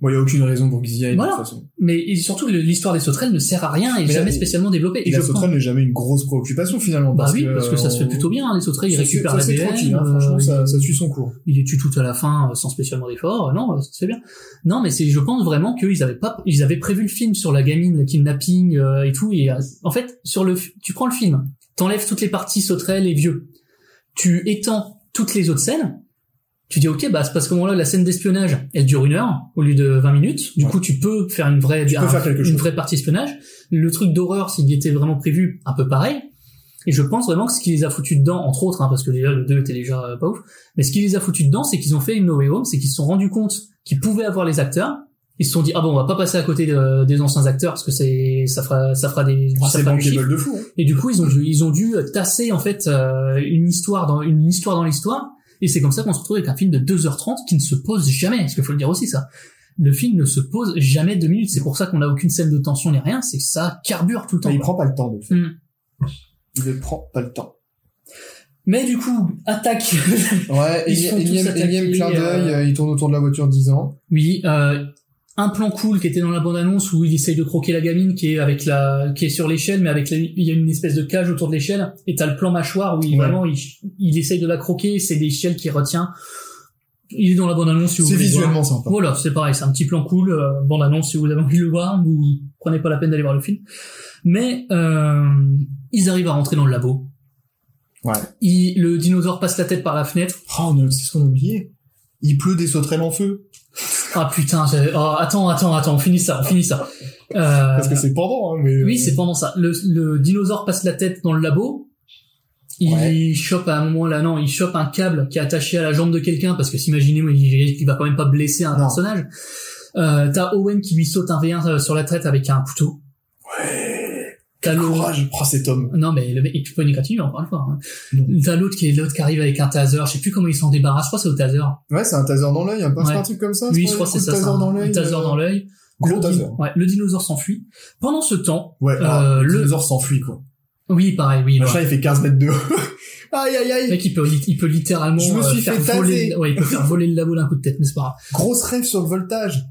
Bon, il y a aucune raison pour qu'ils y aillent
Voilà.
de toute façon.
Mais surtout, l'histoire des sauterelles ne sert à rien et
Mais
jamais spécialement développée.
Et
Et
la sauterelle n'est jamais une grosse préoccupation finalement.
Bah
parce
oui,
que,
parce que ça se fait
euh,
plutôt bien. hein, Les sauterelles, ils
c'est-
récupèrent
c'est
l'ADN.
tranquille, hein,
euh,
franchement, ça, ça suit son cours.
il les tue tout à la fin euh, sans spécialement d'effort. Non, fait bien. Non, mais c'est, je pense vraiment qu'ils avaient pas, ils avaient prévu le film sur la gamine, le kidnapping euh, et tout. Et en fait, sur le, tu prends le film, t'enlèves toutes les parties sauterelles et vieux, tu étends toutes les autres scènes. Tu dis ok, bah c'est parce que moment-là la scène d'espionnage, elle dure une heure au lieu de 20 minutes. Du
Ouais.
coup, tu peux faire une vraie,
Tu peux
un-
faire quelque
une
chose.
vraie partie espionnage. Le truc d'horreur, s'il y était vraiment prévu, un peu pareil. Et je pense vraiment que ce qui les a foutus dedans, entre autres, hein, parce que déjà le 2 était déjà euh, pas ouf, mais ce qui les a foutus dedans, c'est qu'ils ont fait une No Way Home, c'est qu'ils se sont rendus compte qu'ils pouvaient avoir les acteurs. Ils se sont dit ah bon on va pas passer à côté de- des anciens acteurs parce que c'est ça fera ça fera des
Ah,
ça fera du chiffre.
de fou. hein.
Et du coup, ils ont dû, ils ont dû tasser en fait euh, une histoire dans une histoire dans l'histoire. Et c'est comme ça qu'on se retrouve avec un film de 2h30 qui ne se pose jamais. Parce qu'il faut le dire aussi ça. Le film ne se pose jamais deux minutes. C'est pour ça qu'on n'a aucune scène de tension ni rien. C'est que ça carbure tout le temps.
Mais il prend pas le temps de le faire.
Mm.
Il ne prend pas le temps.
Mais du coup, attaque.
Ouais, <laughs> énième clin d'œil,
euh,
euh, il tourne autour de la voiture 10 ans.
oui, euh, un plan cool qui était dans la bande annonce où il essaye de croquer la gamine qui est avec la, qui est sur l'échelle, mais avec la- il y a une espèce de cage autour de l'échelle. Et t'as le plan mâchoire où il
Ouais.
vraiment il, il essaye de la croquer. C'est l'échelle qui retient. Il est dans la bande annonce si vous
C'est
voulez voir.
visuellement sympa.
Voilà, c'est pareil, c'est un petit plan cool, euh, bande annonce si vous avez envie de le voir, vous prenez pas la peine d'aller voir le film. Mais euh, ils arrivent à rentrer dans le labo.
Ouais.
Il- le dinosaure passe la tête par la fenêtre.
Oh, c'est ce qu'on a oublié. Il pleut des sauterelles en feu.
Ah putain, oh, attends, attends, attends, on finit ça, on finit ça. Euh,
Parce que c'est pendant, hein, mais...
oui, c'est pendant ça. Le, le dinosaure passe la tête dans le labo. Il
Ouais.
chope à un moment là, non, il chope un câble qui est attaché à la jambe de quelqu'un parce que s'imaginez-moi, il, il va quand même pas blesser un
Non.
personnage. Euh, t'as Owen qui lui saute un V1 sur la tête avec un couteau.
Ouais.
T'as
courage. Oh, cet homme.
Non, mais le mec, encore une fois. Hein. T'as l'autre qui est l'autre qui arrive avec un taser. Je sais plus comment il s'en débarrasse. Je crois que c'est au taser.
Ouais, c'est un taser dans l'œil, un,
Ouais.
un truc comme ça.
Oui, je crois que c'est ça.
taser dans l'œil.
taser
euh,
dans l'œil.
Gros
Le
taser.
Ouais, le dinosaure s'enfuit. Pendant ce temps,
Ouais,
Euh,
alors, le
le-
dinosaure s'enfuit, quoi.
oui, pareil, oui.
Le chat, il fait 15 mètres de haut. <laughs> aïe, aïe,
Le
aïe.
mec, il peut, il peut littéralement
Je me
euh,
suis
faire
fait
voler,
taser.
ouais, il peut faire voler le labo d'un coup de tête, mais c'est pas? Grave.
Grosse rêve sur le voltage.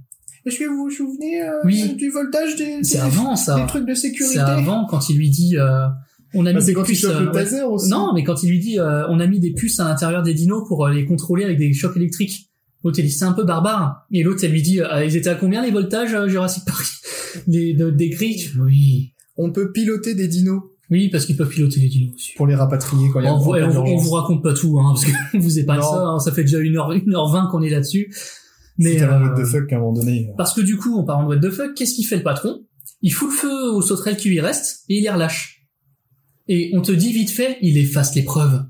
Est-ce que vous vous souvenez euh,
Oui.
du voltage des,
C'est
des-
avant, ça.
des trucs de sécurité
C'est avant, quand il lui dit, euh, on a
Bah,
mis des
quand
puces, euh,
le
ouais.
taser aussi.
Non, mais quand il lui dit, euh, on a mis des puces à l'intérieur des dinos pour euh, les contrôler avec des chocs électriques. L'autre, il dit, c'est un peu barbare. Et l'autre, elle lui dit, euh, ils étaient à combien les voltages, euh, Jurassic Park? <laughs> Les, de- des grilles? Oui.
On peut piloter des dinos
Oui, parce qu'ils peuvent piloter les dinos aussi.
pour les rapatrier quand il y a
On, on, on vous raconte pas tout, hein, parce que <laughs> vous épargne
Non.
ça, hein, ça fait déjà une heure, une heure vingt qu'on est là-dessus. Mais,
Mais
euh,
what the fuck qu'à un moment donné.
Parce que du coup, en parlant de what the fuck, qu'est-ce qu'il fait le patron? Il fout le feu aux sauterelles qui lui restent et il les relâche. Et on te dit vite fait, il efface les preuves.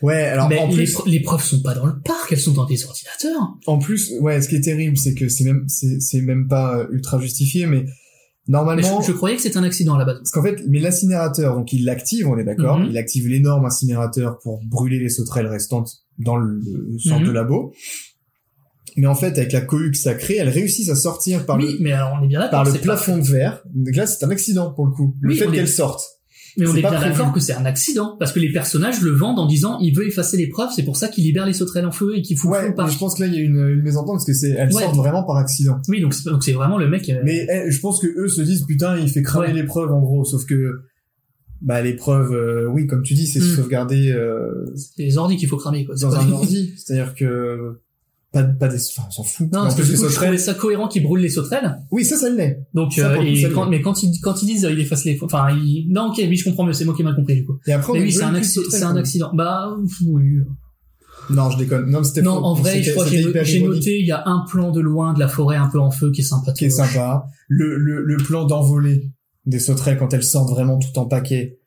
Ouais, alors
Mais
en
les,
plus,
les preuves sont pas dans le parc, elles sont dans des ordinateurs.
en plus, ouais, ce qui est terrible, c'est que c'est même, c'est, c'est même pas euh, ultra justifié, mais
Mais
normalement,
je, je croyais que c'était un accident à la base.
parce qu'en fait, mais l'incinérateur, donc il l'active, on est d'accord,
Mhm.
il active l'énorme incinérateur pour brûler les sauterelles restantes dans le, le centre
Mhm.
de labo. Mais en fait, avec la cohue que ça crée, elles réussissent à sortir par
oui,
le,
mais alors on est bien d'accord.
par le plafond de verre. Donc là, c'est un accident pour le coup. Le
Oui,
fait
on est-
qu'elles sortent.
Mais on est
pas
bien d'accord que c'est un accident. Parce que les personnages le vendent en disant, il veut effacer les preuves, c'est pour ça qu'il libère les sauterelles en feu et qu'il fout le feu
Ouais,
au
mais
parc.
je pense que là, il y a une, une mésentente parce que c'est, elles
Ouais.
sortent vraiment par accident.
Oui, donc c'est donc c'est vraiment le mec... euh,
Mais eh, je pense que eux se disent putain il fait cramer
Ouais.
les preuves en gros sauf que bah les preuves euh, oui comme tu dis c'est
Mm.
sauvegarder euh,
c'est les ordis qu'il faut cramer, quoi. C'est
dans un <laughs> ordi c'est-à-dire que pas pas des enfin on s'en fout
Non,
En
parce que du coup,
sauterelles-
ça cohérent qu'ils brûlent les sauterelles.
oui ça ça l'est
Donc,
Ça,
euh, et quand, mais quand ils, quand ils disent, euh, il efface les, enfin, il, non, ok, oui, je comprends mieux, c'est moi qui ai mal compris, du coup.
et après
Mais oui, c'est un, c'est un accident. Bah, oui.
non je déconne non mais c'était
Non,
faux.
en vrai, je crois que j'ai noté, il y a un plan de loin de la forêt un peu en feu qui est sympa.
qui est sympa le, le le plan d'envolée des sauterelles quand elles sortent vraiment tout en paquet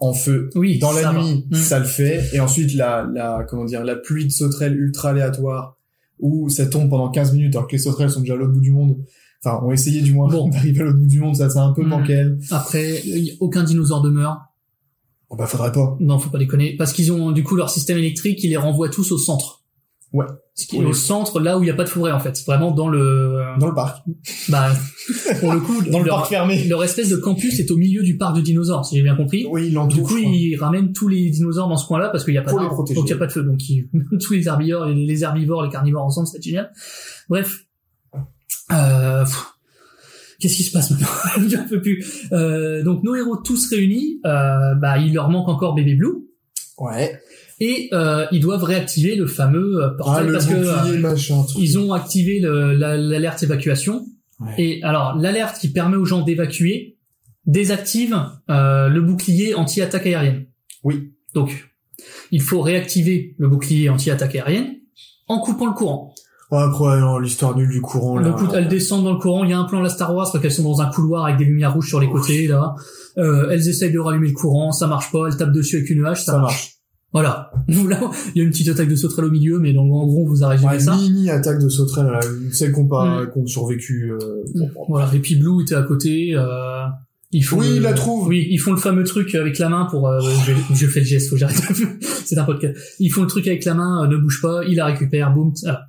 en feu
Oui,
dans la
va.
nuit,
Mm.
ça le fait. Et ensuite, la, la, comment dire, la pluie de sauterelles ultra aléatoire, où ça tombe pendant 15 minutes, alors que les sauterelles sont déjà à l'autre bout du monde. Enfin, ont essayé du moins
Bon. <laughs>
d'arriver à l'autre bout du monde, ça, c'est un peu
Mm.
bancal.
Après, aucun dinosaure demeure.
Bon, bah, faudrait pas.
Non, faut pas déconner. Parce qu'ils ont, du coup, leur système électrique, ils les renvoient tous au centre.
Ouais.
Ce qui est
Oui.
au centre, là où il n'y a pas de forêt, en fait. Vraiment dans le,
Dans le parc.
bah, pour le coup, <laughs>
Dans le
leur,
parc fermé.
leur espèce de campus est au milieu du parc de dinosaures, si j'ai bien compris.
Oui, il
Du coup, ils ramènent tous les dinosaures dans ce coin-là parce qu'il n'y a pas
protéger.
donc il n'y a pas de feu. Donc ils, <laughs> tous les herbivores, les, herbivores, les carnivores ensemble, c'est génial. Bref, Euh, Qu'est-ce qui se passe maintenant? <laughs> J'en peux plus. Euh, donc nos héros tous réunis, euh, bah il leur manque encore Baby Blue
Ouais.
Et euh, ils doivent réactiver le fameux euh,
Ah,
portail
le
parce que euh,
machin,
ils ont activé le- la- l'alerte évacuation
Ouais.
et alors l'alerte qui permet aux gens d'évacuer désactive euh, le bouclier anti-attaque aérienne.
Oui.
Donc il faut réactiver le bouclier anti-attaque aérienne en coupant le courant.
Ouais, non, l'histoire nulle du courant, là.
Donc elles descendent dans le courant. Il y a un plan la Star Wars, parce qu'elles sont dans un couloir avec des lumières rouges sur les côtés là. Euh, elles essayent de rallumer le courant, ça marche pas. Elles tapent dessus avec une hache, ça,
Ça
marche.
marche.
Voilà. <laughs> Là, il y a une petite attaque de sauterelle au milieu, mais donc en gros, vous a résumé
Ouais,
ça.
mini attaque de sauterelle, là, celles qu'on pas,
Mm.
qu'on survécu, euh, bon.
Voilà. Et puis Blue était à côté. Euh, ils font
Oui,
le-
il la trouve.
Oui, ils font le fameux truc avec la main pour. Euh, je, je fais le geste, faut que j'arrête. <laughs> C'est un podcast. Ils font le truc avec la main, euh, ne bouge pas. Il la récupère, boum. Voilà.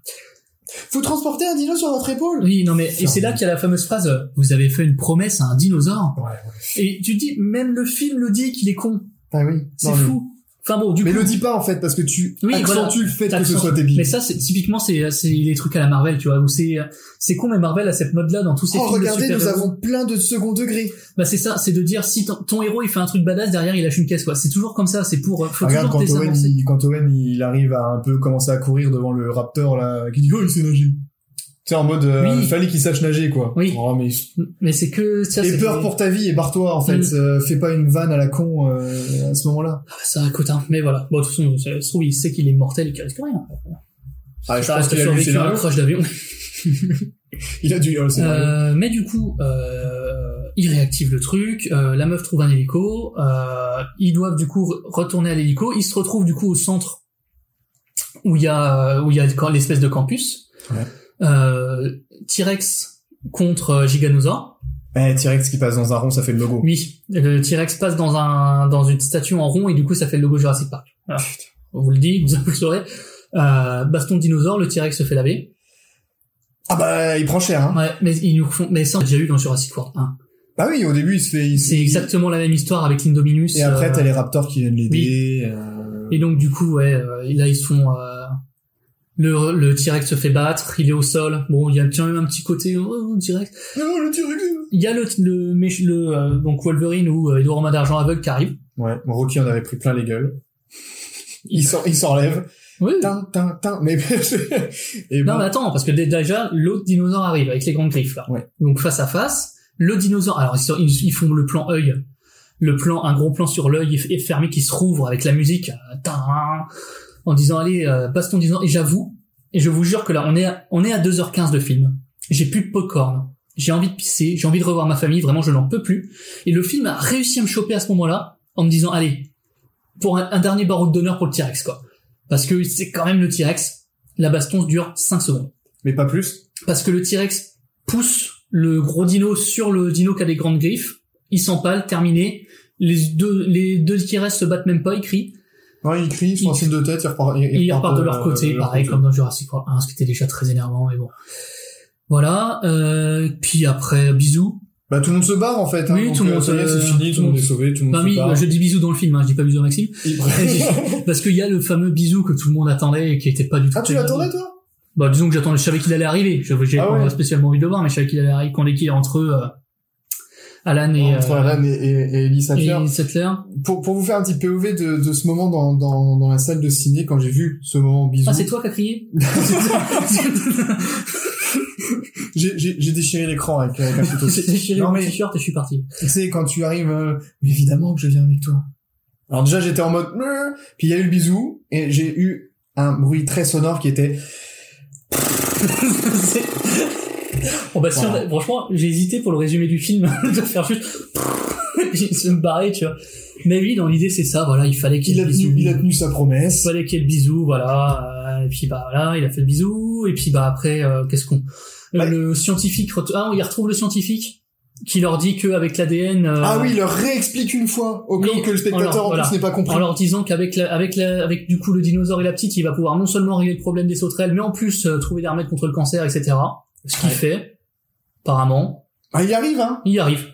Faut transporter un dino sur votre épaule.
Oui, non mais et c'est là qu'il y a la fameuse phrase. Vous avez fait une promesse à un dinosaure.
Ouais, ouais.
Et tu te dis, même le film le dit qu'il est con.
Ah oui.
C'est
mais-
fou. Enfin bon, du
Mais
coup.
le dis pas, en fait, parce que tu
Oui,
accentues
voilà.
le fait que ce soit débile.
Mais ça, c'est typiquement, c'est c'est les trucs à la Marvel, tu vois, où c'est c'est con, mais Marvel a cette mode-là dans tous ses
Oh,
films de
regardez, nous avons plein de second degré.
Bah c'est ça, c'est de dire si ton, ton héros il fait un truc badass derrière il lâche une caisse quoi. C'est toujours comme ça, c'est pour faut
Regarde, quand Owen, il, quand Owen, il arrive à un peu commencer à courir devant le Raptor, là, qui dit, oh, il sait nager. Tu sais, en mode, euh,
Oui.
fallait qu'il sache nager, quoi.
Oui.
Oh, mais,
Mais c'est que ça c'est
peur pour ta vie et barre-toi, en fait.
Mm.
Euh, fais pas une vanne à la con, euh, à ce moment-là.
Ah, ça coûte un. Mais voilà. Bon de toute façon, ça se trouve il sait qu'il est mortel et qu'il risque rien.
Ah, je
Ça
pense qu'il a
survécu à un crash d'avion. <laughs>
Il a dû.
Euh, mais du coup, euh, il réactive le truc, euh, la meuf trouve un hélico, euh, ils doivent du coup re- retourner à l'hélico, ils se retrouvent du coup au centre où il y a où il y a l'espèce de campus.
Ouais.
Euh, T-Rex contre euh, Giganosaur.
Eh, T-Rex qui passe dans un rond, ça fait le logo.
Oui, le T-Rex passe dans un dans une statue en rond et du coup ça fait le logo Jurassic Park. Voilà. On vous le dit, vous le saurez. Euh, baston de dinosaure, le T-Rex se fait laver.
Ah bah, il prend cher, hein.
Ouais, mais ils nous font, mais ça on a déjà eu dans Jurassic World 1.
Bah oui, au début, il se fait,
C'est exactement la même histoire avec l'Indominus.
Et après,
euh,
t'as les Raptors qui viennent l'aider. euh,
Et donc du coup, ouais, euh, là ils se font. euh, le, le T-Rex se fait battre, il est au sol. Bon, il y a quand même un petit côté oh, T-Rex.
Non, le T-Rex.
Il y a le le, méch- le euh, donc Wolverine ou euh, Edouard Main d'argent aveugle qui arrive.
Ouais, Rocky en avait pris plein les gueules. Il s'en- il s'enlève.
Oui.
Tin, tin, tin. Mais, <laughs> et
Non mais attends, parce que dé- déjà l'autre dinosaure arrive avec les grandes griffes là.
Ouais.
Donc face à face, le dinosaure. Alors ils, sont- ils- font le plan œil, le plan, un gros plan sur l'œil fermé qui se rouvre avec la musique, en disant allez euh, baston disant. Et j'avoue, et je vous jure que là on est à, on est à 2h15 de film. J'ai plus de popcorn. J'ai envie de pisser, j'ai envie de revoir ma famille, vraiment je n'en peux plus. Et le film a réussi à me choper à ce moment-là en me disant allez pour un, un dernier baroque d'honneur pour le T-Rex quoi. Parce que c'est quand même le T-Rex. La baston dure 5 secondes
Mais pas plus.
parce que le T-Rex pousse le gros dino sur le dino qui a des grandes griffes, il s'empale, terminé. Les deux, les deux restent se battent même pas, ils crient.
Ouais, il crie, ils font un signe de tête, ils repartent,
Et ils repartent de leur côté,
leur
pareil
côté.
comme dans Jurassic World 1, ce qui était déjà très énervant, mais bon. Voilà, euh, puis après, bisous.
Bah, tout le monde se barre, en fait. Hein,
Oui, tout le
euh,
monde
est,
se-
c'est fini, tout le monde est sauvé, tout le monde
Bah
se
oui,
barre.
je dis bisous dans le film, hein, je dis pas bisous à Maxime. <laughs> Parce qu'il y a le fameux bisou que tout le monde attendait et qui était pas du tout.
Ah, tu l'attendais, toi?
Bah disons que j'attendais, je savais qu'il allait arriver. J'avais
Ah
pas spécialement envie de le voir, mais je savais qu'il allait arriver quand l'équipe entre eux, euh, Alan et,
Entre
euh,
Alan et, et, et Ellie Sattler.
et Sattler.
Pour, pour vous faire un petit POV de, de ce moment dans, dans, dans la salle de ciné, quand j'ai vu ce moment bisou,
Ah, c'est toi qui as crié <laughs>
j'ai, déchiré l'écran avec, avec un couteau.
J'ai déchiré
Non,
mon t-shirt et je suis parti.
Tu sais, quand tu arrives, euh, évidemment que je viens avec toi. Alors déjà, j'étais en mode, puis il y a eu le bisou, et j'ai eu un bruit très sonore qui était, <laughs>
bon bah si on franchement, j'ai hésité pour le résumé du film <laughs> de faire juste <laughs> se me barrer, tu vois. Mais oui, dans l'idée c'est ça, voilà, il fallait qu'il
il
ait
a
le bisou.
tenu, il a tenu sa
Il
promesse.
fallait qu'il y ait le bisou, voilà. euh, et puis bah voilà, il a fait le bisou. Et puis bah après, euh, qu'est-ce qu'on euh,
Ouais.
Le scientifique, ah, il retrouve le scientifique qui leur dit qu'avec l'ADN. euh,
Ah oui, il leur réexplique une fois, au cas
Oui,
où que le spectateur
alors,
en
voilà.
plus n'ait pas compris.
en leur disant qu'avec la, avec la, avec du coup le dinosaure et la petite, il va pouvoir non seulement régler le problème des sauterelles, mais en plus euh, trouver des remèdes contre le cancer, etc. Ce qu'il
Ouais.
fait, apparemment,
Ah, il y arrive, hein.
il y arrive.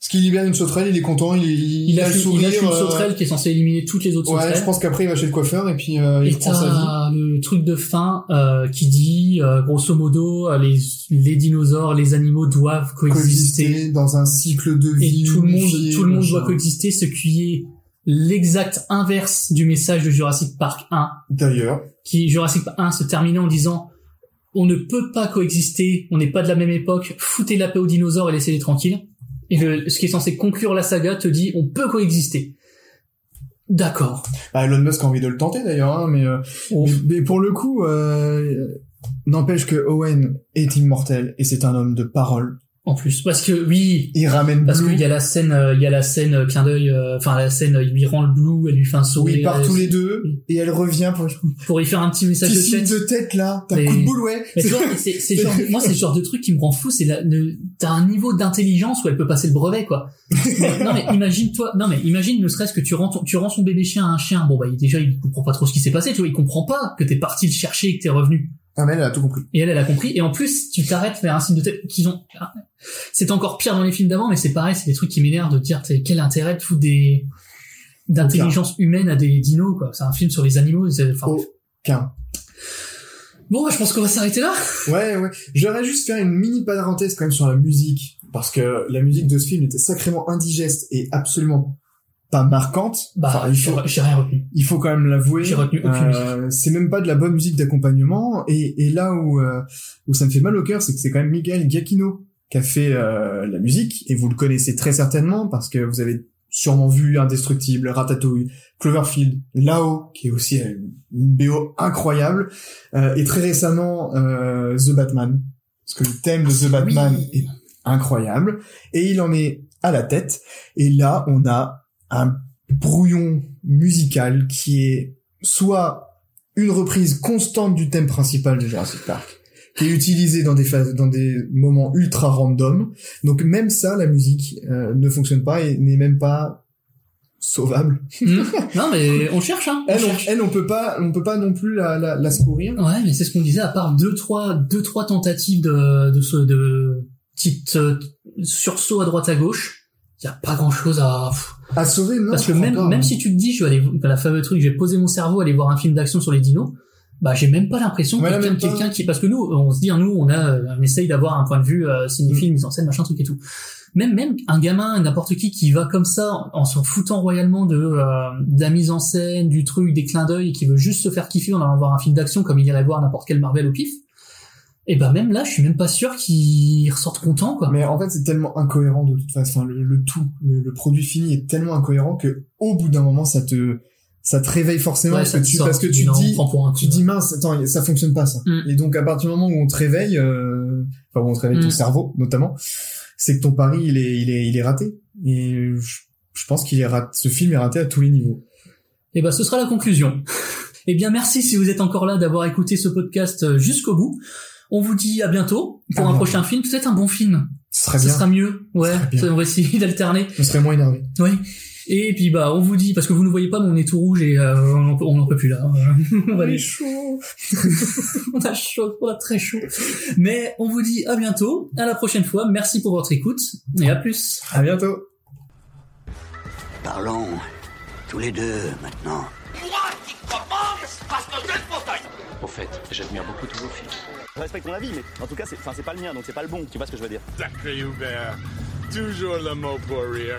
Parce qu'il libère une sauterelle, il est content, il, il,
Il a,
le
fait- il a une
sourire, euh,
sauterelle qui est censée éliminer toutes les autres
Ouais,
sauterelles.
je pense qu'après il va chez le coiffeur et puis euh, il
Et
prend sa vie.
le truc de fin euh, qui dit, euh, grosso modo, euh, les, les dinosaures, les animaux doivent coexister.
Coexister dans un cycle de
Et
vie.
tout le monde, tout le monde doit coexister, ce qui est l'exact inverse du message de Jurassic Park 1,
D'ailleurs,
qui Jurassic Park 1 se terminait en disant on ne peut pas coexister, on n'est pas de la même époque, foutez la paix aux dinosaures et laissez-les tranquilles. Et le, ce qui est censé conclure la saga te dit on peut coexister. D'accord.
bah, Elon Musk a envie de le tenter d'ailleurs, hein, mais, euh, mais, mais pour le coup, euh, n'empêche que Owen est immortel et c'est un homme de parole.
En plus, parce que oui,
Il ramène
parce qu'il y a la scène, euh, il y a la scène euh, clin d'œil, euh, enfin la scène, il lui rend le blue, elle lui fait un sourire,
ils partent tous les deux et elle revient pour
pour y faire un petit message de tête.
de tête là, t'as coup de boule ouais.
C'est, c'est genre, moi, c'est le genre de truc qui me rend fou, c'est la, le, t'as un niveau d'intelligence où elle peut passer le brevet, quoi. Non, mais imagine toi, non, mais imagine, ne serait-ce que tu rends ton- tu rends son bébé chien à un chien. Bon, bah, il- déjà, il comprend pas trop ce qui s'est passé, tu vois, il comprend pas que t'es parti le chercher et que t'es revenu.
Ah mais elle a tout compris.
Et elle, elle a compris. Et en plus, tu t'arrêtes vers un signe de tête qu'ils ont, c'est encore pire dans les films d'avant, mais c'est pareil, c'est des trucs qui m'énervent de dire, quel intérêt de foutre des, d'intelligence humaine à des dinos, quoi. C'est un film sur les animaux, c'est- enfin,
Aucun.
Bon, bah, je pense qu'on va s'arrêter là.
Ouais, ouais. J'aurais juste faire une mini parenthèse quand même sur la musique. Parce que la musique de ce film était sacrément indigeste et absolument pas marquante.
Bah,
Enfin, il
j'ai
faut,
j'ai rien retenu.
il faut quand même l'avouer.
J'ai retenu aucune
Euh, c'est même pas de la bonne musique d'accompagnement. Et, et là où, euh, où ça me fait mal au cœur, c'est que c'est quand même Miguel Giacchino qui a fait euh, la musique. Et vous le connaissez très certainement parce que vous avez sûrement vu Indestructible, Ratatouille, Cloverfield, Lao, qui est aussi une BO incroyable. Euh, et très récemment, euh, The Batman. Parce que le thème de The Batman est incroyable. Et il en est à la tête. Et là, on a un brouillon musical qui est soit une reprise constante du thème principal de Jurassic Park, qui est utilisé dans des phases, dans des moments ultra random. Donc même ça, la musique euh, ne fonctionne pas et n'est même pas sauvable.
Hmm. non, mais on cherche, hein. On
Elle, on, elle, on peut pas, on peut pas non plus la, la, la secourir.
Ouais, mais c'est ce qu'on disait, à part deux, trois, deux, trois tentatives de, de, ce, de petites euh, sursauts à droite à gauche, il y a pas grand chose à.
À sauver, non.
parce que même,
pas, hein.
même si tu te dis, je vais aller, la fameux truc, je vais poser mon cerveau, aller voir un film d'action sur les dinos, bah, j'ai même pas l'impression que
Ouais, là,
quelqu'un, qui, parce que nous, on se dit, hein, nous, on a, euh, on essaye d'avoir un point de vue, euh,
Mm.
cinéphile, mise en scène, machin, truc et tout. Même, même un gamin, n'importe qui, qui va comme ça, en s'en foutant royalement de, euh, de la mise en scène, du truc, des clins d'œil, et qui veut juste se faire kiffer en allant voir un film d'action comme il irait voir n'importe quel Marvel au pif, et ben même là, je suis même pas sûr qu'il ressorte content, quoi.
Mais en fait, c'est tellement incohérent de toute façon. Le tout, le, le produit fini est tellement incohérent que au bout d'un moment, ça te, ça te réveille forcément
Ouais,
parce, que tu,
sort,
parce que
tu dis, on
tu dis mince, attends, ça fonctionne pas ça.
Mm.
Et donc à partir du moment où on te réveille, euh, enfin où on te réveille
Mm.
ton cerveau notamment, c'est que ton pari il est, il est, il est raté. Et je, je pense qu'il est raté, ce film est raté à tous les niveaux.
Et ben, ce sera la conclusion. Eh bien, merci si vous êtes encore là d'avoir écouté ce podcast euh, jusqu'au bout. On vous dit à bientôt pour un prochain film, peut-être un bon film.
Ce serait
Ce
bien.
sera mieux. Ouais,
serait
on va essayer d'alterner.
Je serais moins énervé.
Oui. Et puis bah on vous dit parce que vous ne voyez pas mais on est tout rouge et euh, on, en peut, plus là. <laughs> on va aller
chaud. <laughs>
on a chaud, on a très chaud. Mais on vous dit à bientôt, à la prochaine fois. Merci pour votre écoute et à plus.
À bientôt.
Parlons tous les deux maintenant.
Moi qui commande, parce que j'ai le fauteuil
Au fait, j'admire beaucoup tous vos films.
Je respecte ton avis, mais en tout cas, c'est, pas le mien, donc c'est pas le bon. Tu vois ce que je veux dire
Sacré Hubert. Toujours le mot pour rire.